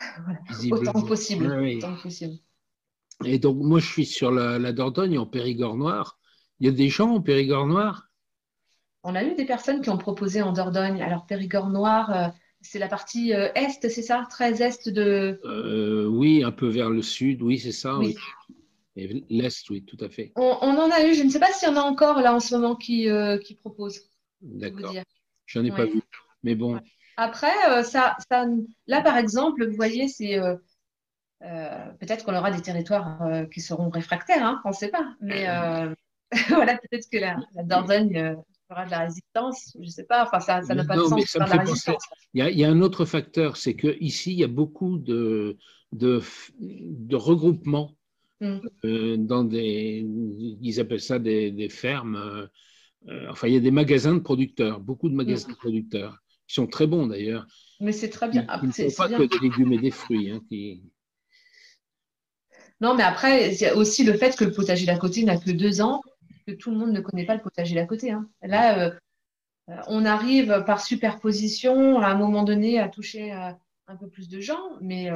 Autant possible. Autant possible. Et donc, moi, je suis sur la, Dordogne, en Périgord noir. Il y a des gens en Périgord noir On a eu des personnes qui ont proposé en Dordogne. Alors, Périgord noir, euh, c'est la partie euh, est, c'est ça? Très est de. Euh, oui, un peu vers le sud, oui, c'est ça. Oui. Et l'est, oui, tout à fait. On, en a eu, je ne sais pas s'il y en a encore là en ce moment qui, qui proposent. D'accord. J'en ai pas vu. Mais bon. Après, ça, ça, là, par exemple, vous voyez, c'est euh, peut-être qu'on aura des territoires qui seront réfractaires, hein, on ne sait pas. Mais voilà, peut-être que la, Dordogne de la résistance, je ne sais pas. Enfin, ça n'a pas de sens la résistance. Il y, a, un autre facteur, c'est qu'ici, il y a beaucoup de, de, de regroupements mm. dans des, ils appellent ça des, fermes. enfin, il y a des magasins de producteurs, beaucoup de magasins mm. de producteurs, qui sont très bons d'ailleurs. Mais c'est très bien. Ils ne font pas que des légumes et des fruits. Hein, qui... Non, mais après, il y a aussi le fait que le potager d'à côté n'a que deux ans, que tout le monde ne connaît pas le potager d'à côté. Hein. Là, euh, euh, on arrive par superposition à un moment donné à toucher euh, un peu plus de gens, mais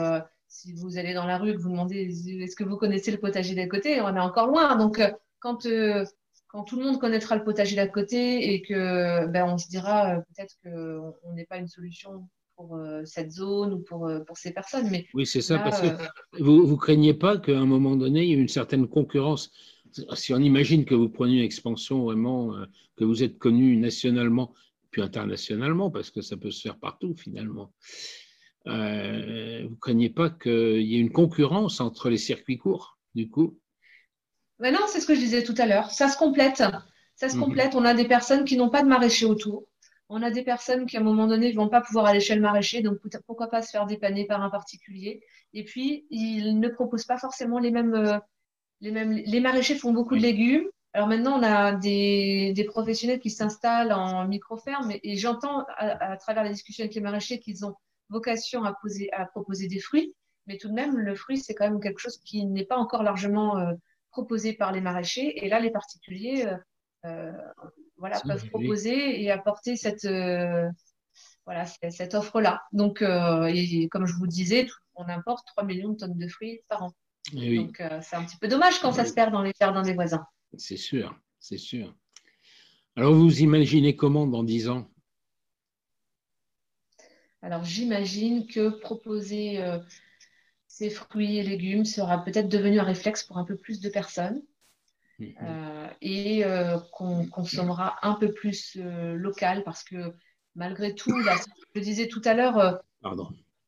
si vous allez dans la rue et que vous demandez est-ce que vous connaissez le potager d'à côté, on est encore loin. Donc, quand, quand tout le monde connaîtra le potager d'à côté et que ben, on se dira peut-être qu'on n'est pas une solution pour euh, cette zone ou pour, pour ces personnes. Mais oui, c'est ça, parce que vous ne craignez pas qu'à un moment donné, il y ait une certaine concurrence. Si on imagine que vous prenez une expansion vraiment, que vous êtes connu nationalement, puis internationalement, parce que ça peut se faire partout finalement. vous ne craignez pas qu'il y ait une concurrence entre les circuits courts, du coup? Mais Non, c'est ce que je disais tout à l'heure. Ça se complète. Ça se mhm. complète. On a des personnes qui n'ont pas de maraîcher autour. On a des personnes qui, à un moment donné, ne vont pas pouvoir aller chez le maraîcher, donc pourquoi pas se faire dépanner par un particulier. Et puis, ils ne proposent pas forcément les mêmes. Euh, les, mêmes les maraîchers font beaucoup de légumes. Alors maintenant, on a des, professionnels qui s'installent en micro-ferme et, j'entends à, travers la discussion avec les maraîchers qu'ils ont vocation à, poser, à proposer des fruits. Mais tout de même, le fruit, c'est quand même quelque chose qui n'est pas encore largement euh, proposé par les maraîchers. Et là, les particuliers euh, voilà, peuvent proposer et apporter cette, euh, voilà, cette offre-là. Donc, euh, comme je vous disais, on importe 3 millions de tonnes de fruits par an. Eh Donc, euh, c'est un petit peu dommage quand ça se perd dans les jardins des voisins. C'est sûr, c'est sûr. Alors, vous imaginez comment dans 10 ans? Alors, j'imagine que proposer ces fruits et légumes sera peut-être devenu un réflexe pour un peu plus de personnes. Mhm. Euh, et euh, qu'on consommera un peu plus euh, local parce que malgré tout, je disais tout à l'heure,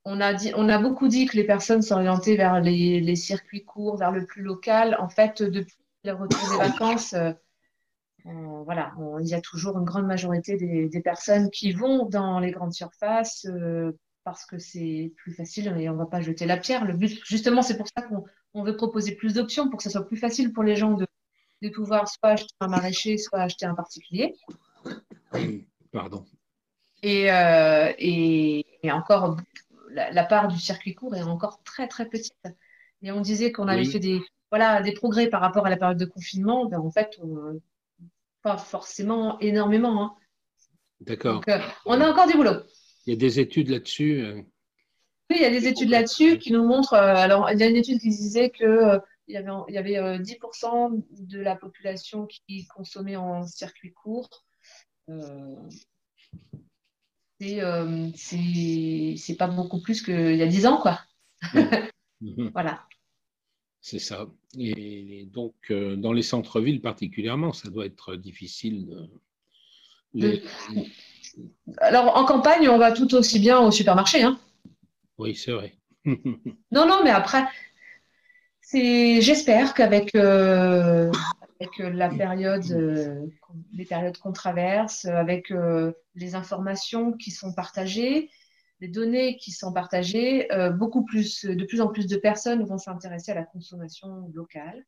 on a, dit, on a beaucoup dit que les personnes s'orientaient vers les, circuits courts, vers le plus local. En fait, depuis le retour des vacances, voilà, il y a toujours une grande majorité des, personnes qui vont dans les grandes surfaces parce que c'est plus facile et on ne va pas jeter la pierre. Le but, justement, c'est pour ça qu'on veut proposer plus d'options pour que ce soit plus facile pour les gens de, de pouvoir soit acheter un maraîcher, soit acheter un particulier. Pardon. Et, euh, et, encore, la, part du circuit court est encore très très petite. Et on disait qu'on avait fait des, voilà, des progrès par rapport à la période de confinement. Ben, en fait, pas forcément énormément. Hein. D'accord. Euh, on a encore du boulot. Il y a des études là-dessus. Euh. Oui, il y a des études là-dessus qui nous montrent. alors, il y a une étude qui disait que il y avait, il y avait 10% euh, de la population qui consommait en circuit court. Euh, euh c'est pas beaucoup plus qu'il y a 10 ans, quoi. Mhm. voilà. C'est ça. Et, donc, euh, dans les centres-villes particulièrement, ça doit être difficile de... Alors, en campagne, on va tout aussi bien au supermarché. Hein. Oui, c'est vrai. non, non, mais après, j'espère qu'avec euh, la période, euh, les périodes qu'on traverse, avec euh, les informations qui sont partagées, les données qui sont partagées, beaucoup plus, de plus en plus de personnes vont s'intéresser à la consommation locale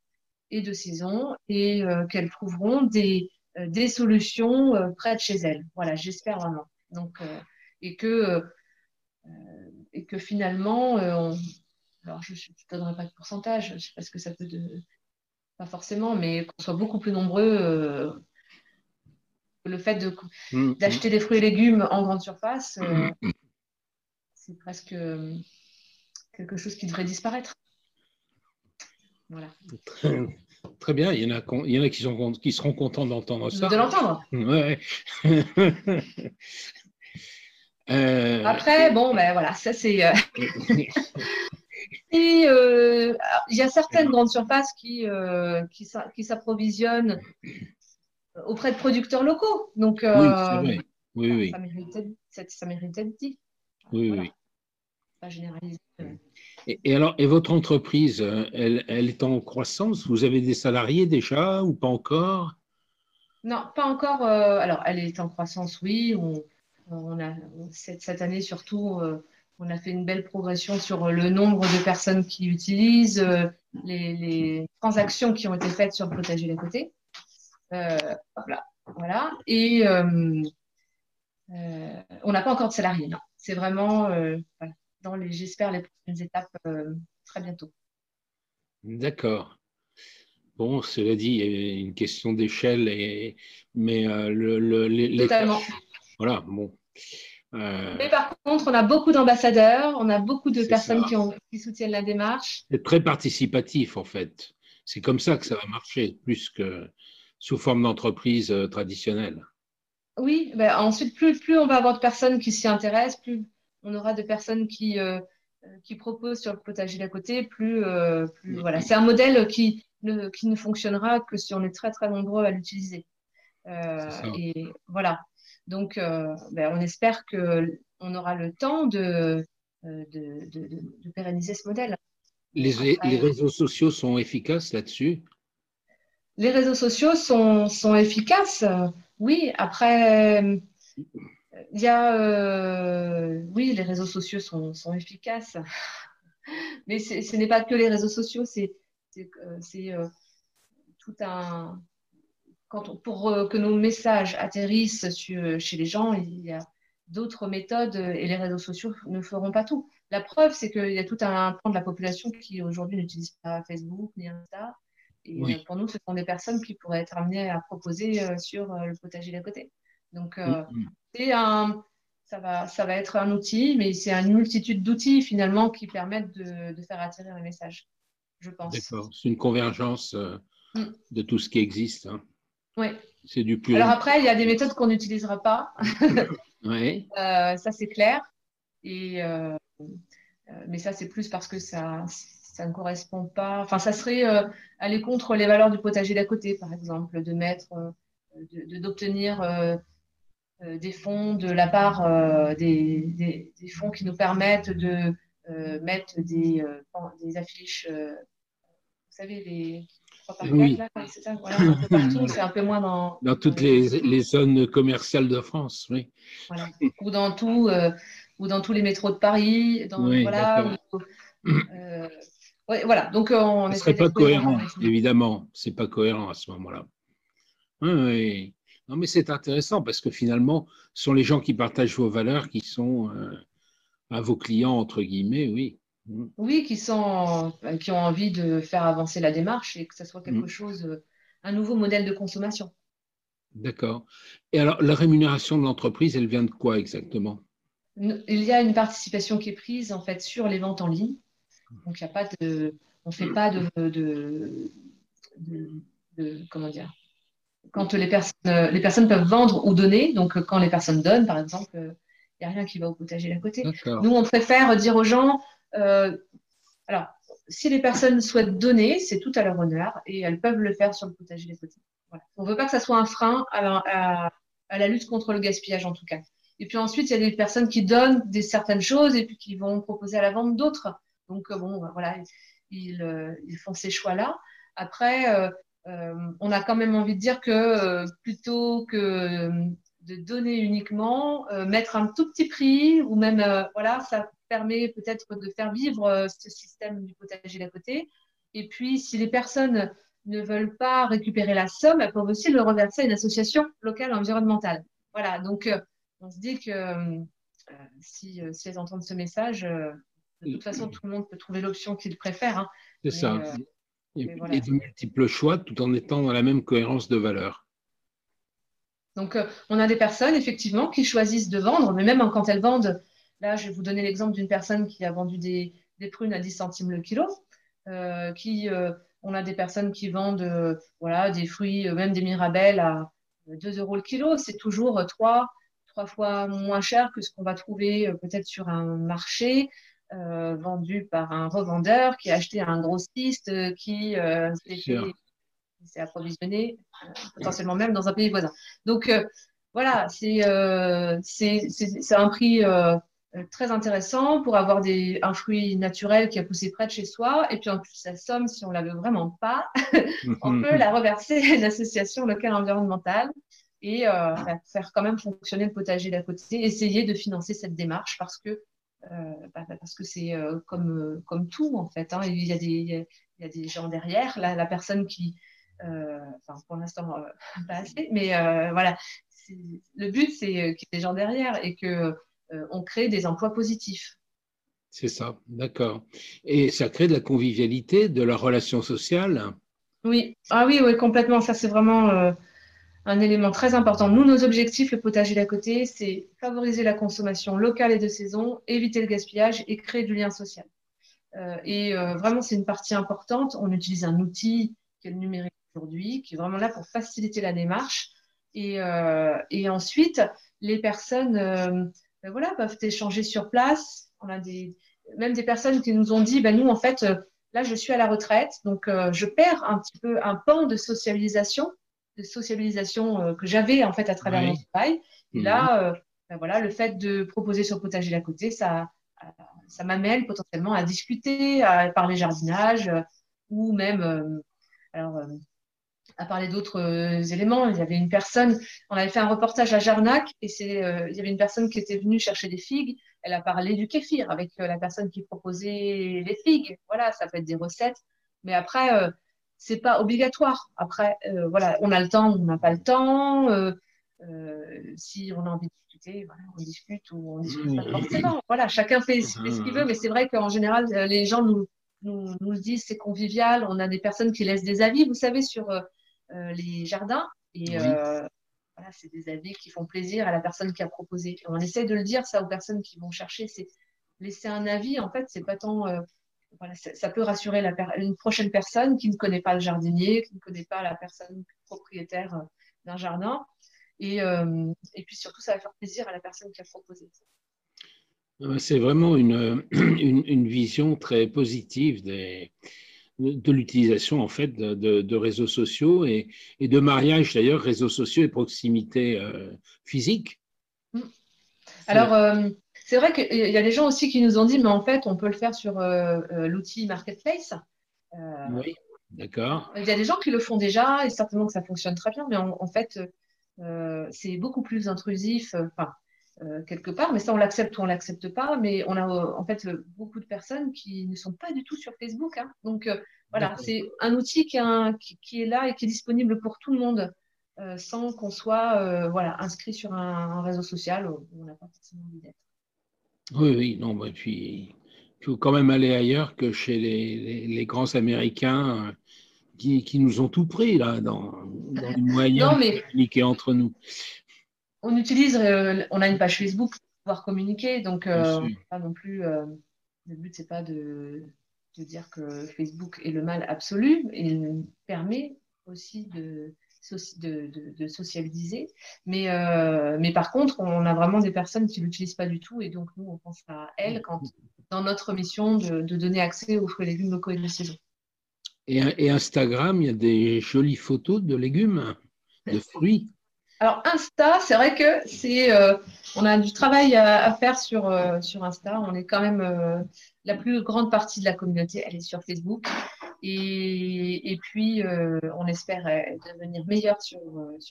et de saison et qu'elles trouveront des, des solutions près de chez elles. Voilà, j'espère vraiment. Donc, et que et que finalement, alors je ne donnerai pas de pourcentage, je ne sais pas ce que ça peut de... Pas forcément, mais qu'on soit beaucoup plus nombreux, euh, le fait mm, d'acheter des fruits et légumes en grande surface, c'est presque quelque chose qui devrait disparaître. Voilà. Très, bien, il y en a, il y en a qui, sont, qui seront contents d'entendre ça. De l'entendre. Ouais. Euh, Après, bon, ben voilà, ça c'est. Euh, et euh, il y a certaines grandes surfaces qui, qui, s'approvisionnent auprès de producteurs locaux. Donc, oui. Oui, oui. Ça, mérite, d'être dit. Oui, oui. Pas généralisé. Et, alors, et votre entreprise, elle, elle, est en croissance? Vous avez des salariés déjà ou pas encore? Non, pas encore. alors, elle est en croissance, oui. On, on a, cette, année surtout, euh, on a fait une belle progression sur le nombre de personnes qui utilisent, euh, les, transactions qui ont été faites sur le potager d'à côté. Euh, voilà. Et on n'a pas encore de salariés, non. C'est vraiment dans les, j'espère, les prochaines étapes très bientôt. D'accord. Bon, cela dit, il y a une question d'échelle, et... mais le, le, Totalement. Voilà, bon. Euh, Mais par contre, on a beaucoup d'ambassadeurs, on a beaucoup de personnes qui, soutiennent la démarche. C'est très participatif, en fait. C'est comme ça que ça va marcher, plus que sous forme d'entreprise euh, traditionnelle. Oui, ben ensuite, plus, plus on va avoir de personnes qui s'y intéressent, plus on aura de personnes qui, euh, qui proposent sur le potager d'à côté, plus, plus voilà. C'est un modèle qui ne, qui ne fonctionnera que si on est très très nombreux à l'utiliser. et voilà. Donc, euh, ben, on espère qu'on aura le temps de, euh, de, pérenniser ce modèle. Les, réseaux sociaux sont efficaces là-dessus? Les réseaux sociaux sont, sont efficaces, oui. Après, il y a. Euh, oui, les réseaux sociaux sont, sont efficaces. Mais ce n'est pas que les réseaux sociaux, c'est tout un, pour euh, que nos messages atterrissent chez les gens, il y a d'autres méthodes et les réseaux sociaux ne feront pas tout. La preuve, c'est qu'il y a tout un pan de la population qui aujourd'hui n'utilise pas Facebook ni Insta. Et euh, pour nous, ce sont des personnes qui pourraient être amenées à proposer euh, sur le potager d'à côté. Donc, c'est un, ça, va, ça va être un outil, mais c'est une multitude d'outils finalement qui permettent de, faire atterrir les messages, je pense. D'accord, c'est une convergence mm. de tout ce qui existe. Hein. Oui. C'est du plus. Alors après, il y a des méthodes qu'on n'utilisera pas. oui. Euh, ça, c'est clair. Et, euh, euh, mais ça, c'est plus parce que ça, ça ne correspond pas. Enfin, ça serait aller contre les valeurs du potager d'à côté, par exemple, de mettre, d'obtenir des fonds de la part des, des, fonds qui nous permettent de mettre des, des affiches. vous savez, les oui. c'est un peu moins dans. Dans toutes les, les, zones commerciales de France, oui. Voilà. Ou dans tout, euh, ou dans tous les métros de Paris, dans, voilà. Euh, voilà. Donc on. ne serait pas cohérent, évidemment. C'est pas cohérent à ce moment-là. Oui. Non, mais c'est intéressant parce que finalement, ce sont les gens qui partagent vos valeurs qui sont euh, à vos clients entre guillemets, oui. Mm. Oui, qui, sont, euh, qui ont envie de faire avancer la démarche et que ce soit quelque mm. chose, euh, un nouveau modèle de consommation. D'accord. Et alors, la rémunération de l'entreprise, elle vient de quoi exactement? Il y a une participation qui est prise en fait sur les ventes en ligne. Donc, il n'y a pas de, on ne fait pas de, de, comment dire? Quand les personnes, les personnes peuvent vendre ou donner, donc quand les personnes donnent, par exemple, il n'y a rien qui va au potager d'à côté. Nous, on préfère dire aux gens, euh, alors, si les personnes souhaitent donner, c'est tout à leur honneur et elles peuvent le faire sur le potager des petits. On ne veut pas que ça soit un frein à la, lutte contre le gaspillage en tout cas. Et puis ensuite, il y a des personnes qui donnent des certaines choses et puis qui vont proposer à la vente d'autres. Donc euh, bon, voilà, ils, euh, ils font ces choix-là. Après, on a quand même envie de dire que plutôt que de donner uniquement, mettre un tout petit prix ou même, voilà, ça permet peut-être de faire vivre euh, ce système du potager d'à côté. Et puis, si les personnes ne veulent pas récupérer la somme, elles peuvent aussi le reverser à une association locale environnementale. Voilà, donc euh, on se dit que euh, si, si, elles entendent ce message, de toute façon, tout le monde peut trouver l'option qu'il préfère. Hein. C'est ça. et, de multiples choix tout en étant dans la même cohérence de valeur. Donc, euh, on a des personnes, effectivement, qui choisissent de vendre, mais même quand elles vendent, là, je vais vous donner l'exemple d'une personne qui a vendu des, prunes à 10 centimes le kilo, euh, qui, euh, on a des personnes qui vendent voilà, des fruits, même des mirabelles à 2 euros le kilo. C'est toujours 3, trois fois moins cher que ce qu'on va trouver peut-être sur un marché. vendu par un revendeur qui a acheté un grossiste qui s'est approvisionné euh, potentiellement même dans un pays voisin. Donc euh, voilà, euh, c'est un prix très intéressant pour avoir des, un fruit naturel qui a poussé près de chez soi. Et puis en plus, la somme, si on la veut vraiment pas, on peut la reverser à l'association locale environnementale et faire quand même fonctionner le potager d'à côté, essayer de financer cette démarche parce que bah, parce que c'est comme, comme tout en fait. Hein. Il, y a des, il, y a, des gens derrière. La, la personne qui, enfin, pour l'instant, euh, pas assez. Mais euh, voilà, le but, c'est qu'il y ait des gens derrière et que on crée des emplois positifs. C'est ça, d'accord. Et ça crée de la convivialité, de la relation sociale? Oui, ah oui, oui, complètement. Ça, c'est vraiment un élément très important. Nous, nos objectifs, le potager d'à côté, c'est favoriser la consommation locale et de saison, éviter le gaspillage et créer du lien social. et vraiment, c'est une partie importante. On utilise un outil qui est le numérique aujourd'hui, qui est vraiment là pour faciliter la démarche. Et, euh, et ensuite, les personnes euh, ben voilà, peuvent échanger sur place. On a des, même des personnes qui nous ont dit, ben nous, en fait, euh, là, je suis à la retraite, donc je perds un petit peu un pan de socialisation, de socialisation que j'avais en fait à travers mon travail. Et là, mhm. ben voilà, le fait de proposer sur potager à côté, ça, ça m'amène potentiellement à discuter, à parler jardinage ou même, alors, à parler d'autres euh, éléments. Il y avait une personne, on avait fait un reportage à Jarnac et c'est, euh, il y avait une personne qui était venue chercher des figues. Elle a parlé du kéfir avec euh, la personne qui proposait les figues. Voilà, ça peut être des recettes. Mais après, c'est pas obligatoire. Après, voilà, on a le temps, on n'a pas le temps. si on a envie de discuter, voilà, on discute ou on discute pas forcément. Voilà, chacun fait, fait ce qu'il veut, mais c'est vrai qu'en général, les gens nous, nous, disent, c'est convivial. On a des personnes qui laissent des avis, vous savez, sur euh, les jardins. Et euh, voilà, c'est des avis qui font plaisir à la personne qui a proposé. on essaie de le dire ça aux personnes qui vont chercher. C'est laisser un avis. En fait, c'est pas tant euh, voilà, ça peut rassurer la une prochaine personne qui ne connaît pas le jardinier, qui ne connaît pas la personne propriétaire d'un jardin. Et, et, puis surtout, ça va faire plaisir à la personne qui a proposé. C'est vraiment une, une, une, vision très positive des, de l'utilisation en fait de, réseaux sociaux et, de mariage d'ailleurs réseaux sociaux et proximité euh, physique. Mm. Alors euh, c'est vrai qu'il y a des gens aussi qui nous ont dit mais en fait on peut le faire sur euh, l'outil marketplace. oui, d'accord. Il y a des gens qui le font déjà et certainement que ça fonctionne très bien, mais en, fait c'est beaucoup plus intrusif. Enfin, euh, quelque part, mais ça on l'accepte ou on l'accepte pas, mais on a euh, en fait euh, beaucoup de personnes qui ne sont pas du tout sur Facebook. Hein. Donc voilà, c'est un outil qui, est là et qui est disponible pour tout le monde, sans qu'on soit voilà, inscrit sur un, réseau social où on n'a pas forcément envie d'être. Oui, oui, non, bah, puis il faut quand même aller ailleurs que chez les, grands Américains. Qui, nous ont tout pris là dans, dans les moyens de communiquer entre nous on utilise, euh, on a une page Facebook pour pouvoir communiquer, donc euh, pas non plus. Euh, le but c'est pas de, dire que Facebook est le mal absolu. Il permet aussi de, de, socialiser, mais mais par contre, on a vraiment des personnes qui l'utilisent pas du tout, et donc nous on pense à elles quand dans notre mission de, donner accès aux fruits et légumes locaux et de saison. Et, et Instagram, il y a des jolies photos de légumes, de fruits. Alors Insta, c'est vrai que c'est, euh, on a du travail à, faire sur euh, sur Insta. On est quand même euh, la plus grande partie de la communauté, elle est sur Facebook. Et, puis on espère devenir meilleur sur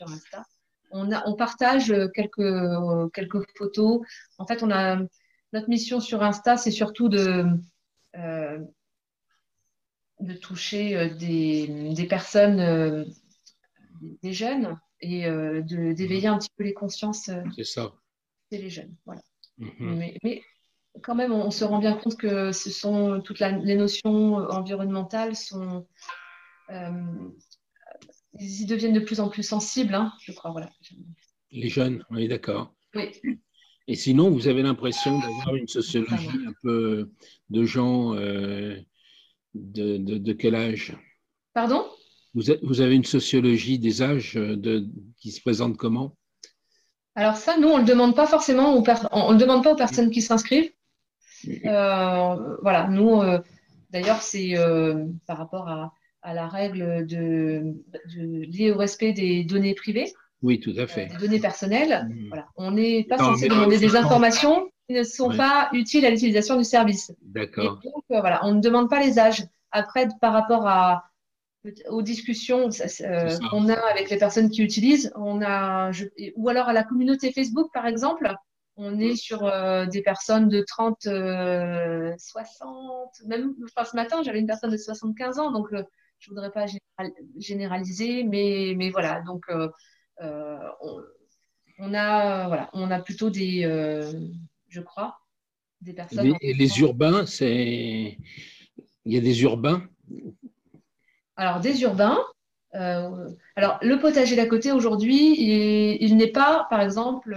Insta. On partage quelques photos. En fait, on a notre mission sur Insta, c'est surtout de toucher des personnes, des jeunes et euh, d'éveiller un petit peu les consciences euh, C'est ça. chez les jeunes. Voilà. Mhm. mais, quand même, on, se rend bien compte que ce sont toutes les notions environnementales sont euh, ils y deviennent de plus en plus sensibles, hein, je crois. Voilà. Les jeunes, oui, d'accord. Oui. Et sinon, vous avez l'impression d'avoir une sociologie un peu de gens euh, de, quel âge? Pardon? Vous, vous, avez une sociologie des âges de, qui se présente comment? Alors ça, nous, on ne le demande pas forcément, aux on, le demande pas aux personnes qui s'inscrivent. Euh, voilà, nous, euh, d'ailleurs, c'est par rapport à, la règle de, liée au respect des données privées. Oui, tout à fait. des données personnelles. Mmh. Voilà. On n'est pas censé demander des informations qui ne sont pas utiles à l'utilisation du service. D'accord. Donc, euh, voilà, on ne demande pas les âges. Après, par rapport à, aux discussions euh, qu'on a avec les personnes qui utilisent, on a, ou alors à la communauté Facebook, par exemple, on est sur euh, des personnes de 30, 60, même enfin, ce matin, j'avais une personne de 75 ans, donc je ne voudrais pas généraliser, mais, mais voilà, donc euh, on, a, voilà, on a plutôt des, euh, je crois, des personnes. Et les, urbains, c'est. Il y a des urbains Alors, des urbains. Euh, alors, le potager d'à côté aujourd'hui, il, n'est pas, par exemple,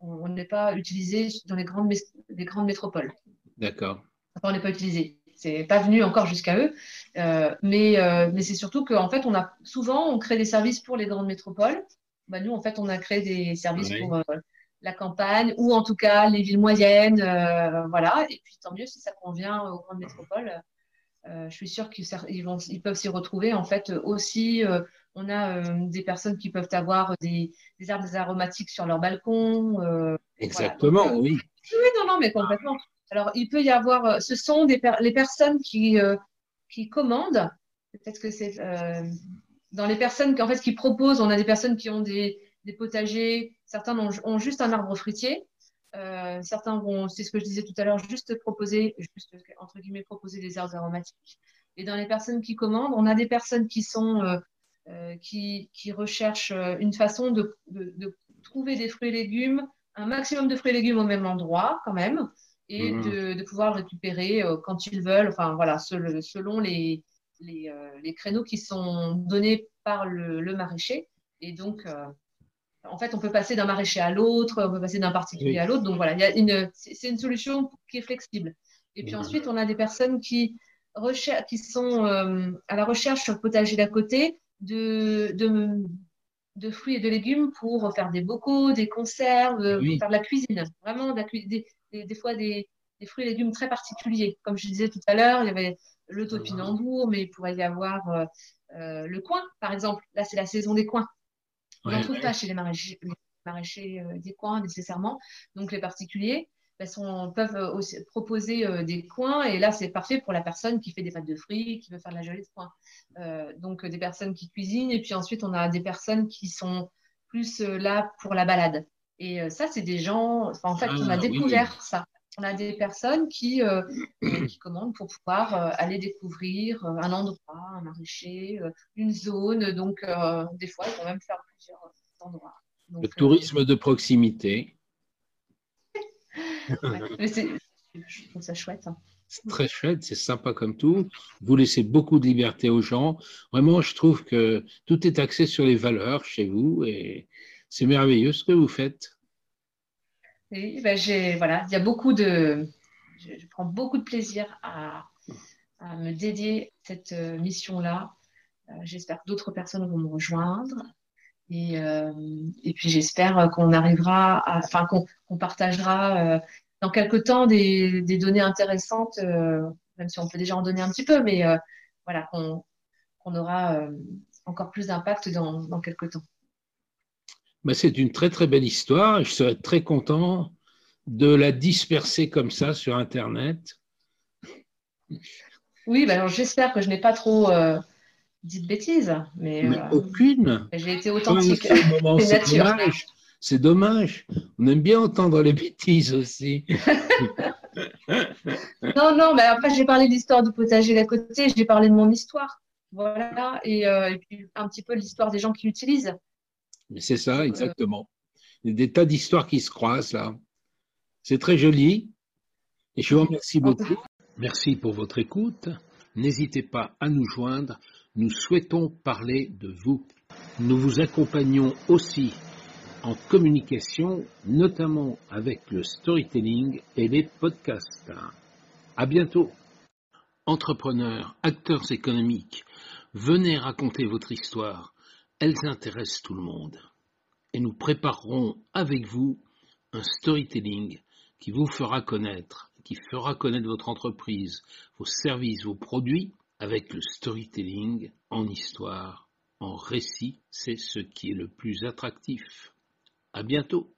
on n'est pas utilisé dans les grandes, les grandes métropoles. D'accord. on n'est pas utilisé c'est pas venu encore jusqu'à eux. Euh, mais, euh, mais c'est surtout qu'en fait, on a souvent, on crée des services pour les grandes métropoles. Bah, nous, en fait, on a créé des services pour euh, la campagne ou en tout cas les villes moyennes. voilà. Et puis, tant mieux si ça convient aux grandes métropoles. Je suis sûre qu'ils ils peuvent s'y retrouver. En fait, aussi, on a des personnes qui peuvent avoir des, des arbres aromatiques sur leur balcon. Exactement, oui. Oui, non, non, mais complètement. Alors, il peut y avoir, euh, ce sont des les personnes qui, euh, qui commandent. Peut-être que c'est euh, dans les personnes qui, en fait, qui proposent, on a des personnes qui ont des, des potagers, certains ont, juste un arbre fruitier. Certains vont, c'est ce que je disais tout à l'heure, juste proposer, juste entre guillemets, proposer des herbes aromatiques. Et dans les personnes qui commandent, on a des personnes qui sont, qui, qui, recherchent une façon de, de, de, trouver des fruits et légumes, un maximum de fruits et légumes au même endroit quand même, et mhm. de, de, pouvoir récupérer euh, quand ils veulent, enfin voilà, selon les, les, euh, les, créneaux qui sont donnés par le, le maraîcher. Et donc, euh, en fait, on peut passer d'un maraîcher à l'autre, on peut passer d'un particulier à l'autre. Donc voilà, il y a une, c'est une solution qui est flexible. Et puis ensuite, on a des personnes qui, qui sont à la recherche sur le potager d'à côté de, de, de, fruits et de légumes pour faire des bocaux, des conserves, pour faire de la cuisine. Vraiment, de la, des, des, fois des, fruits et légumes très particuliers. Comme je disais tout à l'heure, il y avait le topinambour, mais il pourrait y avoir euh, euh, le coin, par exemple. Là, c'est la saison des coins. On n'en trouve pas chez les maraîchers, euh, des coins nécessairement. Donc, les particuliers ben, peuvent aussi proposer des coins. Et là, c'est parfait pour la personne qui fait des pâtes de fruits, qui veut faire de la gelée de coin. donc, des personnes qui cuisinent. Et puis ensuite, on a des personnes qui sont plus là pour la balade. Et euh, ça, c'est des gens, en fait, on a ah, découvert ça. On a des personnes qui, euh, euh, qui commandent pour pouvoir aller découvrir un endroit, un maraîcher, une zone. Donc, des fois, ils vont même faire plusieurs endroits. le tourisme de proximité. je trouve ça chouette. Hein. C'est très chouette, c'est sympa comme tout. Vous laissez beaucoup de liberté aux gens. Vraiment, je trouve que tout est axé sur les valeurs chez vous et c'est merveilleux ce que vous faites. Oui, ben voilà, il y a beaucoup de, je, prends beaucoup de plaisir à, me dédier cette euh, mission-là. Euh, j'espère que d'autres personnes vont me rejoindre. Et, euh, et puis j'espère qu'on arrivera, à, enfin qu'on partagera dans quelques temps des, des données intéressantes, même si on peut déjà en donner un petit peu, mais voilà, qu'on aura encore plus d'impact dans, dans quelques temps. Ben, c'est une très très belle histoire. Je serais très content de la disperser comme ça sur Internet. Oui, ben, j'espère que je n'ai pas trop euh, dit de bêtises. Mais, euh, aucune. J'ai été authentique. C'est dommage. C'est dommage. On aime bien entendre les bêtises aussi. non, non, mais après j'ai parlé de l'histoire du potager d'à côté, j'ai parlé de mon histoire. Voilà, et, euh, et puis un petit peu l'histoire des gens qui l'utilisent. C'est ça, exactement. Il y a des tas d'histoires qui se croisent là. C'est très joli. Et je vous remercie beaucoup. Merci pour votre écoute. N'hésitez pas à nous joindre. Nous souhaitons parler de vous. Nous vous accompagnons aussi en communication, notamment avec le storytelling et les podcasts. À bientôt. Entrepreneurs, acteurs économiques, venez raconter votre histoire. Elles intéressent tout le monde. Et nous préparerons avec vous un storytelling qui vous fera connaître, qui fera connaître votre entreprise, vos services, vos produits avec le storytelling en histoire, en récit. C'est ce qui est le plus attractif. À bientôt.